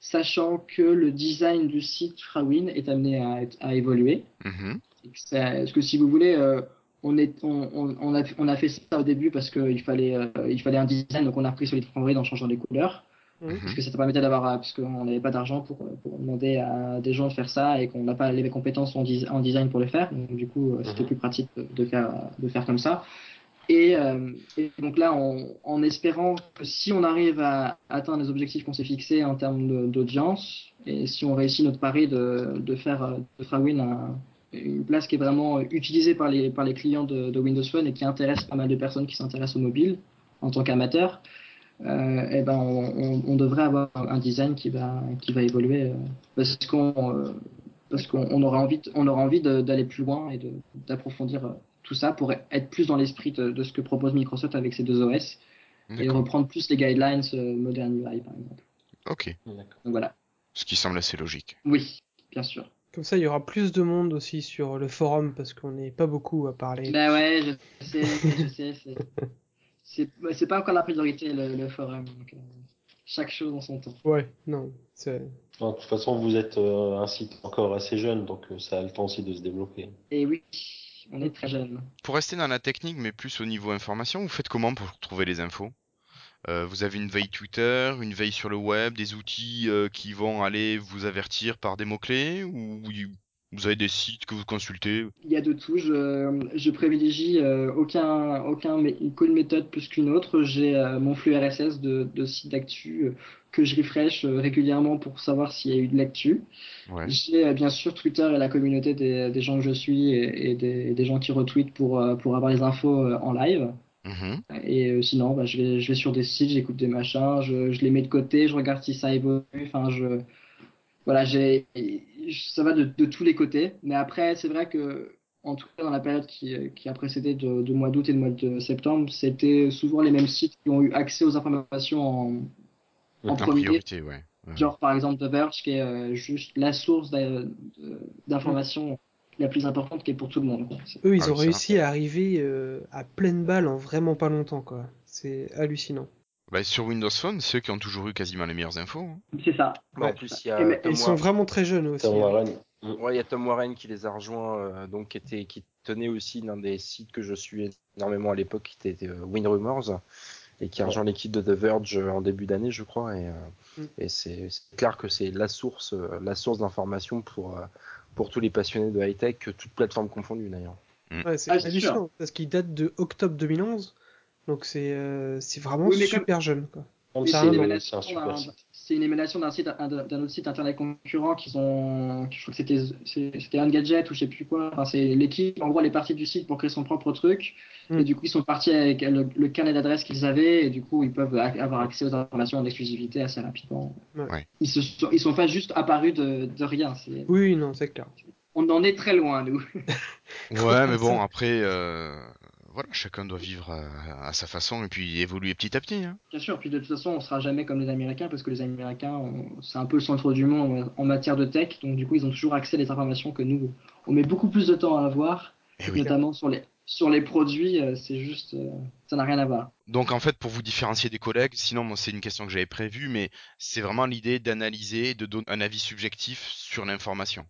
sachant que le design du site Frawin est amené à, à évoluer. Mhm. Et que ça- Parce que si vous voulez, euh, on, est, on, on, on a, on a fait ça au début parce qu'il fallait, euh, il fallait un design, donc on a repris Solid Frandroid en changeant les couleurs, Mhm. parce que ça permettait d'avoir, euh, parce qu'on n'avait pas d'argent pour, pour demander à des gens de faire ça et qu'on n'a pas les compétences en, dis- en design pour le faire. Donc du coup, c'était Mhm. plus pratique de, de faire, de faire comme ça. Et, euh, et donc là, en espérant que si on arrive à atteindre les objectifs qu'on s'est fixés en termes d'audience, et si on réussit notre pari de, faire euh, de Frawin un- une place qui est vraiment utilisée par les, clients de, Windows Phone et qui intéresse pas mal de personnes qui s'intéressent au mobile en tant qu'amateur, euh, eh ben on, devrait avoir un design qui va, évoluer. euh, parce qu'on aura envie, d'aller plus loin et d'approfondir tout ça pour être plus dans l'esprit de, de ce que propose Microsoft avec ses deux OS et reprendre plus les guidelines euh, Modern UI par exemple. Ok. D'accord. Donc voilà. Ce qui semble assez logique. Oui, bien sûr. Comme ça, il y aura plus de monde aussi sur le forum parce qu'on n'est pas beaucoup à parler. Bah ouais, je sais, je sais. c'est- <laughs> C'est ouais, c'est pas encore la priorité le, le forum. donc, euh, chaque chose en son temps. Ouais, non, c'est Non, de toute façon, vous êtes euh, un site encore assez jeune, donc euh, ça a le temps aussi de se développer. Et oui, on est très jeune. Pour rester dans la technique, mais plus au niveau information, vous faites comment pour trouver les infos? Euh, Vous avez une veille Twitter, une veille sur le web, des outils euh, qui vont aller vous avertir par des mots-clés ou vous avez des sites que vous consultez? Il y a de tout. Je, je privilégie euh, aucun, aucun, aucune méthode plus qu'une autre. J'ai mon flux RSS de, de sites d'actu que je refresh euh, régulièrement pour savoir s'il y a eu de l'actu. Ouais. J'ai euh, bien sûr Twitter et la communauté des, des gens que je suis et, et des, des gens qui retweetent pour, euh, pour avoir les infos en live. Mhm. Et sinon, bah, je, vais, je vais sur des sites, j'écoute des machins, je, je les mets de côté, je regarde si ça évolue. Enfin, je, voilà, j'ai, ça va de, de tous les côtés. Mais après, c'est vrai que, en tout cas, dans la période qui, qui a précédé de, de mois d'août et de mois de septembre, c'était souvent les mêmes sites qui ont eu accès aux informations en, en premier. priorité, ouais. Ouais. Genre, par exemple, The Verge, qui est euh, juste la source d'a- d'informations la plus importante qui est pour tout le monde. eux, ils Ah ont réussi à arriver euh, à pleine balle en vraiment pas longtemps, quoi. C'est hallucinant. Bah, sur Windows Phone, ceux qui ont toujours eu quasiment les meilleures infos. hein. C'est ça. Bah, en plus, il y Et a mais- Tom Ils sont vraiment très jeunes aussi. Tom hein. Warren. Ouais, il y a Tom Warren qui les a rejoints, euh, donc qui était, qui tenait aussi l'un des sites que je suis énormément à l'époque, qui était euh, WinRumors, et qui a rejoint l'équipe de The Verge euh, en début d'année, je crois. Et, euh, Mm. et c'est clair que c'est la source, euh, la source d'information pour pour tous les passionnés de high tech, toutes plateformes confondues d'ailleurs. Ouais, c'est Ah, hallucinant parce qu'il date de octobre 2011. Donc c'est euh, c'est vraiment Oui, mais comme- super jeune, quoi. Oui, c'est un super d'un- site. C'est une émanation d'un site, d'un autre site internet concurrent qu'ils ont, je crois que c'était c'était Engadget ou je sais plus quoi. Enfin, c'est l'équipe, en gros, elle est partie du site pour créer son propre truc. Mm. Et du coup, ils sont partis avec le, le carnet d'adresses qu'ils avaient et du coup, ils peuvent avoir accès aux informations en exclusivité assez rapidement. Ouais. Ils se sont, ils sont pas juste apparus de, de rien. c'est- Oui, non, c'est clair. On en est très loin, nous. <laughs> Ouais, mais bon, après, euh, voilà, chacun doit vivre à, à sa façon et puis évoluer petit à petit. Hein. Bien sûr, puis de toute façon, on sera jamais comme les Américains parce que les Américains, c'est un peu le centre du monde en matière de tech, donc du coup, ils ont toujours accès à des informations que nous, on met beaucoup plus de temps à avoir, Eh oui. notamment sur les sur les produits, euh, c'est juste, euh, ça n'a rien à voir. Donc en fait, pour vous différencier des collègues, sinon moi, c'est une question que j'avais prévue, mais c'est vraiment l'idée d'analyser, de donner un avis subjectif sur l'information.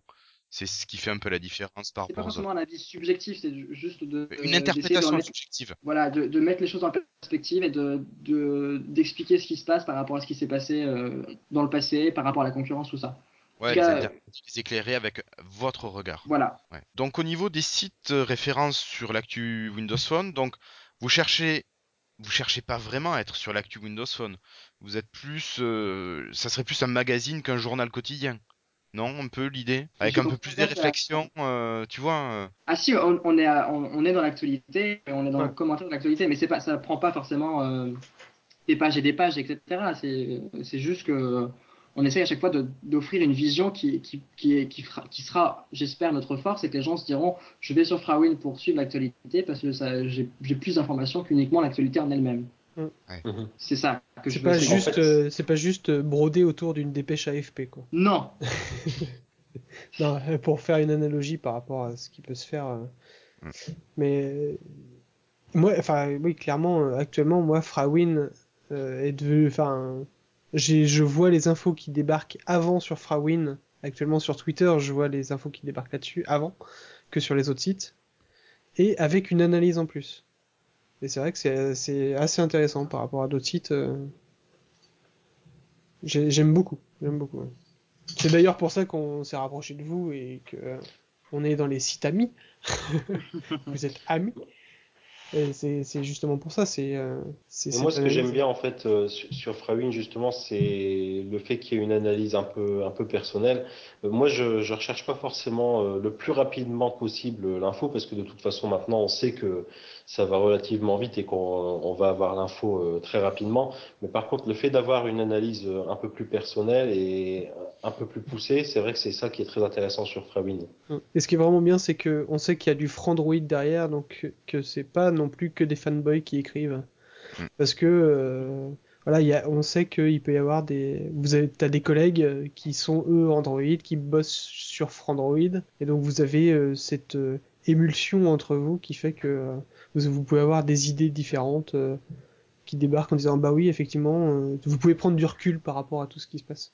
C'est ce qui fait un peu la différence par C'est pas rapport autres. forcément un avis subjectif, c'est ju- juste de Une euh, de interprétation subjective. voilà, de, de mettre les choses en perspective et de de- d'expliquer ce qui se passe par rapport à ce qui s'est passé euh, dans le passé, par rapport à la concurrence, tout ça. Ouais, les, inter- les éclairer avec votre regard. Voilà. Ouais. Donc au niveau des sites euh, références sur l'actu Windows Phone, donc vous cherchez vous cherchez pas vraiment à être sur l'actu Windows Phone. Vous êtes plus euh, ça serait plus un magazine qu'un journal quotidien. Non, un peu l'idée avec un peu plus fait. réflexions, euh, tu vois. euh, Ah si, on, on est, à- on, on est dans l'actualité, on est dans Ouais. le commentaire de l'actualité, mais c'est pas, ça prend pas forcément euh, des pages et des pages, etc. C'est, juste que on essaye à chaque fois de- d'offrir une vision qui, qui, qui, est, qui, fera- qui sera, j'espère, notre force, et que les gens se diront, je vais sur Frawin pour suivre l'actualité parce que j'ai plus d'informations qu'uniquement l'actualité en elle-même. Mhm. C'est ça que je pas juste, fait- euh, c'est pas juste euh, brodé autour d'une dépêche AFP, quoi. Non, <laughs> Non, euh, pour faire une analogie par rapport à ce qui peut se faire. euh, Mm. Mais moi, enfin, oui, clairement, actuellement, moi, Frawin euh, est devenu, enfin, j'ai, je vois les infos qui débarquent avant sur Frawin. Actuellement sur Twitter, je vois les infos qui débarquent là-dessus avant que sur les autres sites, et avec une analyse en plus. Et c'est vrai que c'est, assez intéressant par rapport à d'autres sites. euh, j'ai- J'aime beaucoup, j'aime beaucoup. ouais. C'est d'ailleurs pour ça qu'on s'est rapproché de vous et que euh, on est dans les sites amis. <laughs> vous êtes amis. Et c'est justement pour ça, c'est euh, moi, ce que j'aime bien en fait euh, sur, sur Frewin justement, c'est le fait qu'il y ait une analyse un peu un peu personnelle. Euh, moi, je je recherche pas forcément euh, le plus rapidement possible l'info parce que de toute façon maintenant on sait que ça va relativement vite et qu'on on va avoir l'info euh, très rapidement. Mais par contre, le fait d'avoir une analyse euh, un peu plus personnelle et un peu plus poussée, c'est vrai que c'est ça qui est très intéressant sur Frewin. Mm. Et ce qui est vraiment bien, c'est que on sait qu'il y a du Frandroid derrière, donc que c'est pas non plus que des fanboys qui écrivent. Mm. Parce que euh, voilà, il y a, on sait qu'il peut y avoir des, vous avez, t'as des collègues qui sont eux Android, qui bossent sur Frandroid, et donc vous avez euh, cette euh, émulsion entre vous qui fait que euh, vous, vous pouvez avoir des idées différentes euh, qui débarquent en disant bah oui effectivement, euh, vous pouvez prendre du recul par rapport à tout ce qui se passe.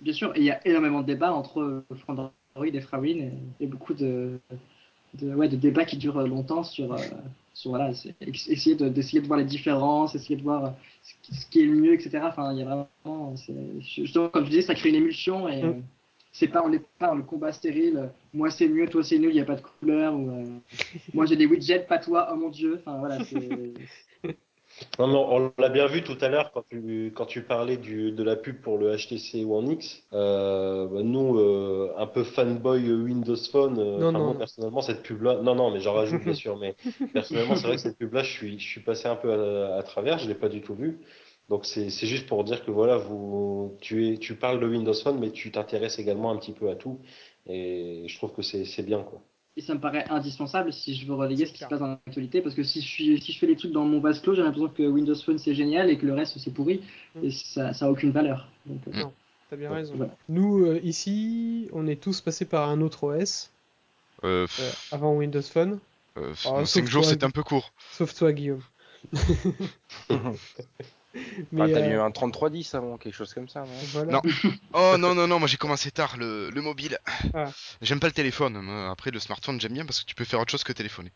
Bien sûr, il y a énormément de débats entre Frandroid et Frawin et, et beaucoup de, de, ouais, de débats qui durent longtemps sur, euh, sur voilà, essayer de, d'essayer de voir les différences, essayer de voir ce qui, ce qui est le mieux, etc. Enfin, il y a vraiment, c'est, justement, comme je disais, ça crée une émulsion et Mm. C'est pas, on n'est pas dans le combat stérile. Moi c'est mieux, toi c'est nul, il n'y a pas de couleur. Ou, euh, moi j'ai des widgets, pas toi, oh mon dieu. Enfin voilà, <laughs> Non, mais on l'a bien vu tout à l'heure quand tu, quand tu parlais du, de la pub pour le HTC One X. Euh, bah, nous, euh, un peu fanboy Windows Phone, euh, Non, non, moi non. personnellement, cette pub-là, non, non, mais j'en rajoute bien sûr, mais personnellement, c'est vrai que cette pub-là, je suis, je suis passé un peu à, à travers, je l'ai pas du tout vue. Donc c'est, juste pour dire que voilà, vous, tu es, tu parles de Windows Phone, mais tu t'intéresses également un petit peu à tout, et je trouve que c'est, bien quoi. Et ça me paraît indispensable si je veux relayer ce qui se passe dans l'actualité, parce que si je, suis, si je fais les trucs dans mon vase clos, j'ai l'impression que Windows Phone c'est génial et que le reste c'est pourri, Mm. et ça, ça a aucune valeur. Donc, euh, Non, t'as bien raison. voilà. Nous euh, ici, on est tous passés par un autre OS Euh, euh, avant Windows Phone, euh, Ah, jours, c'est un peu court. sauf toi Guillaume. <laughs> <laughs> Mais Ah, t'as eu euh, un 3310 avant, quelque chose comme ça, non voilà. Non. <laughs> Oh non, non, non, moi j'ai commencé tard le, le mobile. Ah. J'aime pas le téléphone. Après, le smartphone, j'aime bien parce que tu peux faire autre chose que téléphoner.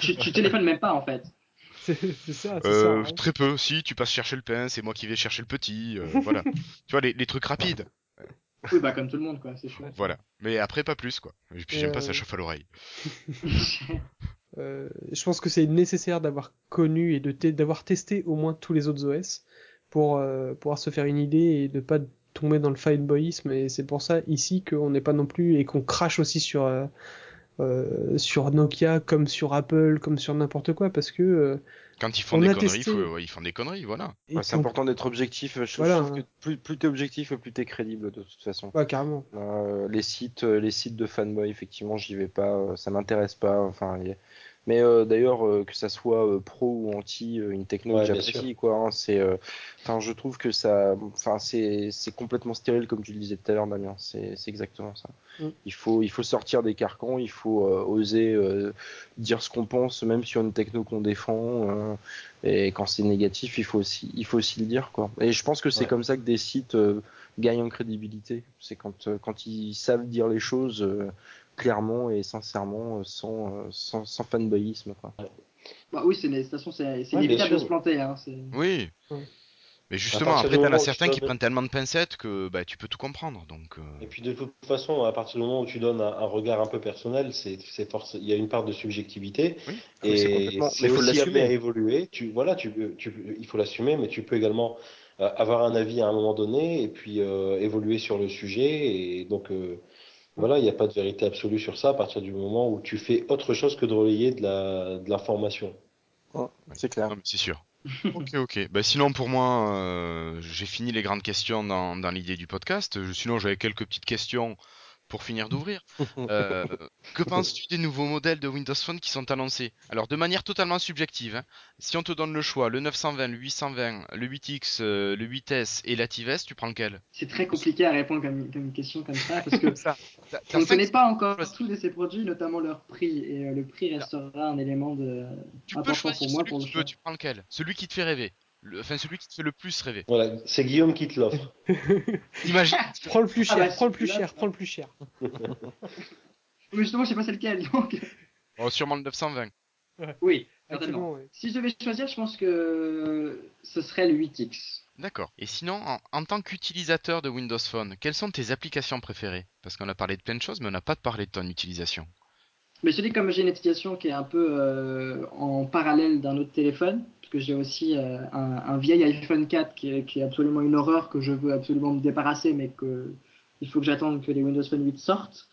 tu, tu téléphones même pas en fait. <laughs> C'est ça, c'est ça. Euh, hein. très peu. Si, tu passes chercher le pain, c'est moi qui vais chercher le petit. euh, voilà. <laughs> Tu vois, les, les trucs rapides. Oui, bah comme tout le monde quoi, c'est chouette. Voilà. Mais après, pas plus, quoi. Et puis j'aime pas, euh, ça chauffe à l'oreille. Euh, je pense que c'est nécessaire d'avoir connu et de d'avoir testé au moins tous les autres OS pour euh, pouvoir se faire une idée et de pas tomber dans le fanboyisme. Et c'est pour ça ici qu'on n'est pas non plus et qu'on crache aussi sur euh, euh, sur Nokia comme sur Apple comme sur n'importe quoi parce que euh, Quand ils font on des a conneries, testé. faut- ouais, ils font des conneries, voilà. Ouais, c'est important d'être objectif. Je, Voilà, je trouve hein. que plus, plus t'es objectif, plus t'es crédible de toute façon. Ouais, carrément. Euh, les sites, les sites de fanboy, effectivement, j'y vais pas, ça m'intéresse pas. Enfin, y a- mais euh, d'ailleurs, euh, que ça soit euh, pro ou anti, une techno Ouais, que j'apprécie, quoi. hein, c'est, enfin, je trouve que ça, enfin, c'est, c'est complètement stérile, comme tu le disais tout à l'heure, Damien. C'est, c'est exactement ça. Mm. Il faut, il faut sortir des carcans, il faut oser dire ce qu'on pense, même sur une techno qu'on défend. et quand c'est négatif, il faut aussi, il faut aussi le dire, quoi. Et je pense que c'est Ouais. comme ça que des sites gagnent en crédibilité. C'est quand, quand ils savent dire les choses clairement et sincèrement, euh, sans, euh, sans, sans fanboyisme, quoi. Bah oui, c'est, de toute façon, c'est, Ouais, inévitable de se planter. Hein. Oui. Ouais. Mais justement, après, t'en as certains qui donnes- prennent tellement de pincettes que bah, tu peux tout comprendre. Donc, euh, Et puis de toute façon, à partir du moment où tu donnes un, un regard un peu personnel, c'est, il y a une part de subjectivité. Oui. Oui, c'est Et complètement- c'est aussi l'assumer. amené à évoluer. Tu, voilà, tu, tu, peux- il faut l'assumer, mais tu peux également euh, avoir un avis à un moment donné et puis euh, évoluer sur le sujet. Et donc, euh, voilà, il n'y a pas de vérité absolue sur ça à partir du moment où tu fais autre chose que de relayer de la, de l'information. C'est clair. non, mais c'est sûr. <laughs> ok, ok. Bah, sinon, pour moi, euh, j'ai fini les grandes questions dans, dans l'idée du podcast. Sinon, j'avais quelques petites questions pour finir d'ouvrir. <laughs> Euh, que penses-tu des nouveaux modèles de Windows Phone qui sont annoncés? Alors, de manière totalement subjective, hein, si on te donne le choix, le 920, le 820, le 8X, euh, le 8S et l'Active S, tu prends lequel? C'est très compliqué à répondre comme, comme une question comme ça, parce que <laughs> Ça. On ne connaît pas encore tous de ces produits, notamment leur prix, et euh, le prix restera un élément de... Tu peux choisir pour moi celui pour que le tu veux, choix. tu prends lequel? Celui qui te fait rêver. Le- Enfin, celui qui te fait le plus rêver. Voilà, c'est Guillaume qui te l'offre. <laughs> Imagine. prends le plus Ah cher, bah, prends le plus cher, prends le plus cher. <laughs> Mais justement, je sais pas c'est lequel, donc... Oh, sûrement le 920. Oui, certainement. Actuellement, ouais. Si je devais choisir, je pense que ce serait le 8X. D'accord. Et sinon, en, en tant qu'utilisateur de Windows Phone, quelles sont tes applications préférées? Parce qu'on a parlé de plein de choses, mais on n'a pas parlé de ton utilisation. Mais je te dis comme j'ai une application qui est un peu euh, en parallèle d'un autre téléphone, parce que j'ai aussi euh, un, un vieil iPhone 4 qui est, qui est absolument une horreur que je veux absolument me débarrasser, mais que il faut que j'attende que les Windows Phone 8 sortent.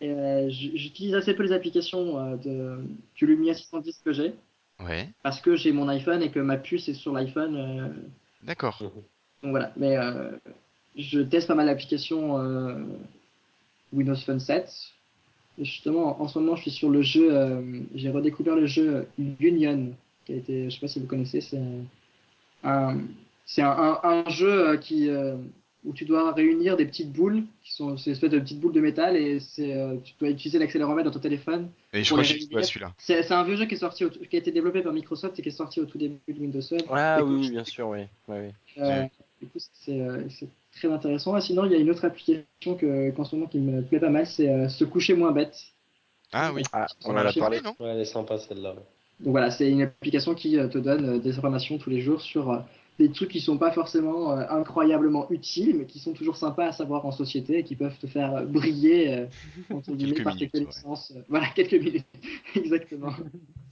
Et, euh, J'utilise assez peu les applications euh, de, du Lumia 610 que j'ai, Ouais, parce que j'ai mon iPhone et que ma puce est sur l'iPhone. euh, d'accord. donc voilà, mais euh, je teste pas mal d'applications euh, Windows Phone 7. Et justement, en ce moment, je suis sur le jeu, euh, j'ai redécouvert le jeu Union, qui a été, je sais pas si vous connaissez, c'est un, c'est un, un, un jeu euh, qui, euh, où tu dois réunir des petites boules, qui sont ces espèces de petites boules de métal, et c'est, euh, tu dois utiliser l'accéléromètre dans ton téléphone. Et je crois que j'ai joué à réunir. celui-là. C'est un vieux jeu qui est sorti, au- qui a été développé par Microsoft et qui est sorti au tout début de Windows Phone. Ah Et oui, je- bien sûr, oui. oui, oui. euh, du coup, c'est très intéressant. Ah, sinon, il y a une autre application que, qu'en ce moment qui me plaît pas mal, c'est euh, Se coucher moins bête. Ah oui, Ah, on en a parlé. non Ouais, elle est sympa celle-là. Donc voilà, c'est une application qui euh, te donne euh, des informations tous les jours sur des trucs qui sont pas forcément euh, incroyablement utiles, mais qui sont toujours sympas à savoir en société et qui peuvent te faire briller euh, <laughs> entre guillemets par minutes, tes connaissances. Voilà, <laughs> quelques minutes, exactement.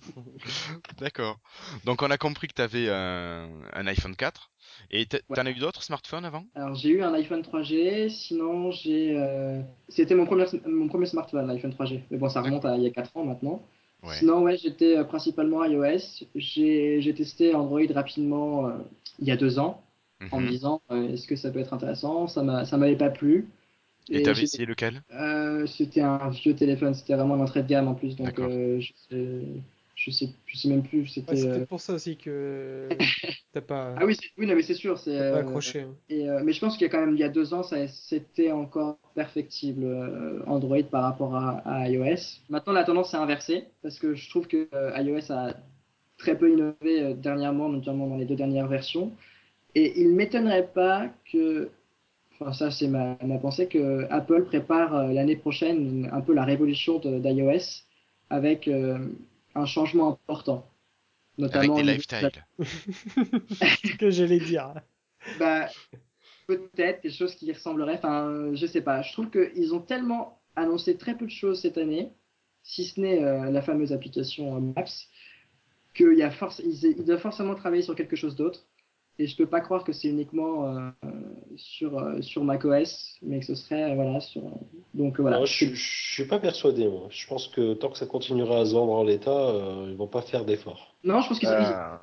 <laughs> D'accord. Donc on a compris que tu avais un, un iPhone 4. Et t- Ouais. t'en as eu d'autres smartphones avant? Alors j'ai eu un iPhone 3G, sinon j'ai, euh, c'était mon premier mon premier smartphone, l'iPhone 3G. Mais bon, ça remonte à il y a 4 ans maintenant. Ouais. Sinon, ouais, j'étais euh, principalement iOS. J'ai j'ai testé Android rapidement euh, il y a deux ans en me Mhm. disant euh, est-ce que ça peut être intéressant? Ça m'a ça m'avait pas plu. Et t'avais essayé lequel? C'était un vieux téléphone, c'était vraiment l'entrée de gamme en plus, donc je, sais, je sais même plus. C'était c'est euh, peut-être pour ça aussi que <laughs> t'as pas, ah oui, c'est- oui, non mais c'est sûr, c'est euh, accroché. hein. Et, euh, mais je pense qu'il y a quand même il y a deux ans, c'était encore perfectible euh, Android par rapport à, à iOS. Maintenant, la tendance s'est inversée parce que je trouve que iOS a très peu innové dernièrement, notamment dans les deux dernières versions. Et il m'étonnerait pas que, enfin ça c'est ma, ma pensée, que Apple prépare euh, l'année prochaine un peu la révolution d'iOS avec euh, un changement important. Avec Notamment des au niveau- lifestyles. <laughs> Ce que j'allais dire. Bah, peut-être quelque chose qui y ressemblerait. Enfin, je sais pas. Je trouve qu'ils ont tellement annoncé très peu de choses cette année, si ce n'est euh, la fameuse application euh, Maps, qu'il y a force, ils, ils doivent forcément travailler sur quelque chose d'autre. Et je peux pas croire que c'est uniquement euh, sur euh, sur macOS, mais que ce serait euh, voilà sur. Donc voilà. Non, je, je suis pas persuadé, moi. Je pense que tant que ça continuera à se vendre en l'état, euh, ils vont pas faire d'efforts. Non, je pense qu'ils ils Euh,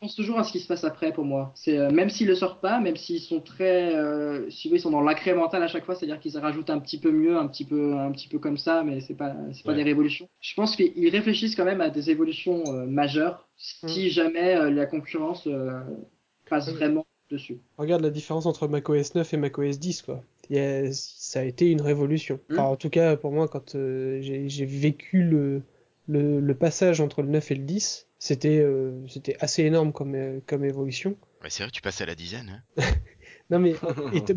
pensent toujours à ce qui se passe après pour moi. C'est euh, même s'ils le sortent pas, même s'ils sont très, euh, si vous ils sont dans l'incrémental à chaque fois, c'est-à-dire qu'ils rajoutent un petit peu mieux, un petit peu, un petit peu comme ça, mais c'est pas, c'est pas Ouais. des révolutions. Je pense qu'ils réfléchissent quand même à des évolutions euh, majeures si jamais euh, la concurrence euh, passe Oui. vraiment dessus. Regarde la différence entre macOS 9 et macOS 10, quoi. A- ça a été une révolution. Hmm. Enfin, en tout cas, pour moi, quand euh, j'ai vécu le, le, le passage entre le 9 et le 10, c'était euh, c'était assez énorme comme, euh, comme évolution. Ouais, c'est vrai, tu passais à la dizaine. Hein. <laughs> Non, mais, et <laughs> t-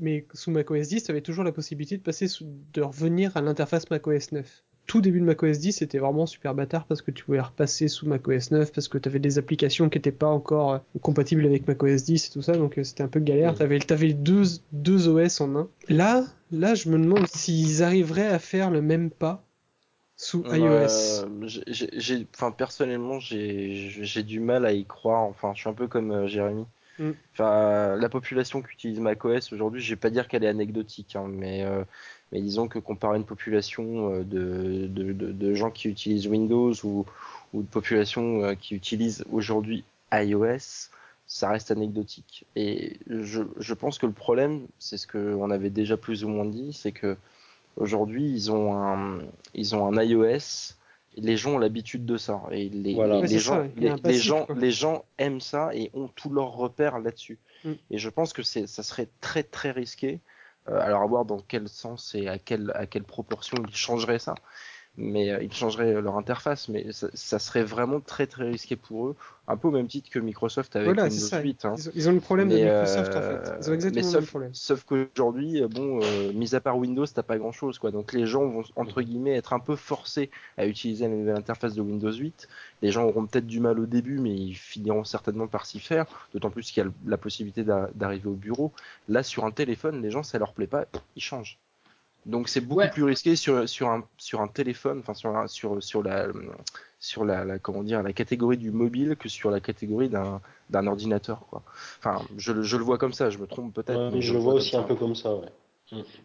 mais, sous macOS 10, tu avais toujours la possibilité de passer sous, de revenir à l'interface macOS 9. Tout début de macOS 10, c'était vraiment super bâtard parce que tu pouvais repasser sous macOS 9 parce que tu avais des applications qui n'étaient pas encore euh, compatibles avec macOS 10 et tout ça, donc euh, c'était un peu galère. T'avais, t'avais deux, deux OS en un. Là, là, je me demande s'ils arriveraient à faire le même pas sous iOS. Euh, j'ai, j'ai- enfin personnellement, j'ai, j'ai du mal à y croire. Enfin, je suis un peu comme euh, Jérémy. Mm. Enfin, la population qui utilise macOS aujourd'hui, je vais pas dire qu'elle est anecdotique, hein, mais euh, mais disons que comparé à une population euh, de, de, de, de gens qui utilisent Windows ou ou de population euh, qui utilise aujourd'hui iOS, ça reste anecdotique. Et je, je pense que le problème, c'est ce qu'on avait déjà plus ou moins dit, c'est que aujourd'hui ils ont un ils ont un iOS les gens ont l'habitude de ça et les, Voilà. les, gens ça, les, passif, gens les gens aiment ça et ont tous leurs repères là-dessus Mm. et je pense que c'est ça serait très très risqué euh, alors à voir dans quel sens et à quelle à quelle proportion ils changeraient ça mais euh, ils changeraient leur interface mais ça, ça serait vraiment très très risqué pour eux un peu au même titre que Microsoft avec Voilà, Windows ça. 8 hein. Ils, ont, ils ont le problème de Microsoft en euh, fait. Ils ont exactement mais le même problème. Sauf qu'aujourd'hui, euh, bon, euh, mis à part Windows, t'as pas grand chose, quoi. Donc les gens vont, entre guillemets, être un peu forcés à utiliser la nouvelle interface de Windows 8. Les gens auront peut-être du mal au début, mais ils finiront certainement par s'y faire. D'autant plus qu'il y a la possibilité d'a- d'arriver au bureau. Là, sur un téléphone, les gens, ça leur plaît pas, ils changent. Donc c'est beaucoup Ouais. plus risqué sur sur un sur un téléphone, enfin sur un- sur sur la sur la, la- comment dire la catégorie du mobile que sur la catégorie d'un d'un ordinateur quoi. Enfin je, le- je le vois comme ça, je me trompe peut-être. Ouais, mais je le vois aussi un peu comme ça, ouais.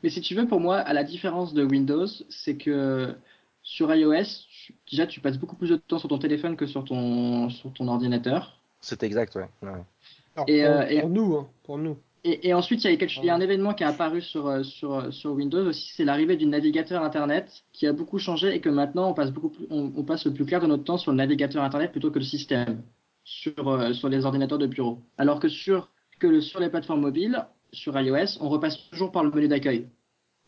Mais si tu veux, pour moi, à la différence de Windows, c'est que sur iOS, tu- déjà tu passes beaucoup plus de temps sur ton téléphone que sur ton sur ton ordinateur. C'est exact, ouais. ouais. Alors, Et, pour, euh, et- pour nous, hein, pour nous. Et, et ensuite, il y, a quelque- il y a un événement qui est apparu sur, euh, sur, euh, sur Windows aussi, c'est l'arrivée du navigateur Internet qui a beaucoup changé et que maintenant on passe, beaucoup plus, on, on passe le plus clair de notre temps sur le navigateur Internet plutôt que le système sur, euh, sur les ordinateurs de bureau. Alors que sur, que sur les plateformes mobiles, sur iOS, on repasse toujours par le menu d'accueil.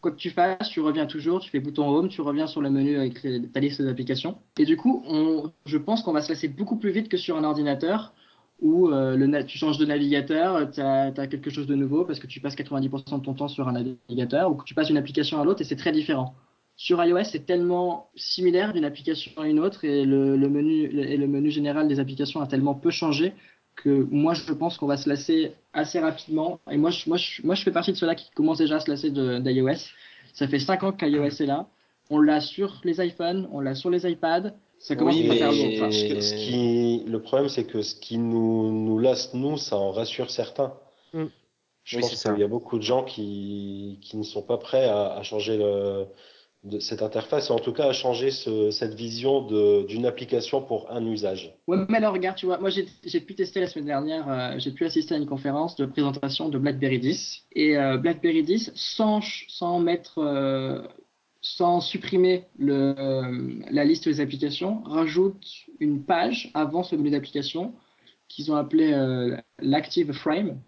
Quoi que tu fasses, tu reviens toujours, tu fais bouton Home, tu reviens sur le menu avec les- ta liste d'applications. Et du coup, on, je pense qu'on va se lasser beaucoup plus vite que sur un ordinateur où euh, le tu changes de navigateur, tu as, quelque chose de nouveau parce que tu passes 90% de ton temps sur un navigateur ou que tu passes d'une application à l'autre et c'est très différent. Sur iOS, c'est tellement similaire d'une application à une autre et le, le menu, le menu général des applications a tellement peu changé que moi je pense qu'on va se lasser assez rapidement. Et moi je, moi, je, moi, je fais partie de ceux-là qui commencent déjà à se lasser d'iOS. Ça fait 5 ans qu'iOS est là. On l'a sur les iPhones, on l'a sur les iPads. Oui, mais- lourd. Enfin, Ce que- ce qui, le problème, c'est que ce qui nous, nous lasse, nous, ça en rassure certains. Mm. Je Oui, pense qu'il y a beaucoup de gens qui, qui ne sont pas prêts à, à changer le, de cette interface, et en tout cas à changer ce, cette vision d'une application pour un usage. Ouais, mais alors regarde, tu vois, moi j'ai pu tester la semaine dernière, euh, j'ai pu assister à une conférence de présentation de BlackBerry 10 et euh, BlackBerry 10 sans sans mettre euh, sans supprimer le, euh, la liste des applications, rajoute une page avant ce menu d'application qu'ils ont appelé euh, l'Active Frame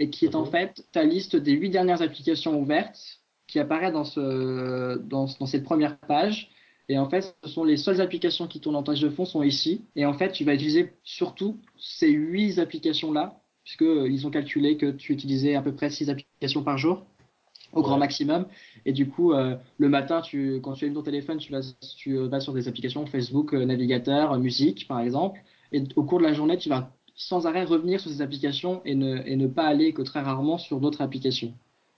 et qui est en Mhm. fait ta liste des huit dernières applications ouvertes qui apparaît dans ce dans, dans cette première page et en fait, ce sont les seules applications qui tournent en tâche de fond sont ici. Et en fait, tu vas utiliser surtout ces huit applications-là, puisque euh, ont calculé que tu utilisais à peu près six applications par jour au grand maximum. Et du coup, euh, le matin, tu, quand tu allumes ton téléphone, tu vas, tu euh, vas sur des applications Facebook, euh, navigateur, musique, par exemple. Et au cours de la journée, tu vas sans arrêt revenir sur ces applications et ne, et ne pas aller que très rarement sur d'autres applications.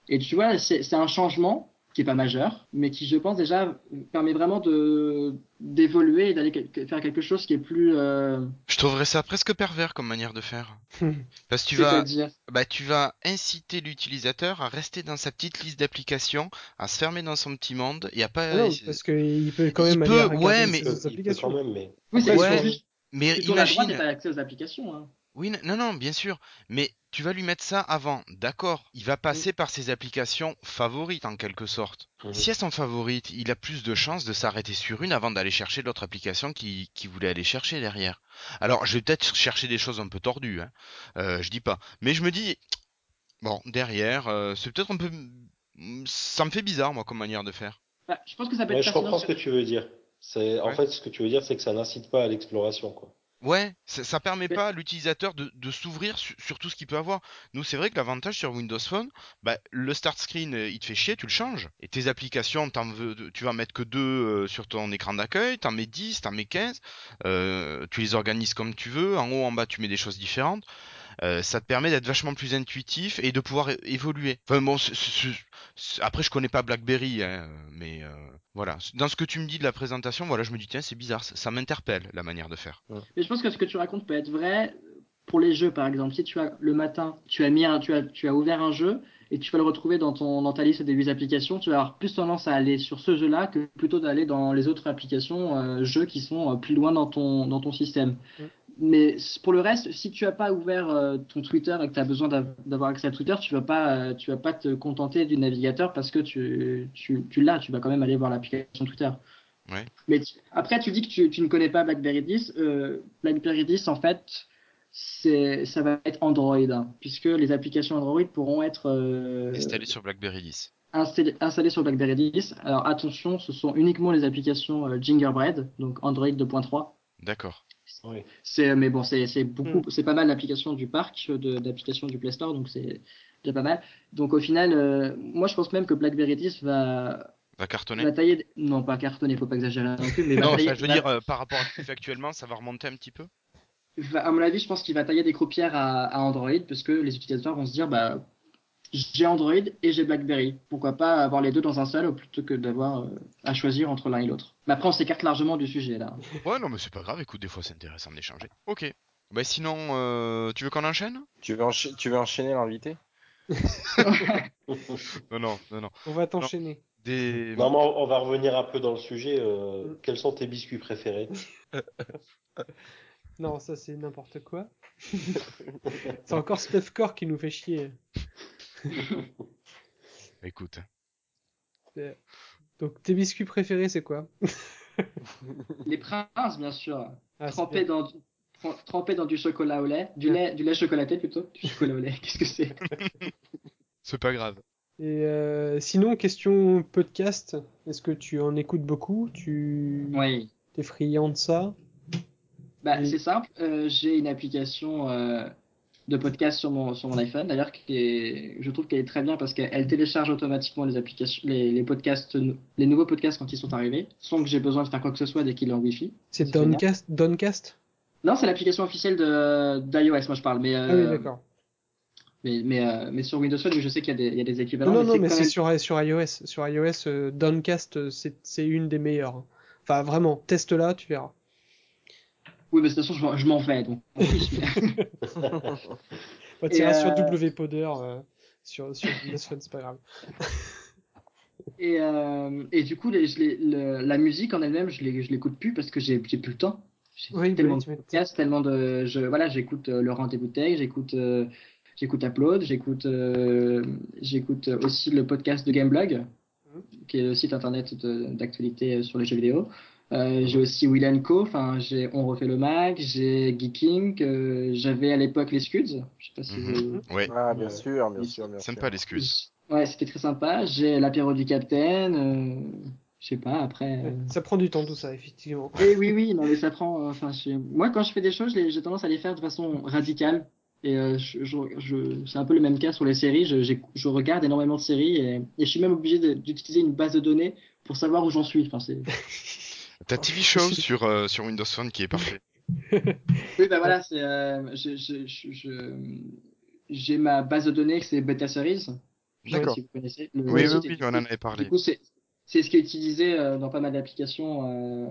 Et tu vois, c'est un changement qui est pas majeur, mais qui, je pense, déjà permet vraiment de d'évoluer et d'aller faire quelque chose qui est plus. Euh, Je trouverais ça presque pervers comme manière de faire. <laughs> Parce que tu vas, bah, tu vas inciter l'utilisateur à rester dans sa petite liste d'applications, à se fermer dans son petit monde et à pas. Ah non, parce qu'il peut quand il même peut- aller regarder ouais, mais- Il peut applications. quand même, mais Oui, c'est Ouais, juste. mais droite imagine. t'as accès aux applications. Hein. Oui, n- non, non, bien sûr. Mais tu vas lui mettre ça avant. D'accord. Il va passer par ses applications favorites en quelque sorte. Mhm. Si elles sont favorites, il a plus de chances de s'arrêter sur une avant d'aller chercher l'autre application qu'il qui voulait aller chercher derrière. Alors, je vais peut-être chercher des choses un peu tordues, hein. Euh, je dis pas. Mais je me dis, bon, derrière, euh, c'est peut-être un peu... Ça me fait bizarre, moi, comme manière de faire. Bah, je pense que ça peut Ouais, être je pertinent comprends ce sur- que tu veux dire. C'est en Ouais. fait ce que tu veux dire, c'est que ça n'incite pas à l'exploration, quoi. Ouais, ça, ça permet Mais- pas à l'utilisateur de, de s'ouvrir su- sur tout ce qu'il peut avoir. Nous, c'est vrai que l'avantage sur Windows Phone, bah, le start screen, euh, il te fait chier, tu le changes. Et tes applications, t'en veux, tu vas mettre que deux euh, sur ton écran d'accueil, t'en mets 10, t'en mets 15. euh, tu les organises comme tu veux. En haut, en bas, tu mets des choses différentes. Euh, ça te permet d'être vachement plus intuitif et de pouvoir évoluer. Enfin bon, après je connais pas BlackBerry, hein, mais euh, voilà. Dans ce que tu me dis de la présentation, voilà, je me dis tiens c'est bizarre, ça, ça m'interpelle la manière de faire. Mais je pense que ce que tu racontes peut être vrai pour les jeux, par exemple. Si tu as le matin, tu as mis un, tu as, tu as ouvert un jeu et tu vas le retrouver dans ton, dans ta liste des huit applications, tu vas avoir plus tendance à aller sur ce jeu-là que plutôt d'aller dans les autres applications, euh, jeux qui sont euh, plus loin dans ton, dans ton système. Mais pour le reste, si tu as pas ouvert euh, ton Twitter et que tu as besoin d'av- d'avoir accès à Twitter, tu vas pas, euh, tu vas pas te contenter du navigateur parce que tu, tu, tu l'as, tu vas quand même aller voir l'application Twitter. Ouais. Mais tu- après, tu dis que tu, tu ne connais pas BlackBerry 10. Euh, BlackBerry 10, en fait, ça va être Android, hein, puisque les applications Android pourront être euh, Installé sur BlackBerry 10. installées, installées sur BlackBerry 10. Alors attention, ce sont uniquement les applications euh, Gingerbread, donc Android 2.3. D'accord. Oui. C'est, mais bon, c'est, c'est beaucoup, Mm. c'est pas mal l'application du parc, de, d'applications du Play Store, donc c'est déjà pas mal. Donc au final, euh, moi je pense même que BlackBerry 10 va, Va cartonner. va tailler, non pas cartonner, faut pas exagérer non plus, mais va Non, tailler- ça, je veux va- dire, euh, par rapport à ce qu'il fait actuellement, ça va remonter un petit peu? va- à mon avis, je pense qu'il va tailler des croupières à, à Android parce que les utilisateurs vont se dire, bah, j'ai Android et j'ai BlackBerry. Pourquoi pas avoir les deux dans un seul plutôt que d'avoir euh, à choisir entre l'un et l'autre. Mais après, on s'écarte largement du sujet là. Ouais, non, mais c'est pas grave. Écoute, des fois, c'est intéressant d'échanger. Ok. Bah sinon, euh, tu veux qu'on enchaîne? Tu veux, encha- tu veux enchaîner l'invité? <laughs> Non, non, non, non. On va t'enchaîner. Des... Non, mais on on va revenir un peu dans le sujet. euh, quels sont tes biscuits préférés? Non, ça c'est n'importe quoi. <laughs> c'est encore Stuffcore qui nous fait chier. Écoute. C'est- Donc tes biscuits préférés c'est quoi? <laughs> Les princes, bien sûr. Ah, trempés bien. dans du... tr- trempés dans du chocolat au lait, du lait, du lait chocolaté plutôt. Du chocolat au lait, <laughs> qu'est-ce que c'est? <laughs> C'est pas grave. Et euh, sinon, question podcast, est-ce que tu en écoutes beaucoup? Tu Oui. es friand de ça? Bah, c'est simple. euh, j'ai une application euh, de podcast sur mon sur mon iPhone. D'ailleurs, qui est, je trouve qu'elle est très bien parce qu'elle elle télécharge automatiquement les applications, les, les podcasts, les nouveaux podcasts quand ils sont arrivés, sans que j'ai besoin de faire quoi que ce soit dès qu'il est en Wi-Fi. C'est. Downcast Downcast? Non, c'est l'application officielle de d'iOS. Moi, je parle, mais Ah oui, euh, d'accord. mais mais, euh, mais sur Windows Phone, je sais qu'il y a des il y a des équivalents. Non, non, mais c'est même- sur, sur iOS. Sur iOS, euh, Downcast, c'est c'est une des meilleures. Enfin, vraiment, teste-la, tu verras. Oui, mais de toute façon, je m'en- je m'en vais donc. en plus, mais- <laughs> On Et, tirera sur euh, WPoder euh, sur, sur Windows Phone, c'est pas grave. Et, euh, et du coup, les, je les- le- la musique en elle-même, je je l'écoute plus parce que j'ai plus le temps. J'ai Oui, tellement oui, de podcasts, tellement de. Je, voilà, j'écoute euh, Laurent Desbouteilles, j'écoute euh, j'écoute Upload, j'écoute euh, j'écoute aussi le podcast de Gameblog, Mhm. qui est le site internet d'actualité sur les jeux vidéo. Euh, j'ai aussi Will Co, enfin j'ai On refait le mag, j'ai Geeking, euh, j'avais à l'époque les Scuds, je sais pas si Mhm. vous- Ouais. Ah, bien Ouais. sûr, bien sûr, bien sûr. Sympa l'excuse. Ouais, c'était très sympa. J'ai l'apéro du Capitaine. euh, je sais pas, après. Euh, Ça prend du temps tout ça, effectivement. Et oui, oui, non, mais ça prend. euh, Enfin, moi, quand je fais des choses, les- j'ai tendance à les faire de façon radicale. Et euh, je, je, je- c'est un peu le même cas sur les séries. Je, j'ai- je regarde énormément de séries et, et je suis même obligé d'utiliser une base de données pour savoir où j'en suis. Enfin, c'est... <laughs> T'as TV Show sur, euh, sur Windows Phone qui est parfait. <laughs> Oui, bah voilà, c'est, euh, j'ai ma base de données, c'est Beta Series. D'accord. Si vous connaissez. Le- Oui, oui, oui, on en avait parlé. Du coup, c'est c'est ce qui est utilisé euh, dans pas mal d'applications euh,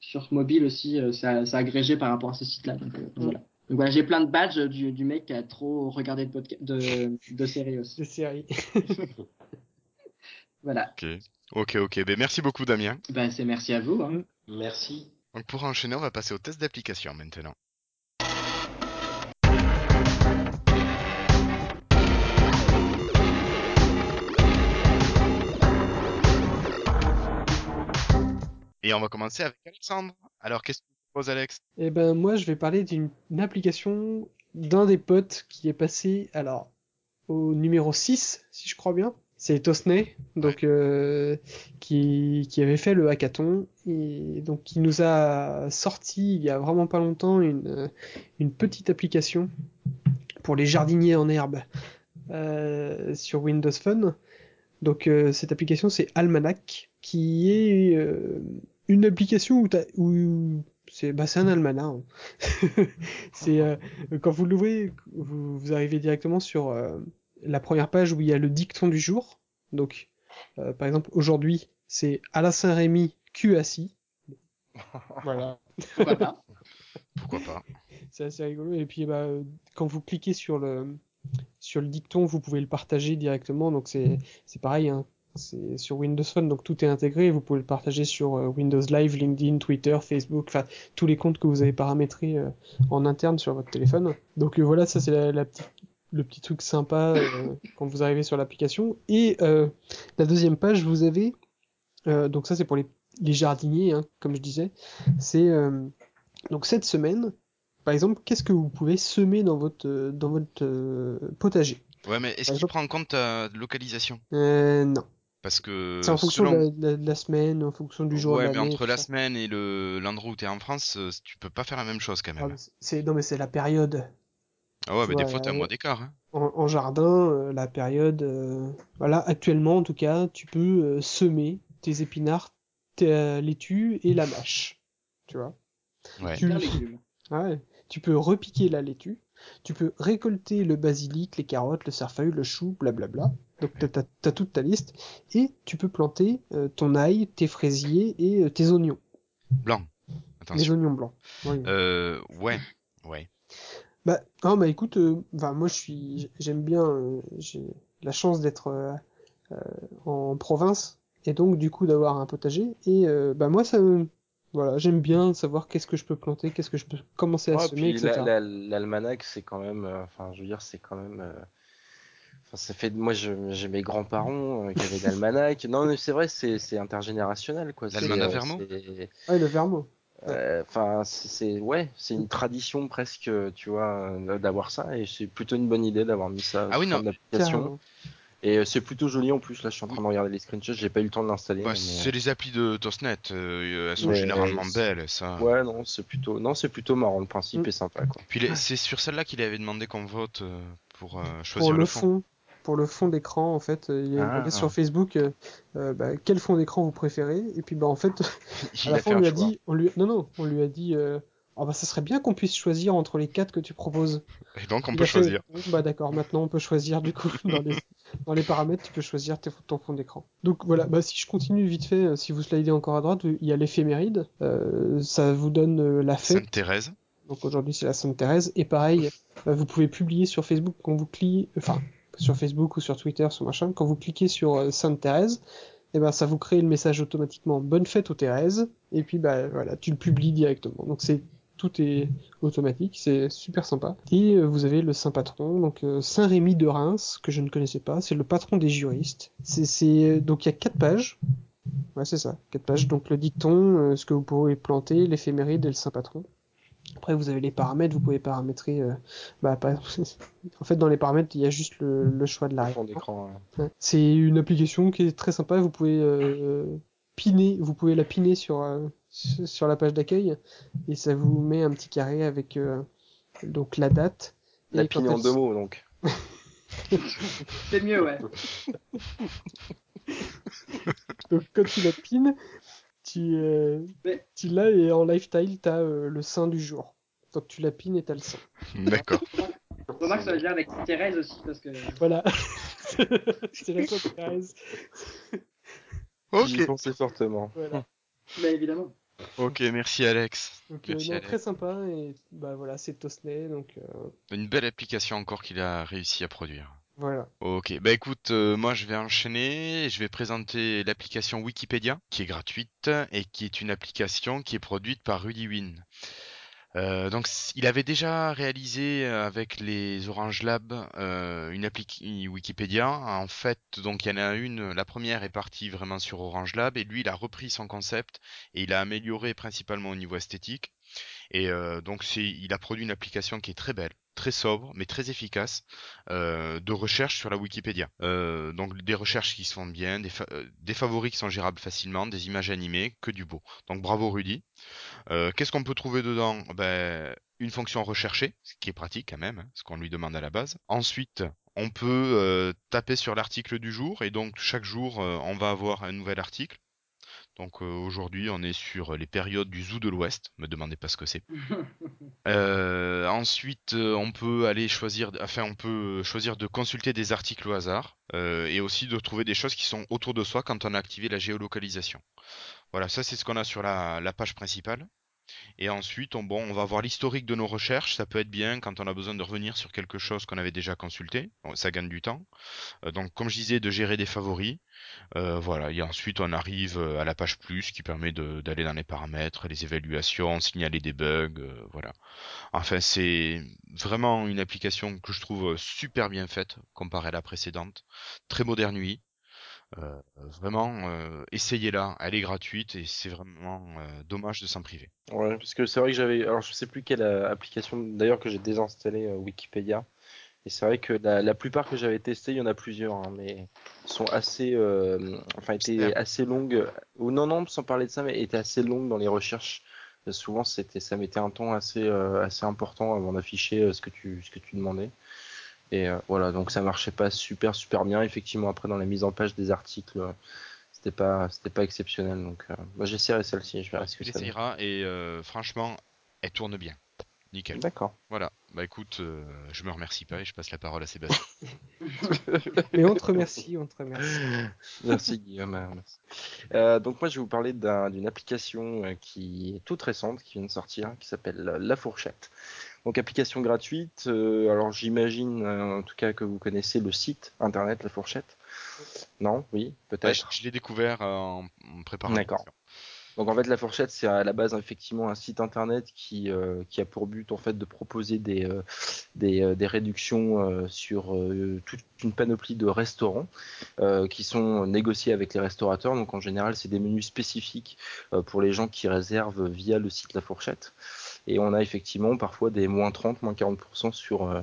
sur mobile aussi. euh, c'est c'est agrégé par rapport à ce site-là. Donc, euh, Mm. voilà. Donc voilà, j'ai plein de badges du, du mec qui a trop regardé de, podca- de, de séries aussi. Des séries. <laughs> Voilà. Ok. Ok, ok. Ben, merci beaucoup, Damien. Ben, c'est merci à vous. Hein. Merci. Donc, pour enchaîner, on va passer au test d'application maintenant. Et on va commencer avec Alexandre. Alors, qu'est-ce que tu proposes, Alex? Eh ben moi je vais parler d'une une application d'un des potes qui est passé alors au numéro 6 si je crois bien. C'est Tosney donc euh, qui, qui avait fait le hackathon et donc qui nous a sorti il y a vraiment pas longtemps une, euh, une petite application pour les jardiniers en herbe euh, sur Windows Phone. Donc euh, cette application c'est Almanac qui est euh, une application où, où c'est bah, c'est un almanach. hein. <laughs> c'est euh, quand vous l'ouvrez, vous, vous arrivez directement sur euh, la première page où il y a le dicton du jour. Donc euh, par exemple aujourd'hui c'est Alain Saint-Rémy QASI. <laughs> Voilà, Pourquoi pas Pourquoi pas c'est assez rigolo. Et puis bah, quand vous cliquez sur le sur le dicton, vous pouvez le partager directement. Donc c'est c'est pareil. Hein. C'est sur Windows Phone, donc tout est intégré. Vous pouvez le partager sur euh, Windows Live, LinkedIn, Twitter, Facebook, enfin tous les comptes que vous avez paramétrés euh, en interne sur votre téléphone. Donc euh, voilà, ça c'est la, la petite- le petit truc sympa euh, quand vous arrivez sur l'application. Et euh, la deuxième page, vous avez euh, donc ça c'est pour les, les jardiniers, hein, comme je disais. C'est donc cette semaine, par exemple, qu'est-ce que vous pouvez semer dans votre dans votre potager? Ouais, mais est-ce qu'il prend en compte ta localisation? Non. Parce que C'est en fonction selon... de, la, de semaine, en fonction du jour ouais, mais entre la ça. semaine et le l'endroit où t'es en France, tu peux pas faire la même chose quand Ah, même. c'est- c'est non mais c'est la période. Ah ouais, mais des fois t'as mois d'écart. Hein. En, en jardin, euh, la période, euh, voilà, actuellement en tout cas, tu peux euh, semer tes épinards, tes laitues et la mâche. Tu vois. Ouais. Tu, ouais, tu peux repiquer la laitue tu peux récolter le basilic, les carottes, le cerfeuil, le chou, blablabla. Donc t'as, as, toute ta liste et tu peux planter euh, ton ail, tes fraisiers et euh, tes oignons. Blanc. Les oignons blancs. Oui. Euh, ouais, ouais. Bah, non, bah écoute, euh, moi je suis, j'aime bien, euh, j'ai la chance d'être euh, en province et donc du coup d'avoir un potager et bah moi ça, voilà, j'aime bien savoir qu'est-ce que je peux planter, qu'est-ce que je peux commencer à semer, etc. L'almanach, c'est quand même, enfin, je veux dire, c'est quand même. Enfin, ça fait, moi, j'ai mes grands-parents qui avaient l'almanach. Non, mais c'est vrai, c'est intergénérationnel, quoi. L'almanach Vermeau. Ah, le Euh, enfin, c'est ouais, c'est une tradition presque, tu vois, d'avoir ça, et c'est plutôt une bonne idée d'avoir mis ça ah oui, l'application. Et euh, c'est plutôt joli en plus. Là, je suis en train de regarder les screenshots. J'ai pas eu le temps de l'installer. Bah, c'est les applis de Tosnet. elles sont généralement belles, ça. Ouais, non, c'est plutôt, non, c'est plutôt marrant. Le principe mm. est sympa, quoi. Puis c'est sur celle-là qu'il avait demandé qu'on vote pour choisir le, fond pour le fond d'écran en fait il y a ah, sur Facebook euh, euh, bah, quel fond d'écran vous préférez? Et puis bah en fait <laughs> à la fin on lui a dit on lui non non on lui a dit euh, oh, bah ça serait bien qu'on puisse choisir entre les quatre que tu proposes. Et donc on peut choisir. bah d'accord maintenant on peut choisir du coup dans les <laughs> dans les paramètres tu peux choisir ton fond d'écran. Donc voilà bah si je continue vite fait si vous slidez encore à droite il y a l'éphéméride ça vous donne la fête. Sainte Thérèse. Donc aujourd'hui c'est la Sainte Thérèse. Et pareil vous pouvez publier sur Facebook quand vous cliquez enfin sur Facebook ou sur Twitter, sur machin, quand vous cliquez sur euh, Sainte Thérèse, eh ben ça vous crée le message automatiquement Bonne fête aux Thérèse, et puis bah voilà, tu le publies directement. Donc c'est tout est automatique, c'est super sympa. Et euh, vous avez le saint patron, donc euh, Saint Rémy de Reims, que je ne connaissais pas, c'est le patron des juristes. Donc il y a quatre pages. Ouais, c'est ça, quatre pages. Donc le dicton, ce que vous pouvez planter, l'éphéméride et le saint patron. Après, vous avez les paramètres, vous pouvez paramétrer. Euh, bah, <laughs> en fait, dans les paramètres, il y a juste le, choix de la d'écran. C'est une application qui est très sympa. Vous pouvez euh, piner, vous pouvez la piner sur euh, sur la page d'accueil et ça vous met un petit carré avec donc la date. La pine en deux mots, donc. C'est mieux, ouais. <laughs> donc quand tu la pines, tu, euh, tu l'as et en lifestyle, tu as euh, le sein du jour. Donc tu la pines et tu as le sein. <laughs> D'accord. Remarque, ça va dire avec Thérèse aussi, parce que. Voilà. <laughs> c'est la Thérèse. <laughs> ok. J'y pensais fortement. Voilà. Bah, évidemment. Ok, merci Alex. Donc, merci, Alex. Très sympa et bah voilà, c'est Tosney donc. Euh... Une belle application encore qu'il a réussi à produire. Voilà. Ok, bah écoute, euh, moi je vais enchaîner, je vais présenter l'application Wikipédia, qui est gratuite et qui est une application qui est produite par Rudy Win. Euh, donc il avait déjà réalisé euh, avec les Orange Lab euh, une appli Wikipédia. En fait, donc il y en a une. La première est partie vraiment sur Orange Lab et lui il a repris son concept et il a amélioré principalement au niveau esthétique. Et euh, donc c'est, il a produit une application qui est très belle, très sobre, mais très efficace euh, de recherche sur la Wikipédia. Euh, donc des recherches qui se font bien, des, des, favoris qui sont gérables facilement, des images animées, que du beau. Donc bravo Rudy. Qu'est-ce qu'on peut trouver dedans? Ben une fonction recherchée, ce qui est pratique quand même, hein, ce qu'on lui demande à la base. Ensuite, on peut taper sur l'article du jour et donc chaque jour on va avoir un nouvel article. Donc euh, aujourd'hui, on est sur les périodes du zoo de l'Ouest. Me demandez pas ce que c'est. <laughs> euh, ensuite, euh, on peut aller choisir, enfin, on peut choisir de consulter des articles au hasard euh, et aussi de trouver des choses qui sont autour de soi quand on a activé la géolocalisation. Voilà, ça c'est ce qu'on a sur la, la page principale. Et ensuite, on, va voir l'historique de nos recherches. Ça peut être bien quand on a besoin de revenir sur quelque chose qu'on avait déjà consulté. ça gagne du temps. Euh, donc, comme je disais, de gérer des favoris. Euh, voilà. Et ensuite, on arrive euh, à la page plus qui permet d'aller dans les paramètres, les évaluations, signaler des bugs. voilà. Enfin, c'est vraiment une application que je trouve super bien faite comparée à la précédente. Très moderne nuit. Euh, vraiment, euh, essayez-la, elle est gratuite et c'est vraiment euh, dommage de s'en priver. Ouais, parce que c'est vrai que j'avais, alors je sais plus quelle application d'ailleurs que j'ai désinstallé Wikipédia. Et c'est vrai que la, plupart que j'avais testé, il y en a plusieurs, hein, mais sont assez, enfin, étaient assez longues. Ou non, non, sans parler de ça, mais étaient assez longues dans les recherches. souvent, c'était, ça mettait un temps assez, assez important avant d'afficher ce que tu, ce que tu demandais. Et euh, voilà, donc ça marchait pas super super bien. Effectivement, après dans la mise en page des articles, euh, c'était pas c'était pas exceptionnel. Donc euh, moi j'essaierai celle-ci, je verrai ce que ça et franchement, elle tourne bien. Nickel. D'accord. Voilà. Bah écoute, euh, je me remercie pas et je passe la parole à Sébastien. <laughs> Mais on te remercie, on te remercie. <laughs> Merci Guillaume. euh, merci. Euh, donc moi je vais vous parler d'un- d'une application euh, qui est toute récente, qui vient de sortir, qui s'appelle euh, La Fourchette. Donc application gratuite. euh, alors j'imagine euh, en tout cas que vous connaissez le site internet La Fourchette. Non? Oui, Ouais, peut-être. je l'ai découvert euh, en, en préparant. D'accord. Donc en fait la fourchette c'est à la base effectivement un site internet qui euh, qui a pour but en fait de proposer des euh, des, euh, des réductions sur toute une panoplie de restaurants qui sont négociés avec les restaurateurs. Donc en général c'est des menus spécifiques pour les gens qui réservent via le site La Fourchette. Et on a effectivement parfois des moins 30, moins 40% sur euh,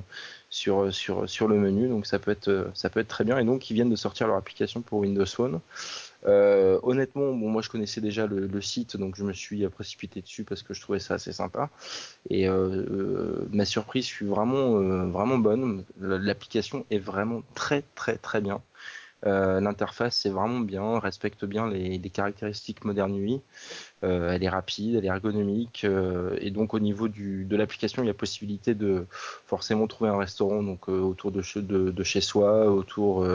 sur sur sur le menu. Donc ça peut être euh, ça peut être très bien. Et donc ils viennent de sortir leur application pour Windows Phone. Euh, honnêtement, bon, moi je connaissais déjà le, site, donc je me suis euh, précipité dessus parce que je trouvais ça assez sympa. Et euh, euh, ma surprise fut vraiment, euh, vraiment bonne. L'application est vraiment très, très, très bien. Euh, L'interface est vraiment bien, respecte bien les, les caractéristiques modernes UI. Euh, elle est rapide, elle est ergonomique, euh, et donc au niveau de l'application, il y a possibilité de forcément trouver un restaurant donc euh, autour de, che- de, de chez soi, autour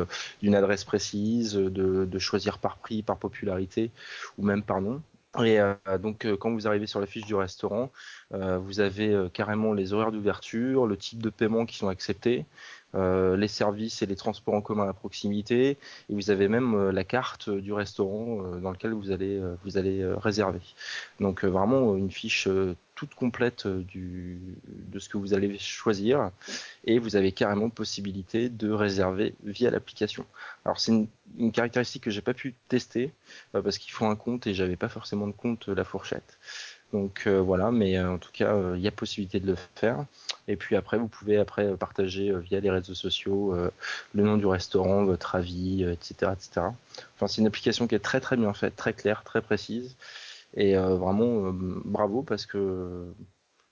d'une adresse précise, de, de choisir par prix, par popularité ou même par nom. Et donc quand vous arrivez sur la fiche du restaurant, vous avez carrément les horaires d'ouverture, le type de paiement qui sont acceptés, euh, les services et les transports en commun à proximité, et vous avez même euh, la carte du restaurant euh, dans lequel vous allez euh, vous allez euh, réserver. Donc euh, vraiment euh, une fiche euh, toute complète euh, du de ce que vous allez choisir et vous avez carrément possibilité de réserver via l'application. Alors c'est une, une caractéristique que j'ai pas pu tester euh, parce qu'il faut un compte et j'avais pas forcément de compte euh, la fourchette. Donc euh, voilà, mais euh, en tout cas euh, il y a possibilité de le faire. Et puis après vous pouvez après partager via les réseaux sociaux le nom du restaurant, votre avis, etc., etc. Enfin c'est une application qui est très très bien faite, très claire, très précise et vraiment bravo parce que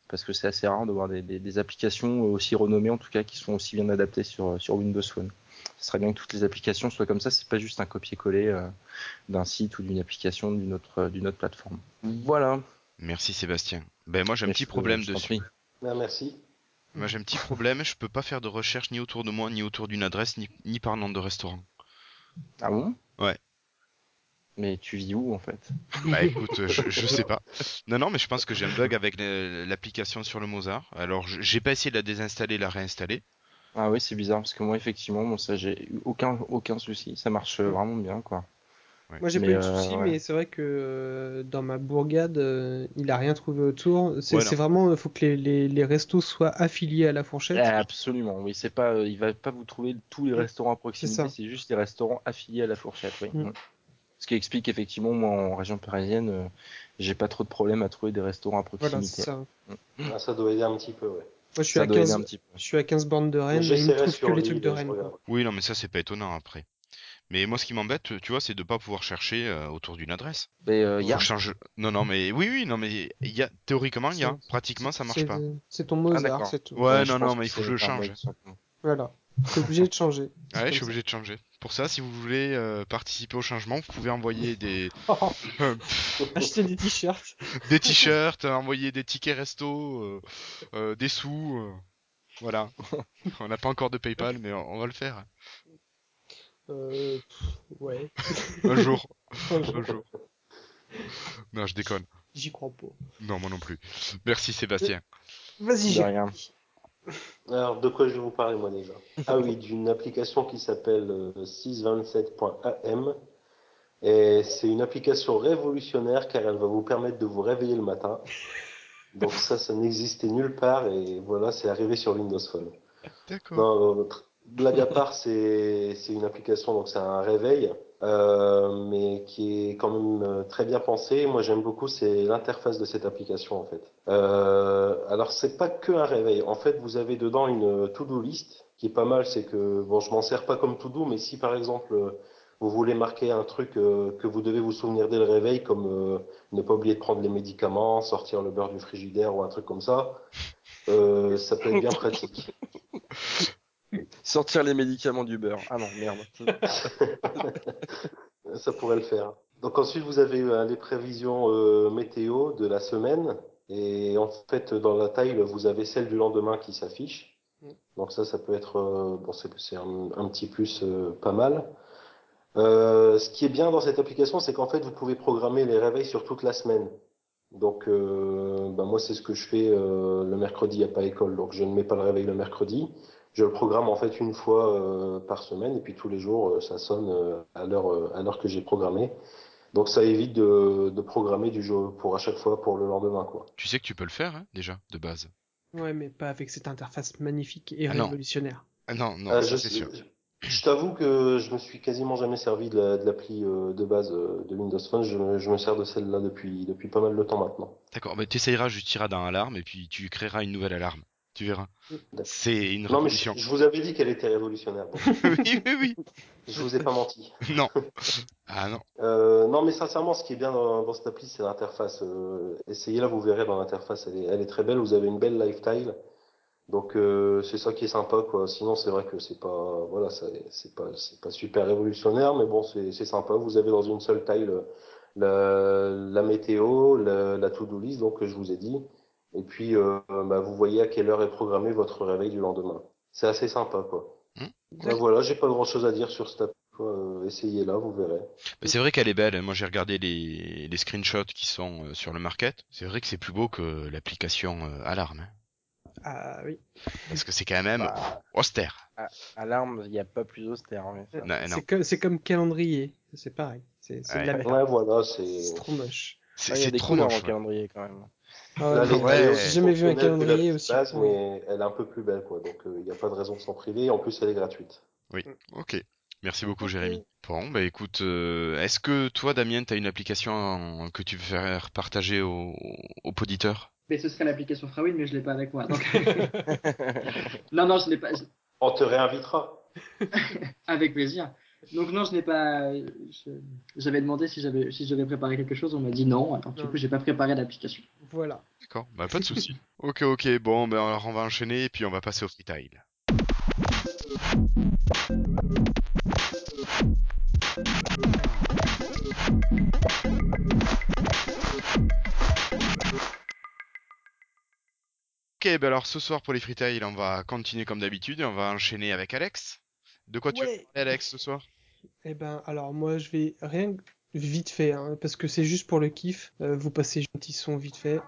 parce que c'est assez rare de voir des, applications aussi renommées en tout cas qui sont aussi bien adaptées sur sur Windows Phone. Ce serait bien que toutes les applications soient comme ça, c'est pas juste un copier-coller d'un site ou d'une application d'une autre d'une autre plateforme. Voilà. Merci Sébastien. Ben moi j'ai un petit problème dessus. Ah, merci. Moi j'ai un petit problème, je peux pas faire de recherche ni autour de moi, ni autour d'une adresse, ni, ni par nom de restaurant. Ah bon? Ouais. Mais tu vis où en fait? Bah écoute, je, je sais pas. Non non, mais je pense que j'ai un bug avec l'application sur le Mozart. Alors je- j'ai pas essayé de la désinstaller, la réinstaller. Ah oui, c'est bizarre parce que moi effectivement, bon ça j'ai eu aucun aucun souci, ça marche euh, vraiment bien quoi. Moi j'ai pas eu de euh, soucis, ouais. mais c'est vrai que euh, dans ma bourgade, euh, il a rien trouvé autour. C'est Ouais, vraiment, il faut que les, les, les restos soient affiliés à la fourchette. Ah, absolument, oui, c'est pas, euh, il va pas vous trouver tous les Mm. restaurants à proximité, c'est juste les restaurants affiliés à la fourchette, oui. Mm. Mm. Ce qui explique effectivement, moi en région parisienne, euh, j'ai pas trop de problèmes à trouver des restaurants à Voilà, proximité. c'est ça. Ah, ça doit aider un petit peu, ouais. Moi je suis Ça à doit aider 15, un petit peu. je suis à 15 bornes de Rennes, il me j'essaierai trouve que les trucs de je Rennes. Oui non mais ça c'est pas étonnant après. Mais moi ce qui m'embête, tu vois, c'est de pas pouvoir chercher euh, autour d'une adresse. Mais euh, y a... change. Non non mais oui oui non mais il y a théoriquement il y a, pratiquement ça marche pas. C'est ton Ah, Mozart, d'accord. c'est tout. Ouais, non, non, mais que il faut que je le change. simplement. Voilà. T'es obligé de changer. Ouais, je suis ça. obligé de changer. Pour ça, si vous voulez euh, participer au changement, vous pouvez envoyer des <laughs> <laughs> Acheter des t-shirts. des t-shirts, envoyer des tickets resto, euh, euh, des sous. euh, voilà. <laughs> On n'a pas encore de PayPal, mais on, on va le faire Euh, pff, ouais. <laughs> un jour. <laughs> Un jour. Un jour. Non, je déconne. J'y crois pas. Non, moi non plus. Merci Sébastien. Vas-y, De j'ai. rien. <laughs> Alors, de quoi je vais vous parler, moi, déjà? Ah oui, d'une application qui s'appelle euh, 627.am. Et c'est une application révolutionnaire car elle va vous permettre de vous réveiller le matin. Donc ça, ça n'existait nulle part et voilà, c'est arrivé sur Windows Phone. D'accord. Euh, blague à part, c'est une application, donc c'est un réveil, euh, mais qui est quand même euh, très bien pensé. Moi, j'aime beaucoup, c'est l'interface de cette application en fait. Euh, alors, c'est pas que un réveil. En fait, vous avez dedans une to-do list qui est pas mal. C'est que bon, je m'en sers pas comme to-do, mais si par exemple euh, vous voulez marquer un truc euh, que vous devez vous souvenir dès le réveil, comme euh, ne pas oublier de prendre les médicaments, sortir le beurre du frigidaire ou un truc comme ça, euh, ça peut être bien pratique. <laughs> Sortir les médicaments du beurre. Ah non, merde. <laughs> Ça pourrait le faire. Donc ensuite, vous avez euh, les prévisions euh, météo de la semaine. Et en fait, dans la taille, vous avez celle du lendemain qui s'affiche. Donc ça, ça peut être euh, bon, c'est un, petit plus pas mal. Ce qui est bien dans cette application, c'est qu'en fait, vous pouvez programmer les réveils sur toute la semaine. Donc, bah, moi, c'est ce que je fais le mercredi, il n'y a pas école, donc je ne mets pas le réveil le mercredi. Je le programme en fait une fois euh, par semaine, et puis tous les jours, euh, ça sonne euh, à l'heure euh, à l'heure que j'ai programmé. Donc, ça évite de, de programmer du jeu pour à chaque fois pour le lendemain, quoi. Tu sais que tu peux le faire, hein, déjà, de base. Ouais, mais pas avec cette interface magnifique et Ah non. révolutionnaire. Ah non, non, je, c'est sûr. je- je t'avoue que je me suis quasiment jamais servi de la- de l'appli euh, de base euh, de Windows Phone. Je, me- je me sers de celle-là depuis, depuis pas mal de temps maintenant. D'accord, t'essayeras, tu tireras dans alarme et puis tu créeras une nouvelle alarme. Tu verras. D'accord. C'est une Non, mais je, révolution. je vous avais dit qu'elle était révolutionnaire. donc <laughs> oui, oui, oui. je vous ai pas menti. <laughs> Non. <laughs> Ah non. Euh, non, mais sincèrement, ce qui est bien dans, dans cette appli, c'est l'interface. Euh, Essayez-la, vous verrez dans l'interface. Elle est, elle est très belle. Vous avez une belle lifestyle. Donc euh, c'est ça qui est sympa, quoi. Sinon, c'est vrai que c'est pas, voilà, c'est pas, c'est pas super révolutionnaire, mais bon, c'est c'est sympa. Vous avez dans une seule taille le- la, la météo, la, la to-do list, donc que je vous ai dit, et puis euh, bah, vous voyez à quelle heure est programmé votre réveil du lendemain. C'est assez sympa, quoi. Hmm. Bah, voilà, j'ai pas grand-chose à dire sur cette appli. Euh, Essayez-la, vous verrez. Mais c'est vrai qu'elle est belle. Moi, j'ai regardé les, les screenshots qui sont euh, sur le market. C'est vrai que c'est plus beau que l'application euh, Alarme. hein. Ah oui. Parce que c'est quand même Bah, austère. alarme, il n'y a pas plus austère. non. C'est comme, calendrier. C'est pareil. C'est de la Ouais. merde. Ouais, voilà, C'est c'est. trop moche. C'est il y a c'est des trop couleurs moche. en calendrier quand même. Ah ouais, J'ai jamais vu un calendrier aussi. mais elle est un peu plus belle, quoi. Donc, il n'y a pas de raison de s'en priver. En plus, elle est gratuite. Oui. Ok. Merci beaucoup. Jérémy. Bon, bah écoute, euh, est-ce que toi, Damien, t'as une application en- que tu veux faire partager aux, aux auditeurs? Mais ce serait l'application Frawin, mais je l'ai pas avec moi. Donc... <laughs> non, non, je l'ai pas. je- On te réinvitera. <laughs> Avec plaisir. Donc non, je n'ai pas. je- J'avais demandé si j'avais si j'avais préparé quelque chose, on m'a dit non. Alors du Non. coup, j'ai pas préparé d'application. Voilà. D'accord, bah pas de <laughs> souci. ok, ok, bon, ben alors on va enchaîner et puis on va passer au freetile. Ok, ben alors ce soir pour les freetile, on va continuer comme d'habitude et on va enchaîner avec Alex. De quoi tu veux parler, Alex, ce soir? Eh ben, alors moi, je vais rien que vite fait, hein, parce que c'est juste pour le kiff. Euh, vous passez un petit son vite fait.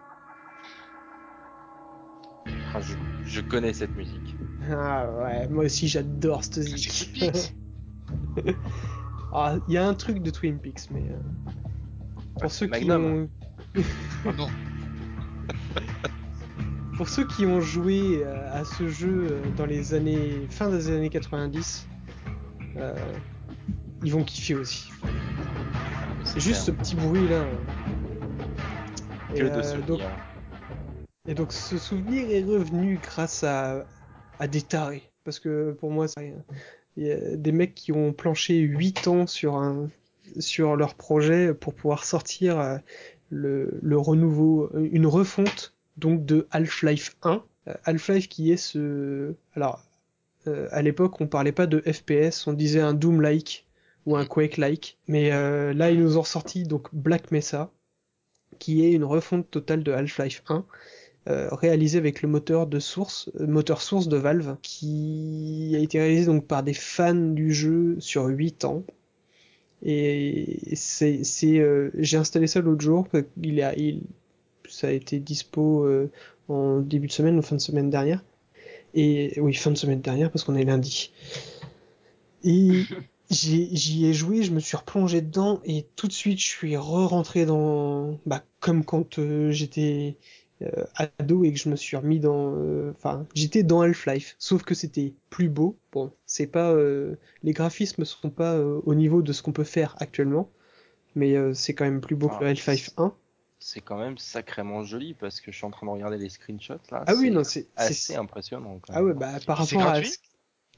Ah, je, je connais cette musique. Ah ouais, moi aussi j'adore cette musique. Twin Peaks. <laughs> Ah, il y a un truc de Twin Peaks, mais euh, pour ceux qui ont <laughs> Ah non. pour ceux qui ont joué euh, à ce jeu dans les années fin des années 90, euh, ils vont kiffer aussi. C'est juste ce petit bruit là. que Et, de euh, donc, et donc ce souvenir est revenu grâce à, à des tarés. Parce que pour moi, c'est. Il y a des mecs qui ont planché 8 ans sur, un, sur leur projet pour pouvoir sortir euh, le, le renouveau, une refonte donc de Half-Life 1. Euh, Half-Life qui est ce... Alors, euh, à l'époque, on parlait pas de FPS, on disait un Doom-like ou un Quake-like. Mais euh, là, ils nous ont sorti donc Black Mesa, qui est une refonte totale de Half-Life 1, euh, réalisée avec le moteur de source, euh, moteur source de Valve, qui a été réalisé donc par des fans du jeu sur 8 ans. Et c'est, c'est, euh, j'ai installé ça l'autre jour, il a, il, ça a été dispo euh, en début de semaine ou fin de semaine dernière. Et oui, fin de semaine dernière parce qu'on est lundi. Et <laughs> j'y ai joué, je me suis replongé dedans et tout de suite je suis re-rentré dans, bah, comme quand euh, j'étais euh, ado et que je me suis remis dans, euh, enfin, j'étais dans Half-Life, sauf que c'était plus beau. Bon, c'est pas, les graphismes sont pas au niveau de ce qu'on peut faire actuellement, mais c'est quand même plus beau que Ah, le Half-Life 1. C'est quand même sacrément joli parce que je suis en train de regarder les screenshots là. Ah oui, c'est non, c'est, assez impressionnant. Quand ah ouais, bah par Et c'est rapport à,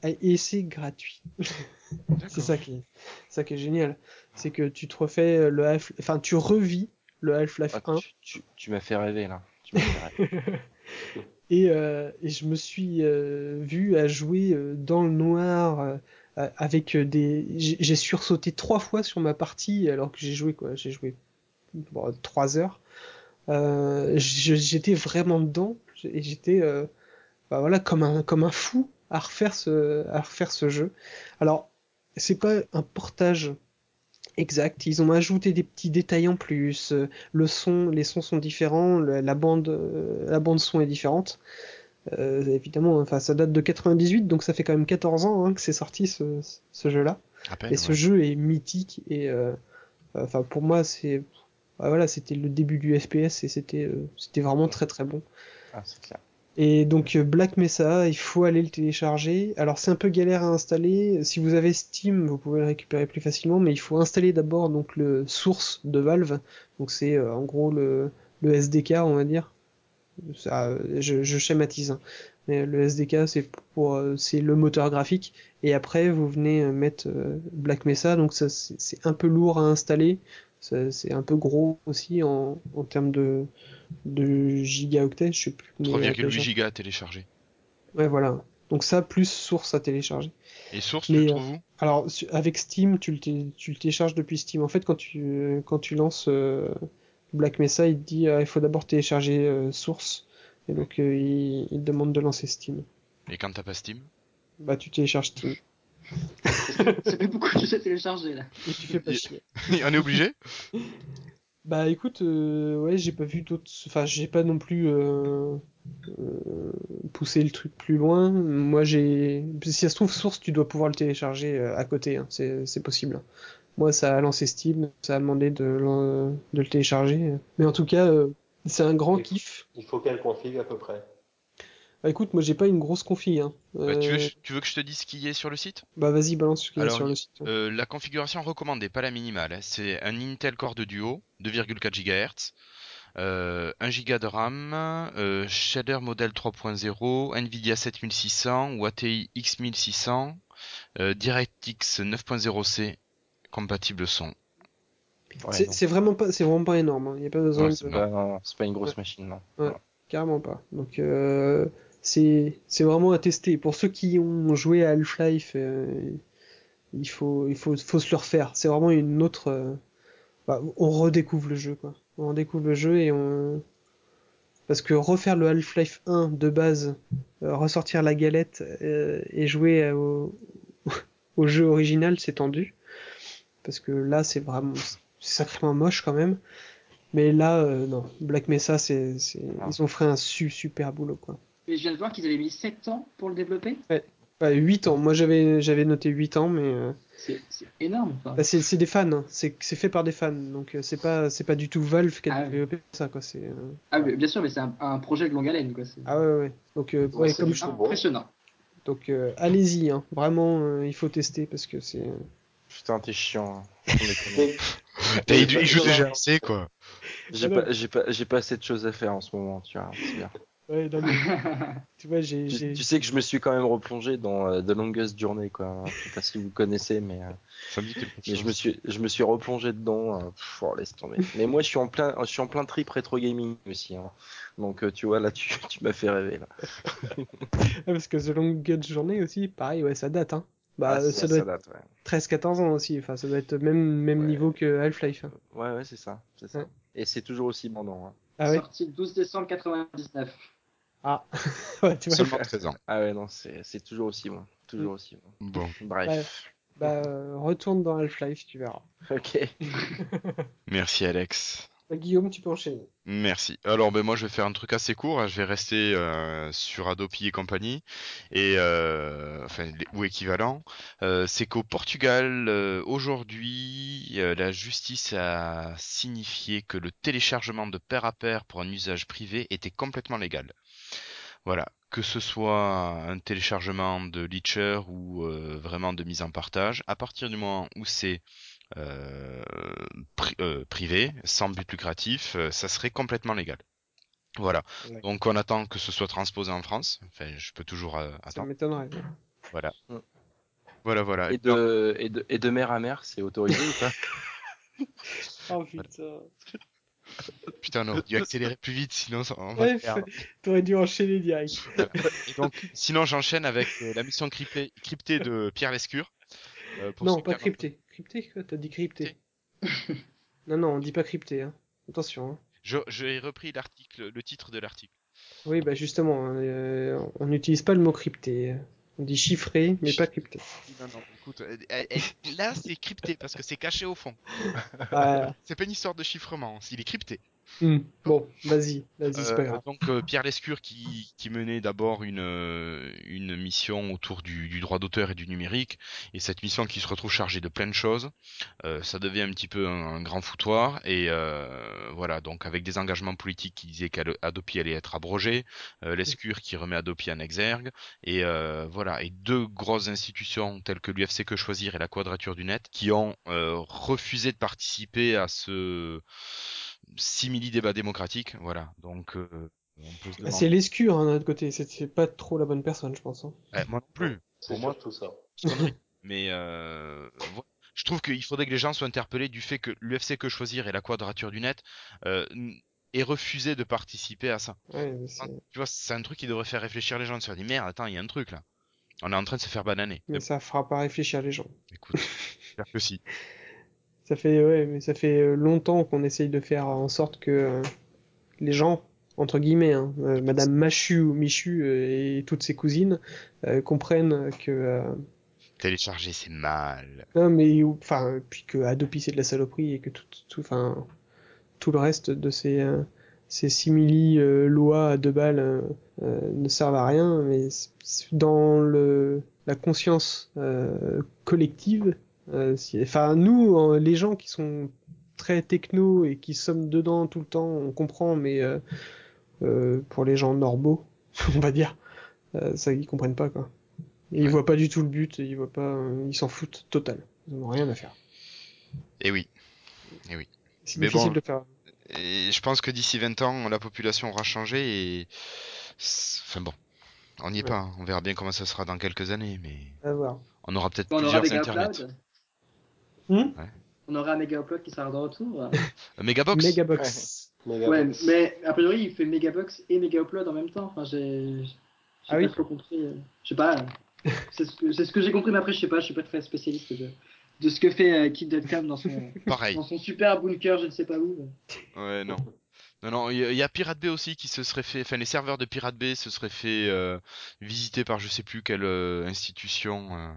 et c'est gratuit. <laughs> C'est ça qui est, ça qui est génial. C'est que tu te refais le Half, enfin, tu revis le Half-Life Ah, 1 tu, tu- tu m'as fait rêver là. Tu m'as fait rêver. <laughs> et, euh, et je me suis euh, vu à jouer euh, dans le noir euh, euh, avec des, j'ai j'ai sursauté trois fois sur ma partie alors que j'ai joué quoi, j'ai joué bon, trois heures Euh, j'étais vraiment dedans et j'étais euh, bah voilà comme un comme un fou à refaire ce à refaire ce jeu. Alors c'est pas un portage exact, ils ont ajouté des petits détails en plus. euh, Le son, les sons sont différents, la bande la bande son est différente. Euh, évidemment, enfin ça date de 98 donc ça fait quand même 14 ans hein, que c'est sorti ce, ce jeu-là. Peine, Et ce ouais. jeu est mythique et euh, enfin pour moi c'est bah voilà c'était le début du FPS et c'était euh, c'était vraiment très très bon. Ah, c'est clair. Et donc euh, Black Mesa, il faut aller le télécharger. Alors c'est un peu galère à installer. Si vous avez Steam, vous pouvez le récupérer plus facilement, mais il faut installer d'abord donc le source de Valve. Donc c'est euh, en gros le, le SDK, on va dire. Ça, je, je schématise. hein. Mais le SDK c'est pour euh, c'est le moteur graphique. Et après vous venez mettre euh, Black Mesa. Donc ça c'est un peu lourd à installer. C'est un peu gros aussi en, en termes de, de gigaoctets, je sais plus. combien il y a à 3,8 télécharger. gigas à télécharger. Ouais, voilà. Donc ça, plus source à télécharger. Et source, Mais, tu euh, trouves Alors, avec Steam, tu le, tu le télécharges depuis Steam. En fait, quand tu, quand tu lances euh, Black Mesa, il te dit euh, il faut d'abord télécharger euh, source. Et donc, euh, il, il te demande de lancer Steam. Et quand t'as pas Steam? Bah, tu télécharges Steam. Ça fait beaucoup de jeux téléchargés là. Et tu fais pas chier. On est obligé? <laughs> Bah, écoute, euh, ouais, j'ai pas vu d'autres. Enfin, j'ai pas non plus euh, euh, poussé le truc plus loin. Moi, j'ai. Si ça se trouve, source, tu dois pouvoir le télécharger euh, à côté. hein. C'est, possible. Moi, ça a lancé Steam, ça a demandé de, le télécharger. Mais en tout cas, euh, c'est un grand kiff. Il faut quelle config à peu près Bah, écoute, moi, j'ai pas une grosse config. Hein. Bah, tu, veux, Euh, tu veux que je te dise ce qui est sur le site? Bah, vas-y, balance ce qu'il y sur le site. Euh, La configuration recommandée, pas la minimale, hein, c'est un Intel Core de Duo, 2,4 GHz, euh, 1 Go de RAM, euh, shader modèle 3.0, Nvidia 7600 ou ATI X1600, euh, DirectX 9.0C, compatible son. Ouais, c'est, vraiment pas, c'est vraiment pas énorme. hein. Il y a pas besoin Ouais, de. c'est pas, une grosse machine, non. Carrément pas. Donc euh, c'est vraiment à tester. Pour ceux qui ont joué à Half-Life, euh, il faut il faut faut se le refaire. C'est vraiment une autre. euh, bah, on redécouvre le jeu quoi. On redécouvre le jeu et on parce que refaire le Half-Life 1 de base, euh, ressortir la galette et jouer au <laughs> au jeu original, c'est tendu. Parce que là, c'est vraiment c'est sacrément moche quand même. Mais là, non, Black Mesa, c'est. Ah. ils ont fait un su- super boulot, quoi. Mais je viens de voir qu'ils avaient mis 7 ans pour le développer. Bah, 8 ans, moi j'avais, j'avais noté 8 ans, mais euh, C'est c'est énorme. Quoi. bah, c'est, c'est des fans, hein. c'est, c'est fait par des fans, donc euh, c'est pas, c'est pas du tout Valve qui a Ah ouais. développé ça, quoi. C'est, euh, Ah, mais bien sûr, mais c'est un, un projet de longue haleine. Quoi. C'est Ah ouais, ouais. Donc, euh, Ouais, c'est comme du je... bon. impressionnant. donc euh, allez-y, hein. vraiment, euh, il faut tester parce que c'est. Putain, t'es chiant. hein. <laughs> Sans déconner. <laughs> Mais- T'as- il, il joue non, déjà assez, quoi. J'ai Alors. pas, j'ai pas, j'ai pas assez de choses à faire en ce moment, tu vois. C'est bien. Ouais, non, mais, <laughs> tu vois, j'ai, Tu, j'ai... tu sais que je me suis quand même replongé dans euh, The Longest Journey, quoi. Je sais pas si vous connaissez, mais, euh, Ça me dit quelque mais chose. je me suis, je me suis replongé dedans. euh, pff, oh, laisse tomber. Mais moi, je suis en plein, je suis en plein trip rétro gaming aussi. Hein. Donc, euh, tu vois, là, tu, tu m'as fait rêver là. Ah, parce que The Longest Journey aussi, pareil, ouais, ça date, hein. Bah, Ah, ça doit date, ouais. 13-14 ans aussi, enfin, ça doit être même, même Ouais. niveau que Half-Life. hein. Ouais, ouais, c'est ça, c'est ça. Ouais. Et c'est toujours aussi bandant. Hein. Ah ouais Sorti le 12 décembre 99. Ah, <laughs> ouais, tu vois. Seulement 13 ans. Ah ouais, non, c'est, c'est toujours aussi bon, toujours aussi bon. Bon, Bref. Bah, euh, retourne dans Half-Life, tu verras. Ok. <laughs> merci Alex. Bah, Guillaume, tu peux enchaîner. Merci. Alors ben moi je vais faire un truc assez court, hein. je vais rester euh, sur Adopi et compagnie et euh, enfin les- ou équivalent. Euh, c'est qu'au Portugal euh, aujourd'hui euh, la justice a signifié que le téléchargement de pair à pair pour un usage privé était complètement légal. Voilà, que ce soit un téléchargement de Leacher ou euh, vraiment de mise en partage, à partir du moment où c'est euh, pri- euh, privé, sans but lucratif, euh, ça serait complètement légal. Voilà. Donc on attend que ce soit transposé en France. Enfin, je peux toujours euh, Ça attendre. m'étonnerait. Voilà. Voilà, voilà. Et de, et de, et de mer à mer, c'est autorisé ou pas? <laughs> Oh putain. <laughs> Putain, on aurait dû accélérer plus vite, sinon on va Ouais, <laughs> t'aurais dû enchaîner direct. <laughs> Et donc, sinon j'enchaîne avec euh, la mission cryptée, cryptée de Pierre Lescure. Euh, Non, pas qui en- crypté. Crypté, quoi T'as dit crypté. non, non, on dit pas crypté, hein. Attention, hein. Je j'ai repris l'article, le titre de l'article. Oui, bah justement, euh, on n'utilise pas le mot crypté. On dit chiffré, mais pas crypté. Non, non, écoute, là c'est crypté parce que c'est caché au fond. Ah, C'est pas une histoire de chiffrement, il est crypté. Hmm. Bon, vas-y, vas-y, c'est pas Euh, grave. donc euh, Pierre Lescure qui, qui menait d'abord une, euh, une mission autour du, du droit d'auteur et du numérique, et cette mission qui se retrouve chargée de plein de choses, euh, ça devient un petit peu un, un grand foutoir, et euh, voilà, donc avec des engagements politiques qui disaient qu'Adopi allait être abrogé, euh, Lescure qui remet Adopi en exergue, et euh, voilà, et deux grosses institutions telles que l'UFC Que Choisir et la Quadrature du Net qui ont euh, refusé de participer à ce simili débat démocratique, voilà. Donc euh, on peut se Ah, c'est l'escure, hein, d'un autre côté. C'est- pas trop la bonne personne, je pense. hein. Eh, moi non plus. Pour moi, surtout ça. Mais euh, voilà. je trouve qu'il faudrait que les gens soient interpellés du fait que l'UFC que choisir et la Quadrature du Net euh, aient refusé de participer à ça. Ouais, Tu vois, c'est un truc qui devrait faire réfléchir les gens. De se dire merde, attends, il y a un truc là. On est en train de se faire bananer. mais ça fera pas réfléchir les gens. Écoute, j'espère que si. <laughs> Ça fait, ouais, mais ça fait euh, longtemps qu'on essaye de faire en sorte que euh, les gens, entre guillemets, hein, euh, Madame Machu ou Michu et toutes ses cousines comprennent que, Télécharger, c'est mal. non, mais enfin, puis que Adopi c'est de la saloperie et que tout, tout, enfin, tout le reste de ces euh, ces simili euh, lois à deux balles euh, ne servent à rien. Mais dans le la conscience collective, si- enfin nous, euh, les gens qui sont très techno et qui sommes dedans tout le temps, on comprend, mais euh, euh, pour les gens normaux, <laughs> on va dire, euh, ça ils comprennent pas quoi. Et ils Ouais. voient pas du tout le but, ils voient pas, euh, ils s'en foutent total. Ils n'ont rien à faire. Et oui. C'est Mais difficile bon. de faire. Et je pense que d'ici 20 ans, la population aura changé et... c'est- Enfin bon, on n'y est Ouais. pas. hein. On verra bien comment ça sera dans quelques années, mais À voir. on aura peut-être On aura plusieurs Hmm? On aura Mega Upload qui sera de retour. Megabox? Megabox. Ouais, mais a priori, il fait Megabox et Mega Upload en même temps. Enfin, j'ai Ah pas oui. trop compris. euh, Je sais pas. euh, <laughs> C'est ce que, c'est ce que j'ai compris, mais après, je sais pas, je suis pas très spécialiste de, de ce que fait euh, Kid.com dans son, <laughs> Pareil. dans son super bunker, je ne sais pas où. Ouais, non. Non, non, il y, a- Pirate Bay aussi qui se serait fait, enfin les serveurs de Pirate Bay se seraient fait euh, visiter par je sais plus quelle euh, institution euh,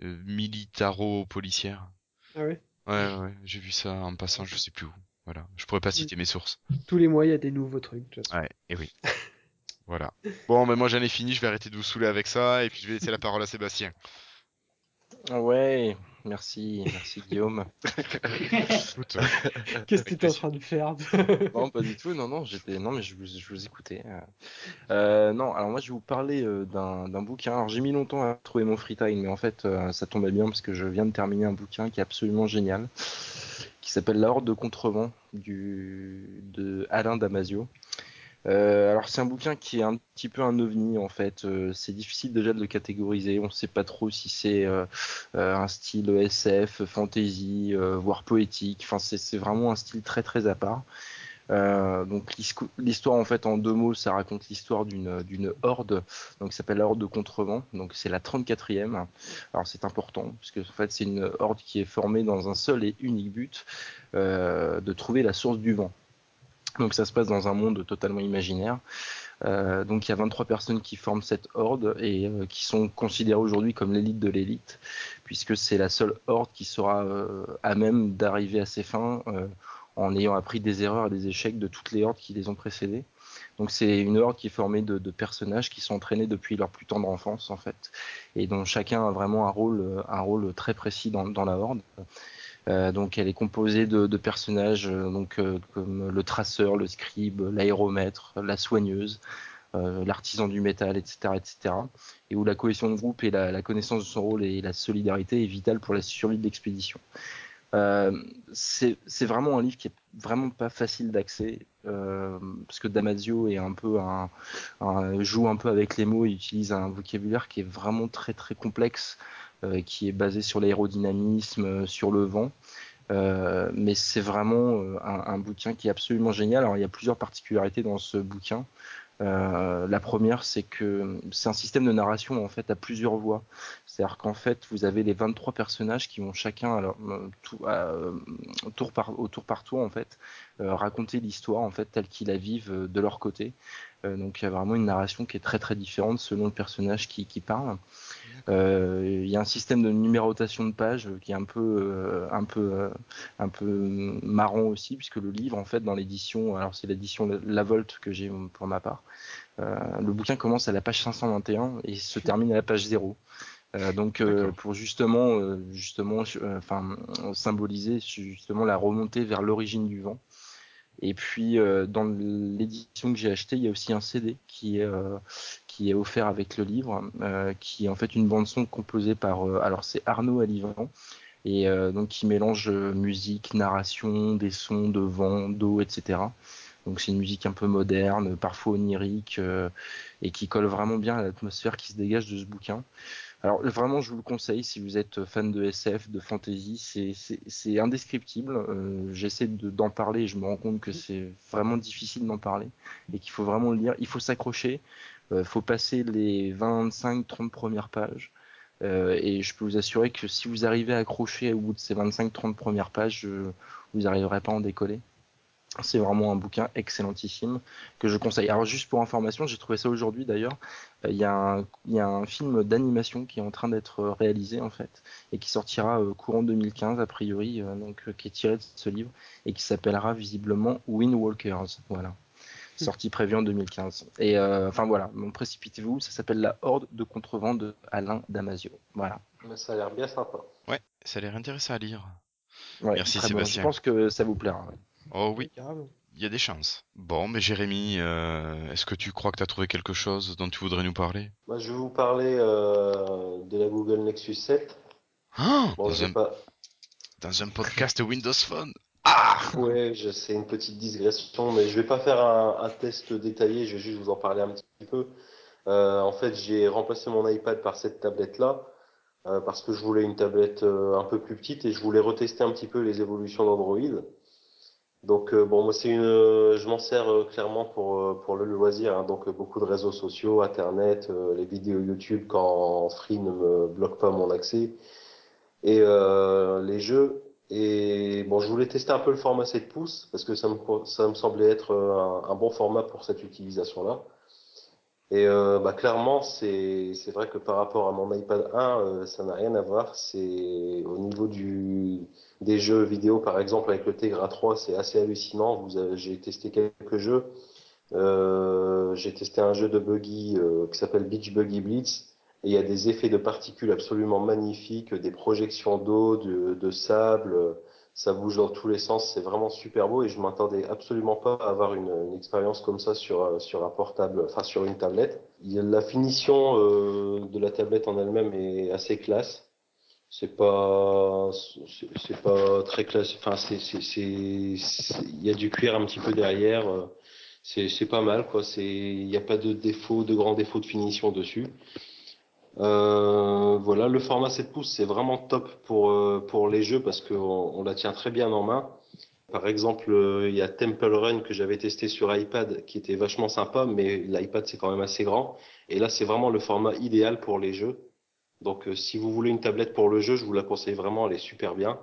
militaro-policière. Ah ouais? Ouais, ouais, j'ai vu ça en passant, je sais plus où. Voilà, je pourrais pas citer mes sources. Tous les mois, il y a des nouveaux trucs. de. Ouais, et oui. <laughs> voilà. Bon, mais moi j'en ai fini, je vais arrêter de vous saouler avec ça, et puis je vais laisser la parole à Sébastien. Ouais, merci, merci Guillaume. <laughs> Euh, Qu'est-ce que tu es en train de faire <laughs> Non, pas du tout. Non, non, j'étais, non, mais je vous, je vous écoutais. Euh, euh, non, alors moi, je vais vous parler euh, d'un, d'un bouquin. Alors, j'ai mis longtemps à trouver mon free time, mais en fait, euh, ça tombait bien parce que je viens de terminer un bouquin qui est absolument génial, qui s'appelle La Horde de Contrevent du de Alain Damasio. Euh, alors c'est un bouquin qui est un petit peu un ovni en fait. Euh, c'est difficile déjà de le catégoriser. On ne sait pas trop si c'est euh, un style SF, fantasy, voire poétique. Enfin c'est vraiment un style très très à part. Donc l'histoire en fait en deux mots, ça raconte l'histoire d'une horde, donc qui s'appelle la horde de contrevent. Donc c'est la 34e. Alors c'est important parce que en fait c'est une horde qui est formée dans un seul et unique but de trouver la source du vent. Donc ça se passe dans un monde totalement imaginaire. Euh, donc il y a 23 personnes qui forment cette horde et euh, qui sont considérées aujourd'hui comme l'élite de l'élite, puisque c'est la seule horde qui sera euh, à même d'arriver à ses fins en ayant appris des erreurs et des échecs de toutes les hordes qui les ont précédées. Donc c'est une horde qui est formée de, personnages qui sont entraînés depuis leur plus tendre enfance en fait, et dont chacun a vraiment un rôle, un rôle très précis dans la horde. Euh, donc elle est composée de, personnages euh, donc euh, comme le traceur, le scribe, l'aéromètre, la soigneuse, l'artisan du métal, etc., etc. Et où la cohésion de groupe et la, connaissance de son rôle et la solidarité est vitale pour la survie de l'expédition. C'est vraiment un livre qui est vraiment pas facile d'accès parce que Damasio joue un peu avec les mots et utilise un vocabulaire qui est vraiment très très complexe qui est basé sur l'aérodynamisme, euh, sur le vent. Euh, mais c'est vraiment euh, un, un bouquin qui est absolument génial. Alors il y a plusieurs particularités dans ce bouquin. Euh, la première, c'est que c'est un système de narration en fait à plusieurs voix. C'est-à-dire qu'en fait, vous avez les 23 personnages qui vont chacun, alors, euh, tout, euh, tour par, au tour par tour en fait, euh, raconter l'histoire en fait telle qu'ils la vivent euh, de leur côté. Euh, donc il y a vraiment une narration qui est très très différente selon le personnage qui, qui parle. Euh, il y a un système de numérotation de pages qui est un peu euh, un peu euh, un peu marrant aussi puisque le livre en fait dans l'édition alors c'est l'édition La- Volte que j'ai pour ma part. Euh, le bouquin commence à la page 521 et se termine à la page 0. Euh, donc euh, pour justement euh, justement euh, enfin symboliser justement la remontée vers l'origine du vent. Et puis euh, dans l'édition que j'ai achetée, il y a aussi un CD qui est euh, qui est offert avec le livre, euh, qui est en fait une bande son composée par euh, alors c'est Arnaud Alivant et euh, donc qui mélange musique, narration, des sons de vent, d'eau, etc. Donc c'est une musique un peu moderne, parfois onirique, euh, et qui colle vraiment bien à l'atmosphère qui se dégage de ce bouquin. Alors vraiment, je vous le conseille si vous êtes fan de SF, de fantasy, c'est- indescriptible. Euh, J'essaie de- d'en parler et je me rends compte que c'est vraiment difficile d'en parler et qu'il faut vraiment le lire. Il faut s'accrocher, faut passer les 25-30 premières pages. Euh, et je peux vous assurer que si vous arrivez à accrocher au bout de ces 25-30 premières pages, euh, vous n'arriverez pas à en décoller. C'est vraiment un bouquin excellentissime que je conseille. Alors juste pour information, j'ai trouvé ça aujourd'hui d'ailleurs. Euh, Il y, a un- film d'animation qui est en train d'être réalisé en fait et qui sortira euh, courant 2015 a priori, euh, donc euh, qui est tiré de ce livre et qui s'appellera visiblement Windwalkers. Voilà. <laughs> Sortie prévue en 2015. Et euh, enfin voilà, donc précipitez-vous, ça s'appelle La Horde de contrevent de Alain Damasio. Voilà. Mais ça a l'air bien sympa. Ouais, ça a l'air intéressant à lire. Ouais, Merci, bon. Sébastien. Je pense que ça vous plaira. ouais. Oh oui, il y a des chances. Bon, mais Jérémy, euh, est-ce que tu crois que tu as trouvé quelque chose dont tu voudrais nous parler? Moi, je vais vous parler euh, de la Google Nexus 7. Ah Bon, dans, un, pas. dans un podcast Windows Phone Ouais, je sais une petite digression, mais je vais pas faire un, test détaillé. Je vais juste vous en parler un petit peu. Euh, en fait, j'ai remplacé mon iPad par cette tablette-là euh, parce que je voulais une tablette euh, un peu plus petite et je voulais retester un petit peu les évolutions d'Android. Donc euh, bon, moi c'est une, euh, je m'en sers euh, clairement pour pour le loisir, hein. donc beaucoup de réseaux sociaux, Internet, les vidéos YouTube quand Free ne me bloque pas mon accès et les jeux. Et bon, je voulais tester un peu le format 7 pouces parce que ça me ça me semblait être euh, un, bon format pour cette utilisation-là. Et euh, bah, clairement, c'est vrai que par rapport à mon iPad 1, euh, ça n'a rien à voir. C'est au niveau du des jeux vidéo, par exemple, avec le Tegra 3, c'est assez hallucinant. J'ai testé quelques jeux. Euh, j'ai testé un jeu de buggy euh, qui s'appelle Beach Buggy Blitz. Il y a des effets de particules absolument magnifiques, des projections d'eau, de, de sable. Ça bouge dans tous les sens. C'est vraiment super beau et je m'attendais absolument pas à avoir une, une expérience comme ça sur, sur un portable, enfin sur une tablette. La finition euh, de la tablette en elle-même est assez classe. C'est pas, c'est pas très classe. Enfin, c'est, c'est, il y a du cuir un petit peu derrière. euh, C'est, pas mal, quoi. C'est, il n'y a pas de défaut, de grands défauts de finition dessus. Euh, voilà, le format 7 pouces, c'est vraiment top pour, euh, pour les jeux parce qu'on on la tient très bien en main. Par exemple, euh, il y a Temple Run que j'avais testé sur iPad qui était vachement sympa, mais l'iPad c'est quand même assez grand. Et là, c'est vraiment le format idéal pour les jeux. Donc, euh, si vous voulez une tablette pour le jeu, je vous la conseille vraiment, elle est super bien.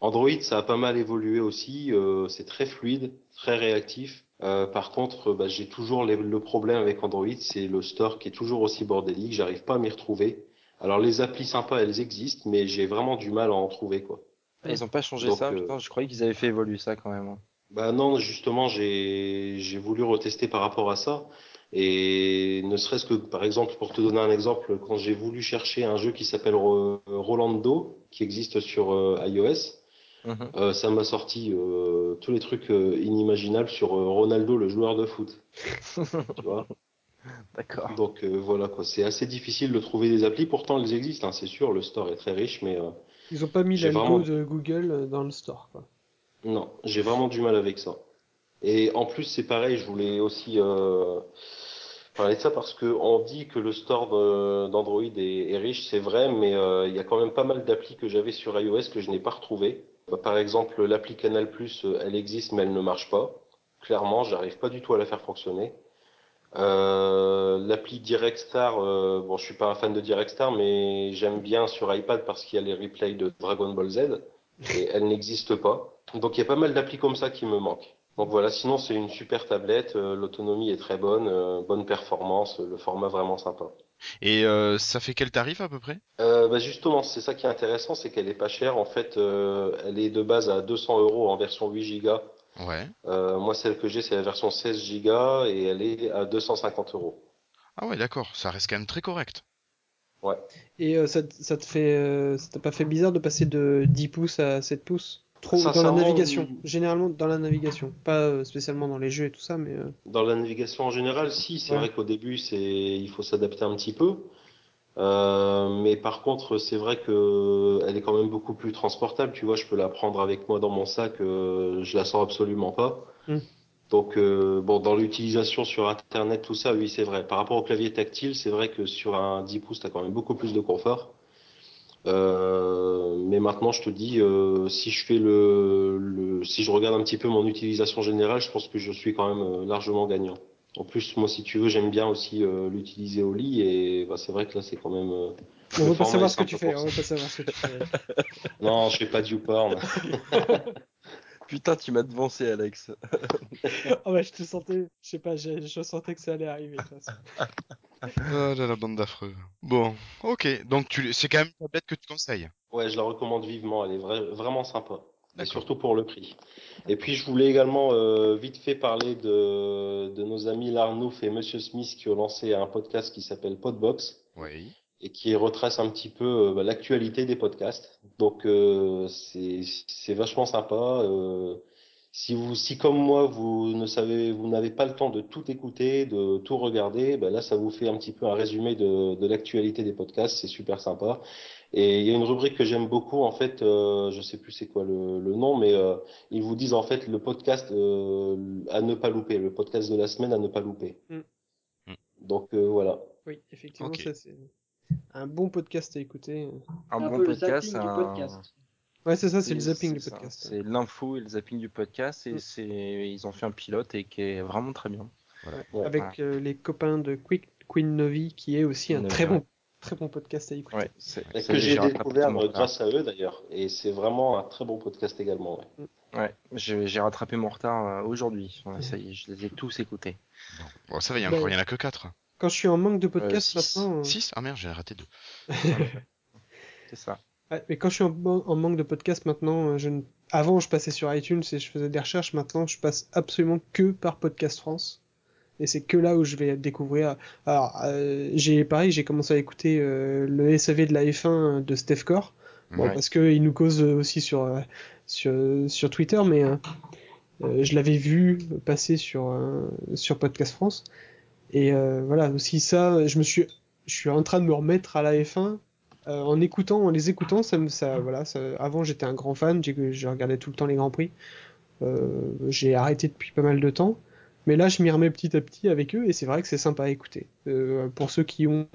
Android, ça a pas mal évolué aussi. c'est très fluide, très réactif. Euh, par contre, euh, bah, j'ai toujours les- le problème avec Android, c'est le store qui est toujours aussi bordélique. J'arrive pas à m'y retrouver. Alors, les applis sympas, elles existent, mais j'ai vraiment du mal à en trouver, quoi. Ils ont pas changé Donc, ça. euh, Putain, je croyais qu'ils avaient fait évoluer ça quand même. Bah non, justement, j'ai voulu retester par rapport à ça. Et ne serait-ce que, par exemple, pour te donner un exemple, quand j'ai voulu chercher un jeu qui s'appelle Ro- Rolando, qui existe sur euh, iOS, Mhm. euh, ça m'a sorti euh, tous les trucs euh, inimaginables sur euh, Ronaldo, le joueur de foot. <laughs> Tu vois? D'accord. Donc euh, voilà quoi, c'est assez difficile de trouver des applis. Pourtant, elles existent, hein, c'est sûr. Le store est très riche, mais euh, Ils ont pas mis J'ai l'algo vraiment- de Google dans le store, quoi. Non, j'ai vraiment du mal avec ça. Et en plus, c'est pareil, je voulais aussi euh, parler de ça parce que on dit que le store d'Android est, est riche, c'est vrai, mais euh, il y a quand même pas mal d'applis que j'avais sur iOS que je n'ai pas retrouvé. Bah, par exemple, l'appli Canal+, euh, elle existe, mais elle ne marche pas. Clairement, j'arrive pas du tout à la faire fonctionner. Euh, L'appli DirectStar, euh, bon, je suis pas un fan de DirectStar, mais j'aime bien sur iPad parce qu'il y a les replays de Dragon Ball Z et elle n'existe pas. Donc il y a pas mal d'applis comme ça qui me manquent. Donc voilà, sinon c'est une super tablette, euh, l'autonomie est très bonne, euh, bonne performance, le format vraiment sympa. Et euh, ça fait quel tarif à peu près? Euh, bah justement, c'est ça qui est intéressant, c'est qu'elle est pas chère. En fait, euh, elle est de base à 200 euros en version 8 Go. Ouais. Euh, moi, celle que j'ai, c'est la version 16 Go et elle est à 250 euros. Ah ouais, d'accord, ça reste quand même très correct. Ouais. Et euh, ça, te- ça te fait, euh, ça t'a pas fait bizarre de passer de 10 pouces à 7 pouces? Trop dans la navigation. mm. Généralement dans la navigation, pas euh, spécialement dans les jeux et tout ça, mais euh, Dans la navigation en général, si, c'est Ouais. vrai qu'au début, c'est, il faut s'adapter un petit peu. Euh, mais par contre, c'est vrai que elle est quand même beaucoup plus transportable. Tu vois, je peux la prendre avec moi dans mon sac, euh, je la sors absolument pas. Mm. Donc, euh, bon, dans l'utilisation sur Internet, tout ça, oui, c'est vrai. Par rapport au clavier tactile, c'est vrai que sur un 10 pouces, t'as quand même beaucoup plus de confort. Euh, mais maintenant, je te dis, euh, si je fais le, le, si je regarde un petit peu mon utilisation générale, je pense que je suis quand même euh, largement gagnant. En plus, moi, si tu veux, j'aime bien aussi euh, l'utiliser au lit et bah, c'est vrai que là, c'est quand même. euh, on veut pas format savoir est ce que tu sympa fais. pour On veut pas savoir ce que tu fais. <laughs> Non, je fais pas de YouPorn. <laughs> Putain, tu m'as devancé, Alex. <laughs> oh ouais, je te sentais, je sais pas, je, je sentais que ça allait arriver. de toute façon. <laughs> Ah là la bande d'affreux. Bon, ok, donc tu... c'est quand même une tablette que tu conseilles. Ouais, je la recommande vivement. Elle est vra- vraiment sympa. Et surtout pour le prix. Et puis, je voulais également euh, vite fait parler de, de nos amis Larnouf et Monsieur Smith qui ont lancé un podcast qui s'appelle Podbox. Oui. Et qui retrace un petit peu euh, bah, l'actualité des podcasts. Donc euh, c'est c'est vachement sympa. Euh, si vous si comme moi vous ne savez vous n'avez pas le temps de tout écouter, de tout regarder, bah, là ça vous fait un petit peu un résumé de de l'actualité des podcasts. C'est super sympa. Et il y a une rubrique que j'aime beaucoup en fait. Euh, je sais plus c'est quoi le, le nom, mais euh, ils vous disent en fait le podcast euh, à ne pas louper, le podcast de la semaine à ne pas louper. Mm. Donc euh, voilà. Oui, effectivement, ça c'est un bon podcast à écouter. Un un bon peu le podcast, un- podcast. Ouais, c'est ça, c'est le zapping du podcast. C'est l'info et le zapping du podcast et Mm. c'est ils ont fait un pilote et qui est vraiment très bien. Ouais. Avec euh, les copains de Quick, Queen Novi, qui est aussi un Novi, très bon, ouais. très bon podcast à écouter. Ouais, c'est Et ça que j'ai découvert grâce à eux d'ailleurs. Et c'est vraiment un très bon podcast également. ouais. Ouais, j'ai j'ai rattrapé mon retard euh, aujourd'hui. Ouais, ça y est, je les ai tous écoutés. Bon, Bon, ça va, il y, a Ben, en a que 4. Quand je suis en manque de podcast six. maintenant, euh, 6 Ah merde, j'ai raté deux. <laughs> C'est ça. ouais, mais quand je suis en, man- en manque de podcast maintenant, euh, je ne- avant je passais sur iTunes et je faisais des recherches. Maintenant, je passe absolument que par Podcast France. Et c'est que là où je vais découvrir. Alors, euh, j'ai pareil, j'ai commencé à écouter euh, le SAV de la F1 de Steph Core. Bon, Ouais. parce que il nous cause euh, aussi sur euh, sur sur Twitter, mais euh, euh, je l'avais vu passer sur euh, sur Podcast France. Et euh, voilà aussi ça, je me suis je suis en train de me remettre à la F1 euh, en écoutant, en les écoutant. Ça ça voilà. Avant j'étais un grand fan, je regardais tout le temps les grands prix. Euh, j'ai arrêté depuis pas mal de temps. Mais là, je m'y remets petit à petit avec eux et c'est vrai que c'est sympa à écouter. Pour ceux qui ont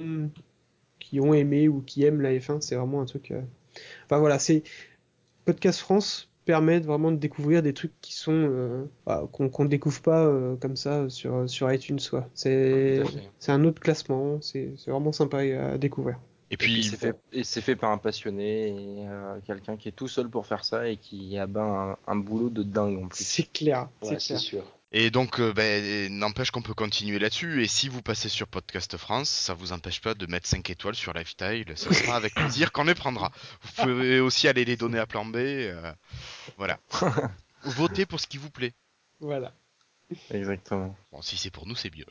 qui ont aimé ou qui aiment la F1, c'est vraiment un truc. Enfin voilà, c'est Podcast France permet de vraiment de découvrir des trucs qui sont euh, bah, qu'on ne découvre pas euh, comme ça sur sur iTunes quoi. C'est un autre classement, c'est vraiment sympa à découvrir. Et puis puis, c'est fait, et c'est fait par un passionné et euh, quelqu'un qui est tout seul pour faire ça et qui a ben un, un boulot de dingue en plus. C'est clair, Ouais, c'est sûr. et donc, euh, ben, n'empêche qu'on peut continuer là-dessus. Et si vous passez sur Podcast France, ça vous empêche pas de mettre 5 étoiles sur Lifestyle. Ce sera <laughs> avec plaisir qu'on les prendra. Vous pouvez aussi aller les donner à plan B. euh, voilà. <laughs> Votez pour ce qui vous plaît. Voilà. Exactement. Bon, si c'est pour nous, c'est mieux.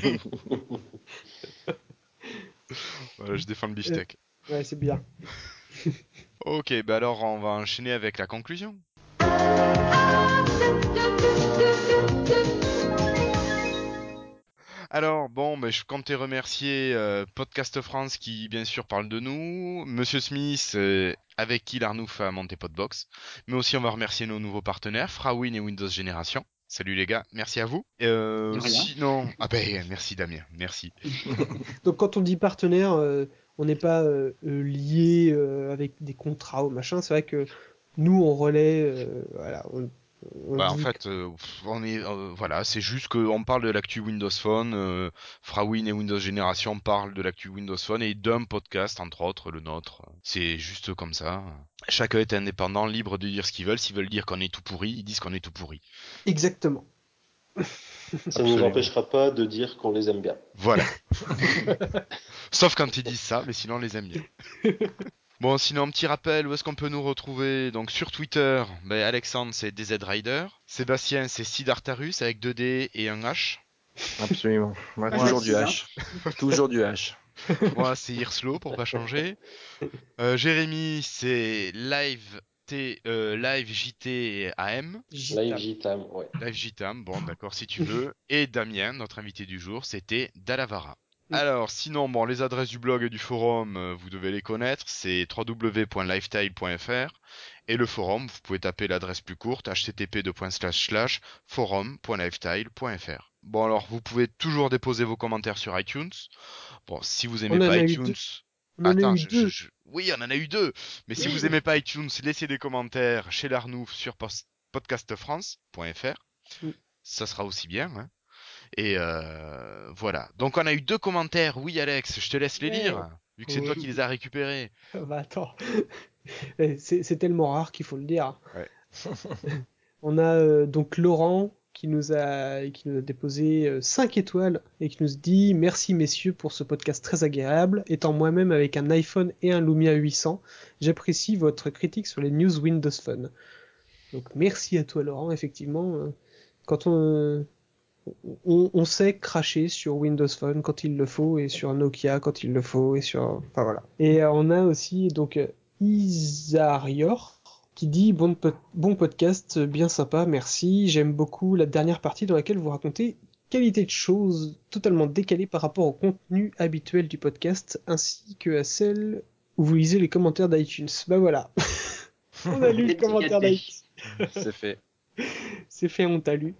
<laughs> <laughs> Voilà, je défends le beefsteak. Ouais, c'est bien. <laughs> Ok, bah alors on va enchaîner avec la conclusion. Alors bon, bah, je comptais remercier euh, Podcast France qui bien sûr parle de nous, Monsieur Smith euh, avec qui l'Arnouf a monté Podbox, mais aussi on va remercier nos nouveaux partenaires, Frawin et Windows Génération. Salut les gars, merci à vous. Euh, sinon, ah ben merci Damien, merci. <laughs> Donc quand on dit partenaire, euh, on n'est pas euh, euh, lié euh, avec des contrats ou machin. C'est vrai que nous on relaie, euh, voilà, on- Bah, en fait, euh, pff, on est, euh, voilà, c'est juste qu'on parle de l'actu Windows Phone, euh, Frawin et Windows Génération parlent de l'actu Windows Phone et d'un podcast, entre autres, le nôtre. C'est juste comme ça. Chacun est indépendant, libre de dire ce qu'ils veulent. S'ils veulent dire qu'on est tout pourri, ils disent qu'on est tout pourri. Exactement. Ça ne nous empêchera pas de dire qu'on les aime bien. Voilà. <laughs> Sauf quand ils disent ça, mais sinon on les aime bien. <laughs> Bon, sinon, un petit rappel, où est-ce qu'on peut nous retrouver? Donc sur Twitter, ben, Alexandre c'est DZ Rider, Sébastien c'est Sidartarus avec 2 D et un H, Absolument. <laughs> Moi, Ouais, toujours c'est du. H. <laughs> toujours du H. <laughs> moi c'est Hirslo pour pas changer, Euh, Jérémy c'est Live T, euh, Live JT AM, Live JTAM, ouais. Live JTAM, bon d'accord si tu veux, et Damien, notre invité du jour, c'était Dalavara. Mm. Alors, sinon, bon, les adresses du blog et du forum, euh, vous devez les connaître, c'est www.lifetile.fr et le forum, vous pouvez taper l'adresse plus courte http://forum.lifetile.fr. Bon, alors, vous pouvez toujours déposer vos commentaires sur iTunes. Bon, si vous aimez On en pas a eu iTunes, deux. On en a Attends, eu je- deux. je- je- oui, on en a eu deux. Mais si Oui. vous aimez pas iTunes, laissez des commentaires chez l'Arnouf sur podcastfrance.fr. Oui. Ça sera aussi bien. hein. Et euh, voilà. Donc on a eu deux commentaires. Oui, Alex, je te laisse les Ouais. lire, vu que c'est toi qui les as récupérés. <laughs> Bah attends, <laughs> Eh, c'est tellement rare qu'il faut le dire. Ouais. <laughs> On a euh, donc Laurent qui nous a qui nous a déposé 5 étoiles et qui nous dit merci messieurs pour ce podcast très agréable. Étant moi-même avec un iPhone et un Lumia 800, j'apprécie votre critique sur les news Windows Phone. Donc merci à toi Laurent, effectivement. euh, Quand on on, on sait cracher sur Windows Phone quand il le faut et sur Nokia quand il le faut et sur enfin voilà. Et euh, on a aussi donc Isarior qui dit bon, bon podcast, bien sympa, merci. J'aime beaucoup la dernière partie dans laquelle vous racontez qualité de choses totalement décalée par rapport au contenu habituel du podcast ainsi que à celle où vous lisez les commentaires d'iTunes. Bah voilà. <laughs> on a lu le Étiqueté. commentaire d'iTunes. C'est fait. <laughs> C'est fait, on t'a lu.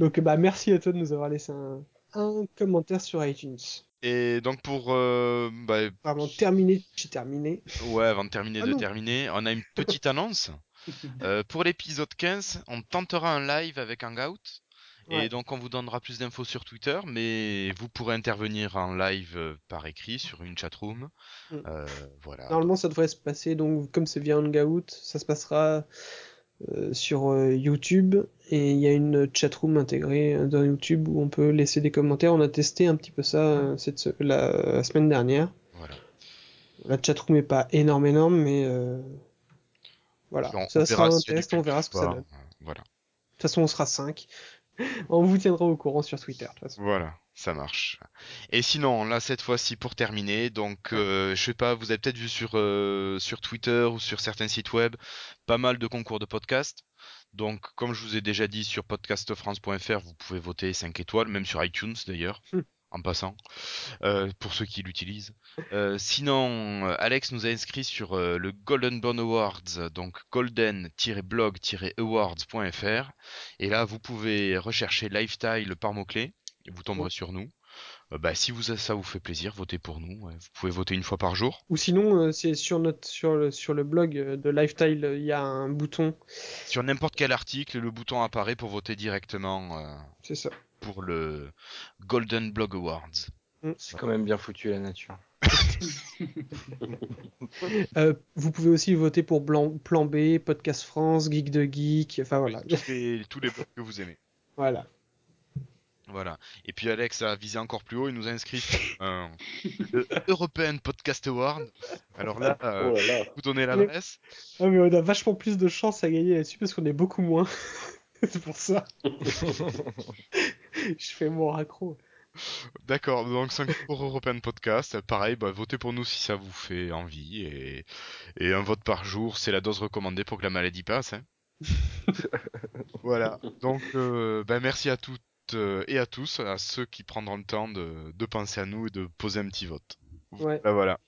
Donc bah merci à toi de nous avoir laissé un, un commentaire sur iTunes. Et donc pour euh, bah, Vraiment terminé, j'ai terminé. ouais, avant de terminer Ah de non. terminer, on a une <laughs> petite annonce. <laughs> Euh, pour l'épisode 15, on tentera un live avec Hangout. Et Ouais. donc on vous donnera plus d'infos sur Twitter, mais vous pourrez intervenir en live euh, par écrit sur une chatroom. Mm. Euh, voilà. Normalement, ça devrait se passer, donc comme c'est via Hangout, ça se passera sur YouTube et il y a une chatroom intégrée euh, dans YouTube où on peut laisser des commentaires. On a testé un petit peu ça euh, cette la, la semaine dernière. Voilà. La chatroom est pas énorme énorme, mais euh, voilà, On- on ça sera un test, on verra ce que ça donne. Voilà. De toute façon, on sera 5. <laughs> on vous tiendra au courant sur Twitter. De toute façon. Voilà, ça marche. Et sinon, là, cette fois-ci, pour terminer, donc, euh, je sais pas, vous avez peut-être vu sur, euh, sur Twitter ou sur certains sites web pas mal de concours de podcasts. Donc, comme je vous ai déjà dit sur podcastfrance.fr, vous pouvez voter 5 étoiles, même sur iTunes d'ailleurs, Hmm. en passant, euh, pour ceux qui l'utilisent. Euh, sinon, euh, Alex nous a inscrit sur le Golden Burn Awards, donc golden-blog-awards.fr. Et là, vous pouvez rechercher Lifestyle par mot-clé, et vous tomberez sur nous. Euh, bah, si vous, ça vous fait plaisir, votez pour nous. ouais. Vous pouvez voter une fois par jour. Ou sinon, euh, c'est sur notre sur le sur le blog euh, de Lifestyle, euh, il y a un bouton. Sur n'importe quel article, le bouton apparaît pour voter directement euh, C'est ça. pour le Golden Blog Awards. C'est quand même bien foutu la nature. <laughs> Euh, vous pouvez aussi voter pour Blanc- Plan B, Podcast France, Geek de Geek, enfin voilà. Tous les, tous les blogs que vous aimez. voilà. Voilà. Et puis Alex a visé encore plus haut, il nous a inscrit <laughs> le European Podcast Award. Alors là, euh, Oh là là. vous donnez l'adresse. Ah, mais on a vachement plus de chances à gagner là-dessus parce qu'on est beaucoup moins. <laughs> C'est pour ça. <laughs> Je fais mon raccro. D'accord, donc 5 pour European Podcast. Pareil, bah, votez pour nous si ça vous fait envie. Et, et un vote par jour, c'est la dose recommandée pour que la maladie passe. hein. voilà. Donc, euh, bah, merci à toutes euh, et à tous, à ceux qui prendront le temps de, de penser à nous et de poser un petit vote. Ouais. Bah, voilà.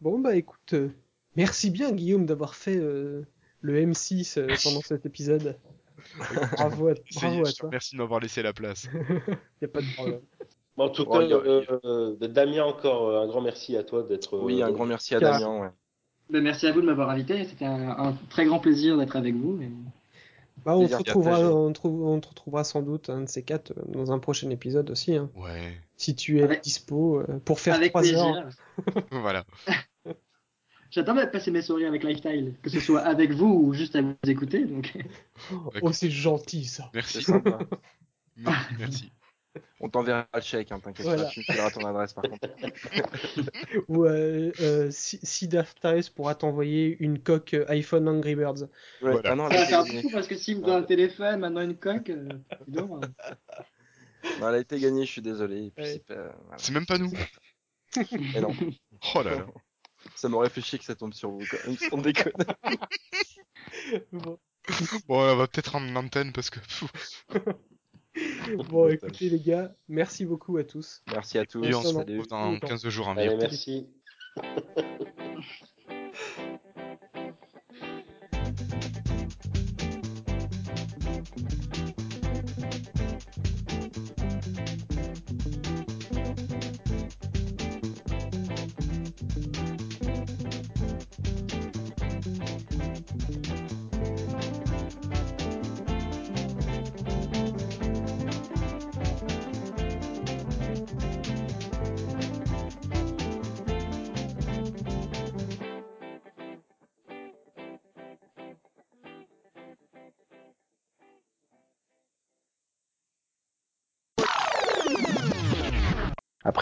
Bon bah écoute, euh, merci bien Guillaume d'avoir fait euh, le M6 euh, pendant cet épisode. <laughs> bravo à, bravo à toi. remercie de m'avoir laissé la place. <laughs> Y a pas de problème. En tout cas, il Damien, encore un grand merci à toi d'être. Oui, euh, un grand merci à. Damien. Ouais. Ben, merci à vous de m'avoir invité. C'était un, un très grand plaisir d'être avec vous. et Bah, on te retrouvera, partagé. on, trouve, on te retrouvera sans doute un de ces quatre euh, dans un prochain épisode aussi, hein. Ouais, si tu es Avec- dispo euh, pour faire Avec trois heures. plaisir. <laughs> <laughs> voilà. <laughs> J'attends de passer mes soirées avec Lifestyle, que ce soit avec vous ou juste à vous écouter. Donc, Oh, c'est gentil ça. C'est Merci. sympa. Merci. On t'enverra le chèque, hein, t'inquiète Voilà. pas, tu me fileras ton adresse par contre. <laughs> Ou euh, euh, si, si Daftares pourra t'envoyer une coque euh, iPhone Angry Birds. Ouais, Voilà. ah non, faire été gagnée. beaucoup parce que s'il me donne un téléphone, maintenant une coque, euh, dis donc, <laughs> Non, elle a été gagnée, je suis désolé. Et puis Ouais. c'est pas... voilà. C'est même pas nous. <laughs> Mais non, Oh là là. ça m'aurait fait chier que ça tombe sur vous quand même, sans déconner. Bon, Bon, on va peut-être en antenne parce que. <laughs> Bon, écoutez les gars, merci beaucoup à tous. Merci à tous. Et on se retrouve dans 15 jours environ. Allez, merci. <laughs>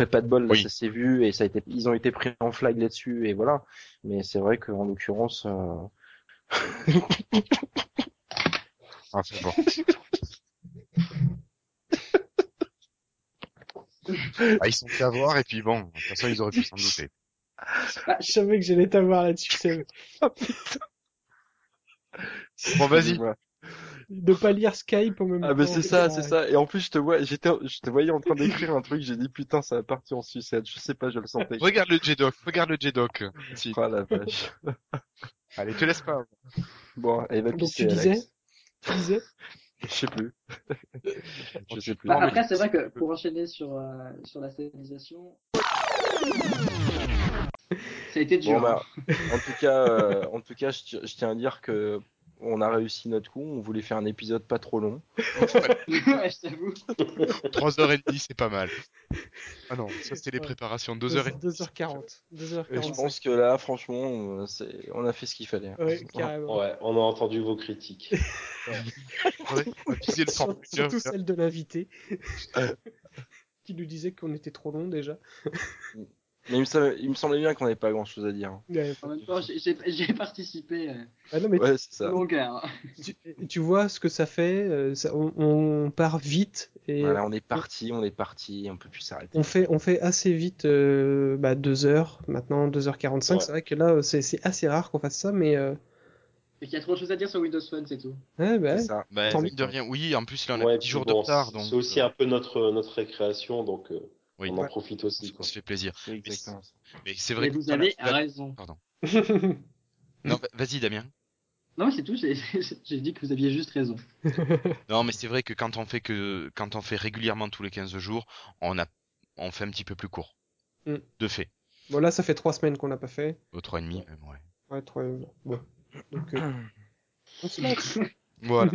Après, pas de bol, Oui. ça s'est vu et ça a été, ils ont été pris en flag là-dessus et voilà. Mais c'est vrai qu'en l'occurrence, euh, <laughs> Ah, c'est bon. Ah, ils sont fait avoir et puis bon, de toute façon, ils auraient pu s'en douter. Je savais que j'allais t'avoir là-dessus. Seb. Bon, vas-y. De pas lire Skype en même Ah, temps. mais c'est ça, Ah, c'est ça. Et en plus, je te vois, j'étais, je te voyais en train d'écrire un truc, j'ai dit putain, ça va partir en sucette. Je sais pas, je le sentais. Regarde le J-Doc, regarde le J-Doc. Si. Oh la vache. <laughs> Allez, te laisse pas. Bon, elle va Donc, pisser, tu disais Alex. Tu disais <laughs> Je sais plus. <laughs> je sais plus. Bah, après, c'est vrai que pour enchaîner sur, euh, sur la stabilisation, ça a été dur. Bon, bah, en tout cas, euh, en tout cas, je tiens à dire que on a réussi notre coup. On voulait faire un épisode pas trop long. <laughs> ouais, je t'avoue. 3h30, c'est pas mal. Ah non, ça c'était les préparations. 2h30. 2h40. Et je 2h45. pense que là, franchement, euh, on a fait ce qu'il fallait. Ouais, carrément. Ouais, on a entendu vos critiques. Ouais, on viser le Surtout celle de l'invité. qui nous disait qu'on était trop long déjà. Mais il me, semblait, il me semblait bien qu'on n'avait pas grand chose à dire. Ouais, En même temps, j'ai- participé euh, Ah non, mais Ouais, c'est ça. longueur. tu, tu vois ce que ça fait. euh, ça- on, on part vite et Voilà, on est parti, on est parti, on peut plus s'arrêter. on fait, on fait assez vite euh, bah, 2 heures, maintenant 2h45. Ouais. C'est vrai que là, c'est assez rare qu'on fasse ça, mais euh, Et qu'il y a trop de choses à dire sur Windows Phone, c'est tout. ouais, bah, C'est ouais. ça. Bah, Tant de rien, oui, en plus là on a Ouais, 10 puis jours bon, de retard, donc C'est aussi un peu notre, notre récréation, donc euh, Oui. on en Ouais. profite aussi. on Quoi. se fait plaisir. Exactement ça. Mais c'est vrai Et que vous avez la- raison. Pardon. <laughs> Non, va- vas-y Damien. Non, mais c'est tout. <laughs> j'ai- dit que vous aviez juste raison. <laughs> Non, mais c'est vrai que quand on fait que quand on fait régulièrement tous les 15 jours, on a on fait un petit peu plus court. Mm. De fait. bon, là, ça fait 3 semaines qu'on n'a pas fait. Au 3,5 même, ouais. Ouais, trois... Bon. Donc, euh, <coughs> on se lâche. Voilà.